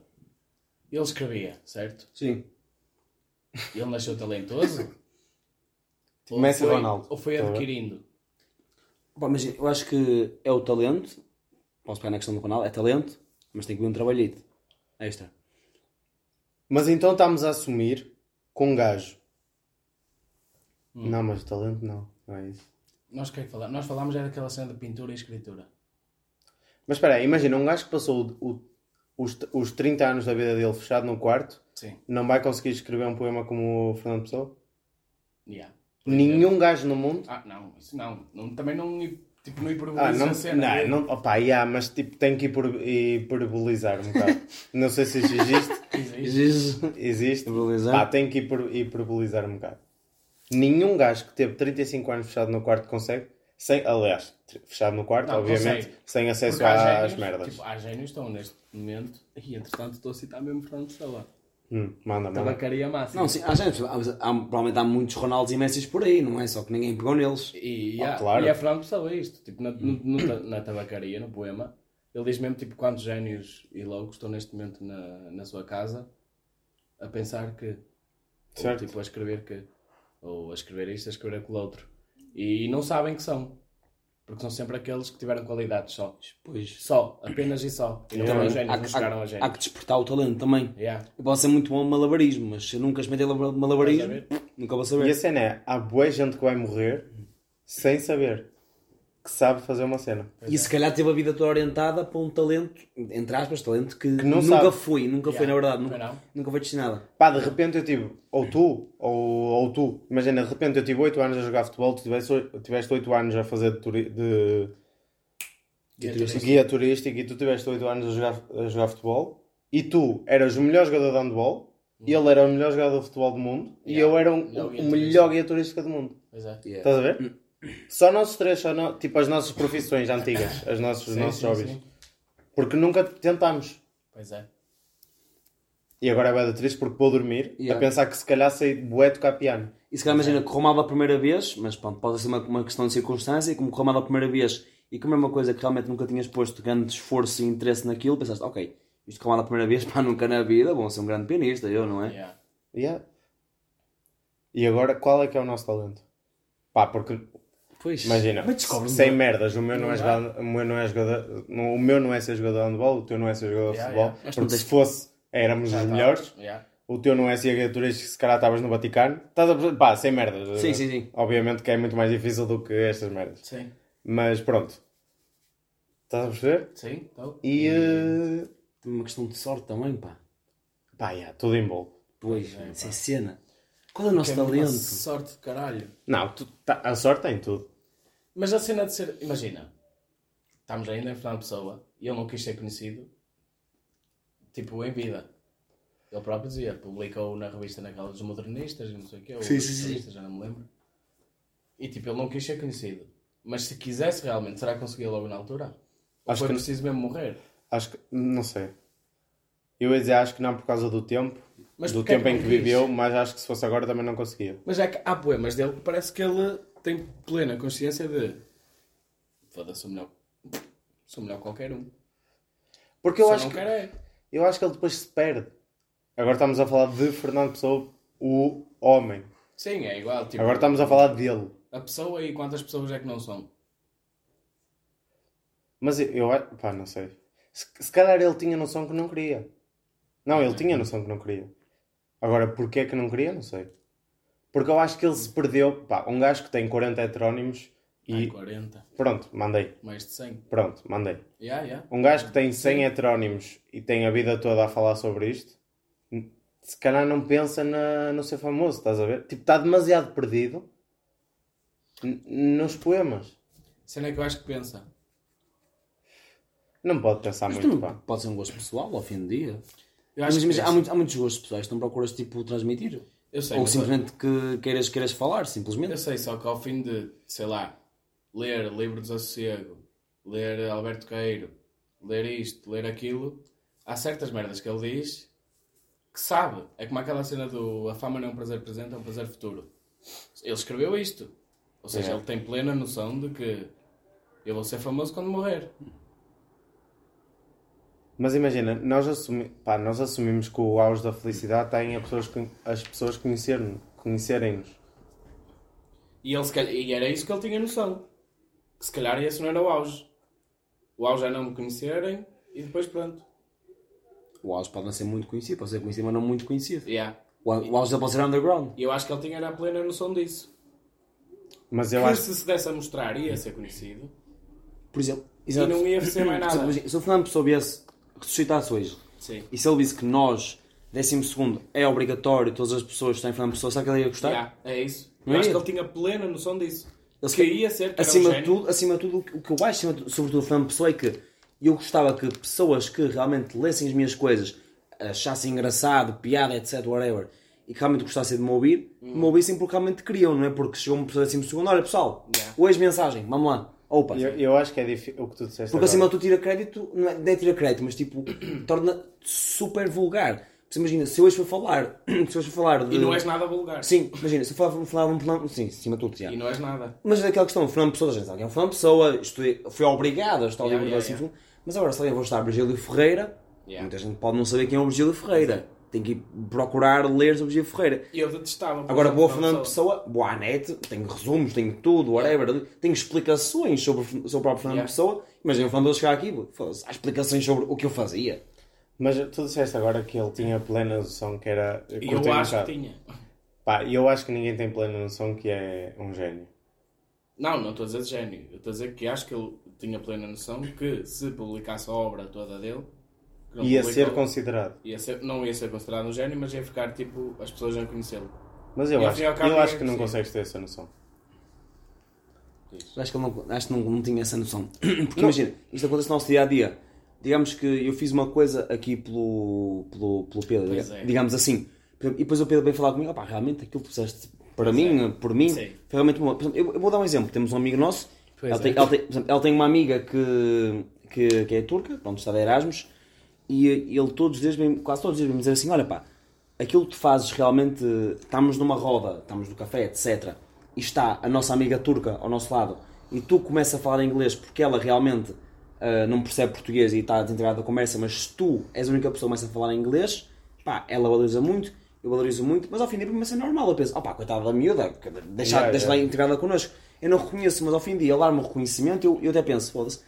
ele escrevia, certo? Sim. Ele nasceu talentoso? [laughs] ou, Messi foi, Ronaldo. ou foi Tá adquirindo? Pá, mas eu acho que é o talento, posso pegar na questão do canal, é talento, mas tem que vir um trabalhito extra. Mas então estamos a assumir com um gajo. Não, mas talento não. Não é isso. Nós, que é que falamos? Nós falámos é daquela cena de pintura e escritura. Mas espera aí, imagina um gajo que passou o- o- os, os 30 anos da vida dele fechado num quarto, Sim. não vai conseguir escrever um poema como o Fernando Pessoa? Yeah. Nenhum gajo no mundo? Ah, não, isso não. não também não, tipo, não Ah, hiperboliza não, a cena. não, né? não, opa, yeah, mas tipo, tem que hiper- hiperbolizar um bocado. [laughs] não sei se isso existe. Existe. Existe. Hiperbolizar? Pá, tem que hiper, hiperbolizar um bocado. Nenhum gajo que teve 35 anos fechado no quarto consegue. Sem, aliás, fechado no quarto, Não, obviamente, consegue. sem acesso às merdas. Tipo, há génios que estão neste momento, e entretanto estou a citar mesmo Fernando Pessoa. Hum, manda, manda. Tabacaria máxima. Não, sim, há, gente, há, há- provavelmente há muitos Ronaldos e Messis por aí, não é? Só que ninguém pegou neles. E, Ah, há- claro. e é Fernando Pessoa isto. Tipo, na, no- no [coughs] na tabacaria, no poema, ele diz mesmo tipo, quantos génios e loucos estão neste momento na, na sua casa a pensar que. Certo. Ou tipo, a escrever que. Ou a escrever isto, a escrever aquilo outro. E não sabem que são. Porque são sempre aqueles que tiveram qualidades só. Pois. Só, apenas e só. E não foram Há, não que- chegaram a há, há que despertar o talento também. Yeah. Eu posso ser muito bom em malabarismo, mas se eu nunca experimentei laba- malabarismo, nunca vou E saber. a cena é, há boa gente que vai morrer sem saber que sabe fazer uma cena. E se calhar teve a vida toda orientada para um talento, entre aspas, talento que, não nunca sabe. foi, nunca foi Yeah. na verdade, Foi nunca, não. nunca foi destinada. Pá, de repente eu tive, ou tu, ou, ou tu, imagina, de repente eu tive 8 anos a jogar futebol, tu tiveste, oito- tiveste 8 anos a fazer de, turi- de Guia guia, turística. turístico e tu tiveste 8 anos a jogar, a jogar futebol e tu eras o melhor jogador de handball, e ele era o melhor jogador de futebol do mundo e Yeah. eu era um- guia o melhor guia turístico do mundo. É. Estás a ver? Só nós três, só nó- tipo as nossas profissões antigas, as nossas, os Sim, nossos sim, hobbies. sim. Porque nunca tentámos. Pois é. E agora é bem triste porque vou dormir Yeah. a pensar que se calhar sei bué tocar piano. E se calhar imagina, correu mal a primeira vez, mas pronto, pode ser uma, uma questão de circunstância, e como correu mal a primeira vez e como é uma coisa que realmente nunca tinhas posto grande esforço e interesse naquilo, pensaste, ok, isto correu mal a primeira vez, [laughs] pá, nunca na vida, vou ser um grande pianista, eu, não é? Yeah. Yeah. E agora qual é que é o nosso talento? Pá, porque Pois. imagina, Mas descobre sem merdas, o meu não, Não é jogador, o meu não é jogador, o meu não é ser jogador de handball, o teu não é ser jogador de Yeah, futebol. yeah. Porque se fosse, éramos Já os tá. melhores. Yeah. O teu não é ser turístico, se calhar estavas no Vaticano. Estás a perceber? Pá, sem merdas. Sim, sim, sim. Obviamente que é muito mais difícil do que estas merdas. Sim, Mas pronto. Estás a perceber? sim, então. E. eh, Tem uma questão de sorte também, pá. Pá, yeah, tudo em bolo. Pois, é, isso é cena. Qual é o nosso Que é talento? sorte de caralho. Não, tu- tá- a sorte tem tudo. Mas a cena de ser. Imagina, estamos ainda em Fernando Pessoa e ele não quis ser conhecido, tipo, em vida. Ele próprio dizia, publicou na revista naquela dos modernistas e não sei o quê, ou Sim, sim, sim. já não me lembro. E tipo, ele não quis ser conhecido. Mas se quisesse realmente, será que conseguia logo na altura? Ou Acho foi que- preciso mesmo morrer? Acho que. Não sei. Eu ia dizer, acho que não por causa do tempo. Mas do é tempo que em que viveu, mas acho que se fosse agora também não conseguia. Mas é que há poemas dele que parece que ele tem plena consciência de. Foda-se, sou melhor. Sou melhor que qualquer um. Porque eu Só acho, não que, quero é. eu acho que ele depois se perde. Agora estamos a falar de Fernando Pessoa, o homem. Sim, é igual. Tipo, Agora estamos a falar dele. A pessoa e quantas pessoas é que não são? Mas eu, eu acho- pá, não sei. Se, se calhar ele tinha noção que não queria. Não, ele tinha noção que não queria. Agora, porquê que não queria, não sei. Porque eu acho que ele se perdeu. Pá, um gajo que tem 40 heterónimos Ai, e. 40, Pronto, mandei. mais de 100. Pronto, mandei. Yeah, yeah. Um gajo que tem 100 heterónimos e tem a vida toda a falar sobre isto, se calhar não pensa na, no ser famoso, estás a ver? Tipo, está demasiado perdido nos poemas. Cena que eu acho que pensa. Não pode pensar Mas muito, pá. pode ser um gosto pessoal ao fim do dia. Eu Mas, acho que mas pensa. há, muitos, há muitos gostos pessoais que não procuras tipo transmitir. Eu sei, Ou simplesmente que queiras, queiras falar, Eu simplesmente. sei, só que ao fim de, sei lá, ler Livro do Desassossego, ler Alberto Queiro, ler isto, ler aquilo, há certas merdas que ele diz que sabe. É como aquela cena do A fama não é um prazer presente, é um prazer futuro. Ele escreveu isto. Ou seja, É. ele tem plena noção de que eu vou ser famoso quando morrer. Mas imagina, nós, assumi... pá, nós assumimos que o auge da felicidade está em as pessoas, con- as pessoas conhecerem- conhecerem-nos. E, ele, calhar- e era isso que ele tinha noção. Que se calhar esse não era o auge. O auge é não me conhecerem e depois pronto. O auge pode não ser muito conhecido, pode ser conhecido, mas não muito conhecido. Yeah. O au- o auge pode ser underground. E eu acho que ele tinha a plena noção disso. Mas eu que acho se se desse a mostrar ia ser conhecido Por exemplo, e não ia ser mais nada. se o Fernando Pessoa viesse, ressuscitasse hoje, Sim. e se ele disse que nós, décimo segundo, é obrigatório, todas as pessoas têm Fernando Pessoa, sabe que ele ia gostar? Yeah, é isso. Não Eu acho que ele tinha plena noção disso. Ele que ia ser, que acima de tudo, acima de tudo, o que- eu acho, de- sobretudo Fernando Pessoa, é que eu gostava que pessoas que realmente lessem as minhas coisas, achassem engraçado, piada, etc, whatever, e que realmente gostassem de me ouvir, me ouvissem porque realmente queriam, não é? Porque chegou uma pessoa décimo segundo, olha pessoal, Yeah. hoje mensagem, vamos lá, opa. eu, eu acho que é difícil o que tu disseste Porque acima agora. de tudo tira crédito, não é, não é tira crédito, mas tipo, torna super vulgar. Você imagina, se eu hoje for falar, [clears throat] se hoje for falar de... E não és nada vulgar. Sim, imagina, se eu falar, falar um Fernando, sim, acima de tudo, já. E não és nada. Mas é aquela questão, o Fernando Pessoa, a gente sabe que é um Fernando Pessoa, estudei, fui obrigado a estudar o Yeah, livro yeah, do décimo segundo, mas agora se alguém for estudar Virgílio Ferreira, Yeah. muita gente pode não saber quem é o Virgílio Ferreira. Tem que ir procurar ler sobre o Virgílio Ferreira. E eu detestava. Agora, boa Fernando Pessoa, boa net, tem resumos, tem tudo, whatever, tem explicações sobre, sobre o próprio Fernando Yeah. Pessoa. Imagina o Fernando chegar aqui, há explicações sobre o que eu fazia. Mas tu disseste agora que ele tinha plena noção que era. E eu acho que bocado. tinha. Pá, e eu acho que ninguém tem plena noção que é um gênio. Não, não estou a dizer de gênio. Eu estou a dizer que acho que ele tinha plena noção que se publicasse a obra toda dele, não Ia ser considerado. ia ser- não ia ser considerado um gênio, mas ia ficar tipo as pessoas a conhecê-lo. Mas eu E acho, cabo eu acho que não consegues ter essa noção. Eu Acho que ele não, acho que não, não tinha essa noção. [clears throat] Porque imagina, isto acontece no nosso dia a dia. Digamos que eu fiz uma coisa aqui pelo, pelo, pelo Pedro, Pois é. digamos assim. E depois o Pedro veio falar comigo, opá, realmente aquilo que fizeste para mim, por mim, Sim. foi realmente bom. Eu, eu vou dar um exemplo. Temos um amigo nosso, Pois ela é. tem, ela, tem, ela tem uma amiga que, que, que é turca, pronto, está de Erasmus, e ele todos os dias, vem, quase todos os dias, vem dizer assim: olha pá, aquilo que tu fazes realmente, estamos numa roda, estamos no café, etc. E está a nossa amiga turca ao nosso lado, e tu começas a falar inglês porque ela realmente ah, não percebe português e está desintegrada da conversa, mas se tu és a única pessoa que começa a falar inglês, pá, ela valoriza muito. eu valorizo muito, mas ao fim do dia mim é normal. Eu penso, opá, coitada da miúda, deixa, Yeah, deixa yeah. integrada connosco. Eu não reconheço, mas ao fim do dia, ele dar-me um reconhecimento, eu, eu até penso, foda-se,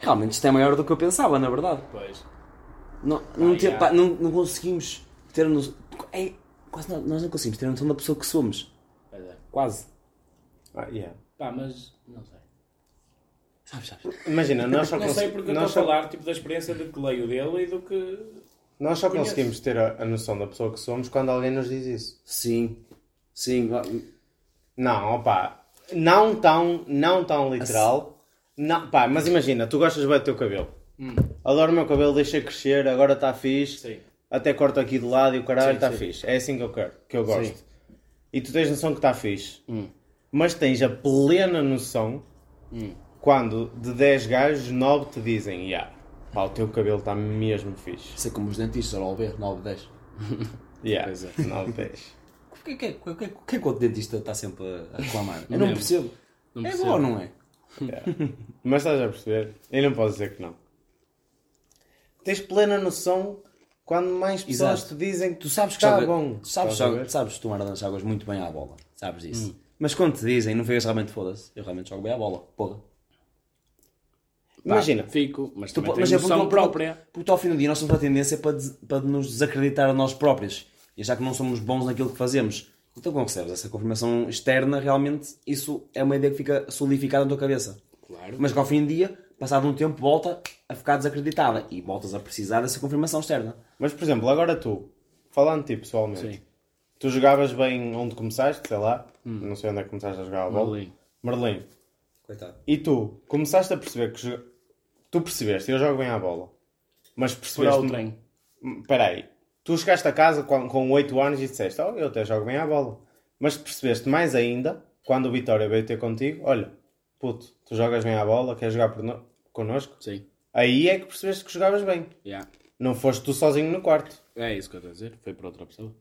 realmente isto é maior do que eu pensava, na verdade. Pois. Não, não, ter- yeah. pá, não, não conseguimos ter a noção. É, quase nós, nós não conseguimos ter a noção da pessoa que somos. Pois é. Quase. Ah, yeah. Pá, mas não sei. Sabes, sabes? Imagina, nós só, Não sei porque eu estou a nós só, falar tipo, da experiência de que leio dele e do que. nós só Conheço. conseguimos ter a, a noção da pessoa que somos quando alguém nos diz isso. Sim. Sim. Não, opá, não tão, não tão literal. Não, pá, mas imagina, tu gostas bem do teu cabelo. Adoro o meu cabelo, deixei crescer, agora está fixe. Sim. Até corto aqui de lado e o caralho está fixe. É assim que eu quero, que eu gosto. Sim. E tu tens noção que está fixe. Hum. Mas tens a plena noção Hum. quando de 10 gajos, 9 te dizem, yeah, pá, o teu cabelo está mesmo fixe. Sei como os dentistas, ao ver, 9, 10. Yeah, Pois é. 9, 10. Porquê que, que, que, que, que o dentista está sempre a reclamar? Eu não percebo. Não é percebo. bom ou não é? Mas estás a perceber? Eu não posso dizer que não. Tens plena noção quando mais pessoas Exato. te dizem que Tu sabes que está bom. tu sabes, joga- ver? sabes tomar as jogas muito bem à bola. Sabes disso. Hum. Mas quando te dizem, não vês realmente foda-se. Eu realmente jogo bem à bola. Porra. Imagina, Fico, mas Tu mas é noção porque, própria. Porque, porque ao fim do dia nós temos a tendência para, des- para nos desacreditar a nós próprios e achar que não somos bons naquilo que fazemos. Então, como recebes essa confirmação externa, realmente isso é uma ideia que fica solidificada na tua cabeça. Claro. Mas que ao fim do dia, passado um tempo, volta a ficar desacreditada e voltas a precisar dessa confirmação externa. mas por exemplo, agora tu, falando de ti pessoalmente, Sim. tu jogavas bem onde começaste, sei lá, não sei onde é que começaste a jogar a bola. Merlin. Merlin. Coitado. E tu começaste a perceber que jo- tu percebeste, eu jogo bem à bola, mas Foi percebeste. trem. Espera aí, tu chegaste a casa com, com 8 anos e disseste, oh, eu até jogo bem à bola. Mas percebeste mais ainda quando o Vitória veio ter contigo, olha, puto, tu jogas bem à bola, queres jogar por no... connosco? Sim. Aí é que percebeste que jogavas bem. Yeah. Não foste tu sozinho no quarto. É isso que eu estou a dizer. Foi para outra pessoa.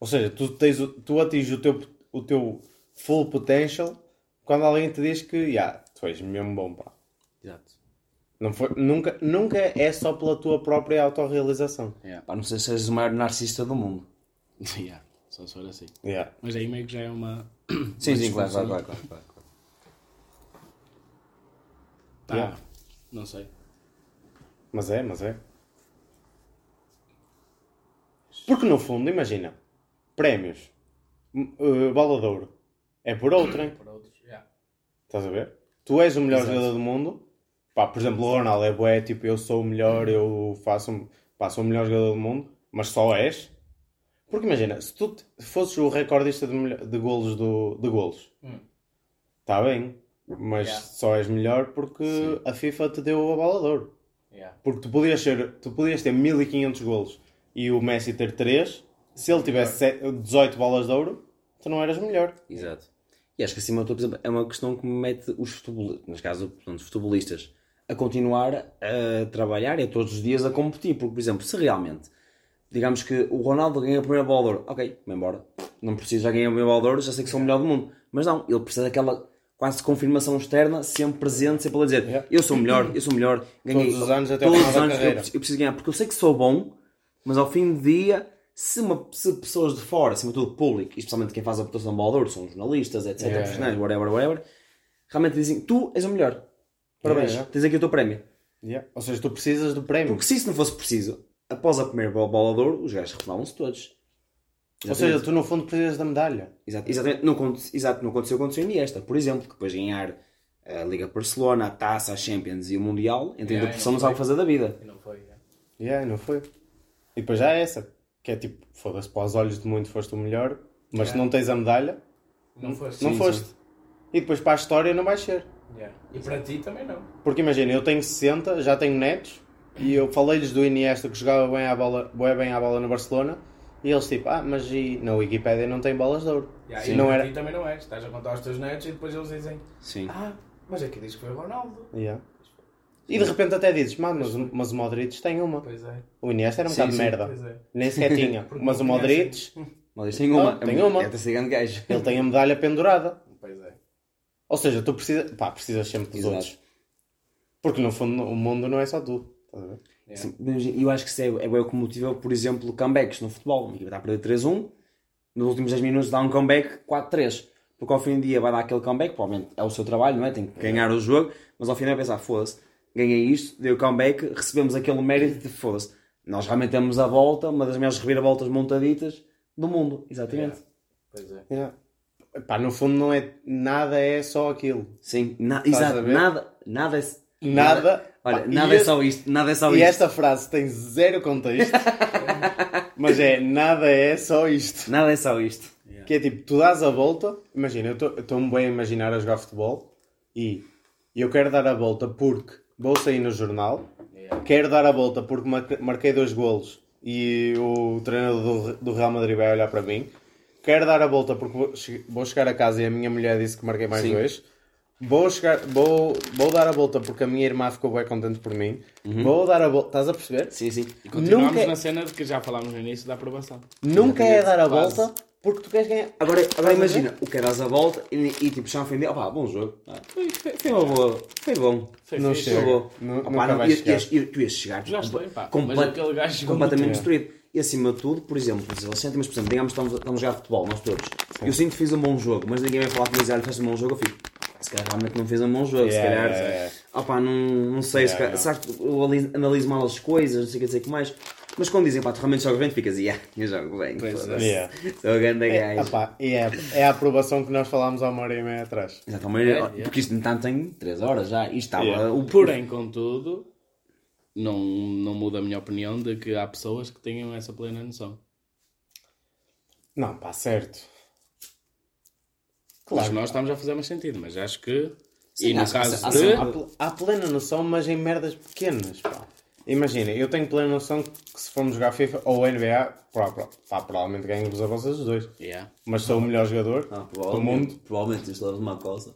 Ou seja, tu, tens o- tu atinges o teu, o teu full potential quando alguém te diz que, yeah, tu és mesmo bom, pá. Exato. Não foi, nunca, nunca é só pela tua própria autorrealização. Yeah. Pá, não sei se sejas o maior narcisista do mundo. [laughs] yeah. Só se for assim. Yeah. Mas aí meio que já é uma. Sim, sim, claro, claro, claro, claro. Pá, Yeah. Não sei. Mas é, mas é. Porque no fundo, imagina, prémios, uh, bola de ouro, é por outrem, [coughs] Para outros. Yeah. estás a ver? Tu és o melhor Exato. jogador do mundo, pá, por exemplo, o Ronaldo é bué, tipo, eu sou o melhor, eu faço, pá, sou o melhor jogador do mundo, mas só és. Porque imagina, se tu fosses o recordista de, de golos do, de golos, Hum. está bem, mas Yeah. só és melhor porque Sim. a FIFA te deu a bola de ouro. Yeah. Porque tu podias, ser, tu podias ter 1500 golos e o Messi ter 3. Se ele tivesse se- 18 bolas de ouro, tu não eras melhor. Exato. E acho que acima de tudo, por exemplo, é uma questão que mete os futebolistas, neste caso, portanto, os futebolistas, a continuar a trabalhar e a todos os dias a competir. Porque, por exemplo, se realmente, digamos que o Ronaldo ganha a primeira bola de ouro, ok, vai embora. Não preciso, já ganhei a primeira bola de ouro, já sei que sou o melhor do mundo. Mas não, ele precisa daquela quase confirmação externa, sempre presente, sempre a dizer Yeah. eu sou o melhor, eu sou o melhor. Ganhei, Todos os anos até todos os anos eu eu preciso ganhar, porque eu sei que sou bom, mas ao fim do dia, se, uma, se pessoas de fora, acima de tudo público, e especialmente quem faz a votação de ouro, são jornalistas, etc, Yeah, profissionais, whatever, whatever, realmente dizem, tu és o melhor. Parabéns, Yeah, yeah. tens aqui o teu prémio. Ou seja, tu precisas do prémio. Porque se isso não fosse preciso, após a primeira bola, de ouro, os gajos reformavam-se todos. Ou seja, tu no fundo precisas da medalha. Exato, exatamente, não, exato, não aconteceu quando saiu esta, por exemplo, que depois de ganhar a Liga de Barcelona, a Taça, a Champions e o Mundial, entre Yeah, a depressão não sabe que fazer da vida. E não foi. yeah. Yeah, não foi. E depois já é essa. Que é tipo, foda-se, para os olhos de muito foste o melhor, mas se Yeah. não tens a medalha, Não foste. não Sim, foste. E depois para a história não vais ser. Yeah. E para ti também não. Porque imagina, eu tenho 60, já tenho netos, e eu falei-lhes do Iniesta que jogava bem à bola, bem à bola no Barcelona, e eles tipo, ah, mas e na Wikipédia não tem bolas de ouro. Yeah, Sim. e Não para era... ti também não és. Estás a contar aos teus netos e depois eles dizem Sim. Ah, mas aqui diz que foi o Ronaldo. Yeah. E de repente até dizes, mas, o- mas o Modric tem uma. Pois é. O Iniesta era um Sim, bocado de sim, merda. Pois é. Nem sequer [laughs] tinha. Porque mas o Modric, eles têm uma. Ah, tem uma. É até ser grande gajo. ele tem a medalha pendurada. Pois é. Ou seja, tu precisas, pá, precisas sempre dos Exato. outros. Porque no fundo o mundo não é só tu. Estás? Sim, mas Eu acho que isso é, é o que motiva, por exemplo, comebacks no futebol. Uma equipa está a perder 3-1, nos últimos 10 minutos dá um comeback 4-3. Porque ao fim do dia vai dar aquele comeback, provavelmente é o seu trabalho, não é? Tem que ganhar o jogo, mas ao fim vai pensar, foda-se, ganhei isto, dei o comeback, recebemos aquele mérito de foda-se. Nós realmente temos a volta, uma das melhores reviravoltas montaditas do mundo, exatamente. Pois é. Yeah. Pá, no fundo não é nada é só aquilo. Sim, na, exato, nada, nada é. Nada. Olha, Pá, nada e é esse- só isto, nada é só E isto. esta frase tem zero contexto. [laughs] mas é nada é só isto. Nada é só isto. Que é tipo, tu dás a volta, imagina, eu estou-me bem a imaginar a jogar futebol e eu quero dar a volta porque vou sair no jornal, Yeah. quero dar a volta porque mar- marquei dois golos e o treinador do, do Real Madrid vai olhar para mim, quero dar a volta porque vou, vou chegar a casa e a minha mulher disse que marquei mais Sim. dois. Vou, chegar, vou, vou dar a volta porque a minha irmã ficou bem contente por mim. Vou dar a volta. Estás a perceber? Sim, sim. E continuamos Nunca- na cena de que já falámos no início da aprovação. Nunca é dar a Quase. volta porque tu queres ganhar. Agora, agora imagina, o que das a volta e, e tipo, já ofendeu. Opá, bom jogo. Ah, foi, foi, foi uma boa. Foi bom. Foi Não chega. Foi bom. Nu- Opá, não, ias- ias- ias- tu ias chegar Já compa- estou, pá. aquele gajo completamente destruído. E acima de tudo, por exemplo, sentem, mas por exemplo, digamos que estamos, estamos a jogar futebol, nós todos. Eu sinto que fiz um bom jogo, mas ninguém vai falar comigo e fez um bom jogo, eu fico. Se calhar realmente não fez um bom jogo, se Yeah, calhar. yeah, yeah. Opá, não, não sei, se Yeah, calhar, será que eu ali- analiso mal as coisas, não sei o que dizer que mais. Mas quando dizem, pá, tu realmente jogas bem, tu ficas, yeah, eu jogo bem. Pois é. Yeah. Sou grande É, gajo. opá, e é, é a aprovação que nós falámos há uma hora e meia atrás. Exatamente, É, é. porque isto no tanto tem 3 horas já. Isto estava. Yeah. O Porém, contudo, não, não muda a minha opinião de que há pessoas que tenham essa plena noção. Não, pá, certo. Claro. Claro. nós estamos a fazer mais sentido, mas acho que. Sim, e no que- caso acho de. que- Há, pl- há plena noção, mas em merdas pequenas, pá. Imagina, eu tenho plena noção que se formos jogar FIFA ou NBA, pá, pá, pá, provavelmente ganho-vos a vocês os dois. Yeah. Mas sou o melhor jogador Ah, do mundo. Provavelmente de levar uma coisa.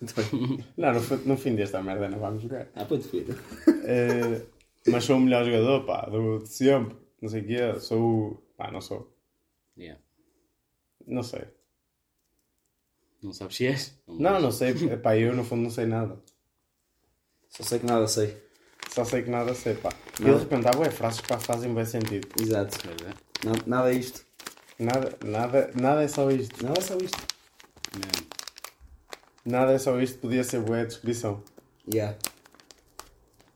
[laughs] Não, no, no fim desta merda não vamos jogar. ah, pode filho. Eh, mas sou o melhor jogador, pá, do, de sempre. Não sei o quê. Sou o... Pá, não sou. Yeah. Não sei. Não sabes se és? Não, não sei. Pá, eu no fundo não sei nada. Só sei que nada sei. Só sei que nada sei, pá. E de repente há bué frases que pá, fazem bem sentido. Exato. É. Nada, nada é isto. Nada, nada, nada é só isto. Nada é só isto. Mesmo. Nada é só isto, podia ser boa a descrição. Yeah.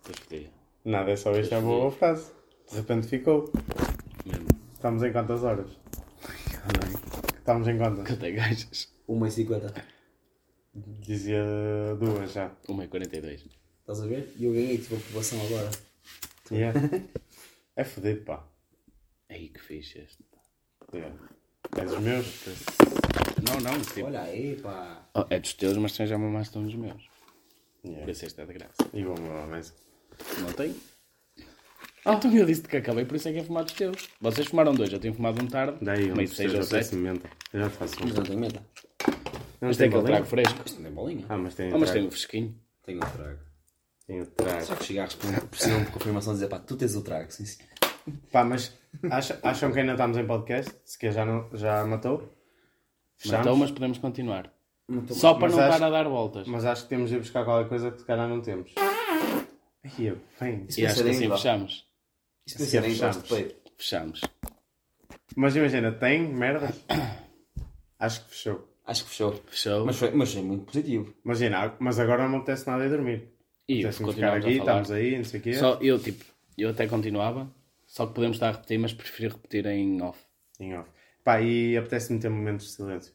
Pois podia. Nada é só isto, é boa frase. De repente ficou. Mesmo. Estamos em quantas horas? Estamos em quantas? Quanto é gajas? 1,50. Dizia duas já. 1,42. Estás a ver? E eu ganhei, tive a população agora. Yeah. [laughs] É fodido, pá. Aí que fixe este. Yeah. É dos meus. Não, não, tipo. Olha aí, pá. Oh, é dos teus, mas tens já mamaste um dos meus. Por Yeah. isso este é de graça. E lá à mesa. Não tem? Então eu disse que acabei, por isso é que é fumado os teus. Vocês fumaram dois, eu tenho fumado um tarde. Daí, um seis ou sete. Eu já te faço um. Mas não tem meta. Não Mas tem aquele bolinha? trago fresco. Isto não tem bolinha. Ah, mas tem. Ah, mas tem um fresquinho. Tem o trago. Tem o trago. Só que cigarros precisam [laughs] de confirmação de dizer, pá, tu tens o trago, sim, sim. Pá, mas acha- acham que ainda estamos em podcast? Se que já, não, já matou? Fechamos? Então, mas podemos continuar. Tô- Só para Mas não acho- estar a dar voltas. Mas acho que temos de ir buscar qualquer coisa que se calhar não temos. Aí, bem. Isso E acho que assim igual. fechamos. Isto em fechamos. Fechamos. Mas imagina, tem merdas? Acho que fechou. Acho que fechou. Fechou. Mas foi, mas foi muito positivo. Imagina, mas agora não me apetece nada ir dormir. e ficar aqui, a estamos aí, não sei o quê. Só eu, tipo, eu até continuava. Só que podemos estar a repetir, mas prefiro repetir em off. Em off. Pá, e apetece-me ter momentos de silêncio.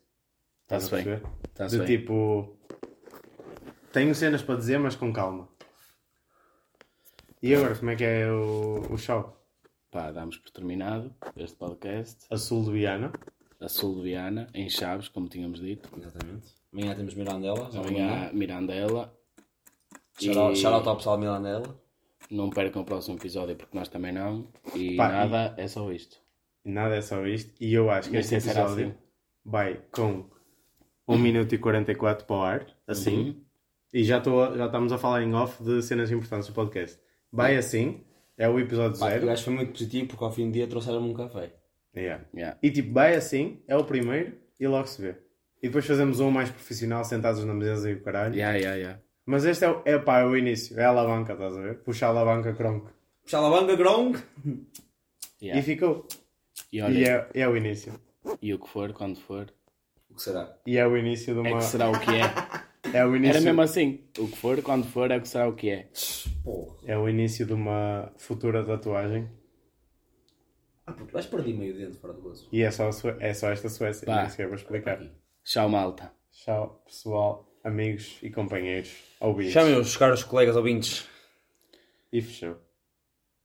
Estás a Está-se bem. perceber? De bem. tipo. Tenho cenas para dizer, mas com calma. E agora, como é que é o, o show? Pá, damos por terminado este podcast. A sul de Viana. A sul de Viana, em Chaves, como tínhamos dito. Exatamente. Amanhã temos Mirandela. amanhã. Mirandela. Shout-out E shout-out ao pessoal de Mirandela. não percam o próximo episódio porque nós também não. E Pá, nada, é só isto. E nada é só isto. E eu acho que Mas este episódio assim. vai com 1 minuto e 44 para o ar. Assim. Uhum. E já, a- já estamos a falar em off de cenas importantes do podcast. Vai assim. É o episódio Pá, zero. eu acho que foi muito positivo porque ao fim do dia trouxeram-me um café. Yeah. Yeah. E tipo, vai assim, é o primeiro e logo se vê. E depois fazemos um mais profissional, sentados na mesa e o caralho. Yeah, yeah, yeah. Mas este é, o- é, pá, é o início, é a alavanca, estás a ver? Puxa a alavanca, cronk. Xalabanga, Grong. Yeah. E ficou. E, E olha, é, é o início. e o que for, quando for, O que será? E é o início de é uma. que será o que é. [laughs] É o início, Era mesmo assim. O que for, quando for, é que será o que é. Porra. é o início de uma futura tatuagem. Puto, vais perder meio dente fora do gozo. E é só, é só esta Suécia. Pá. Isso que eu vou explicar. Tchau, malta. Tchau, pessoal, amigos e companheiros. Ouvintes. Chamem os caros colegas ouvintes. E fechou.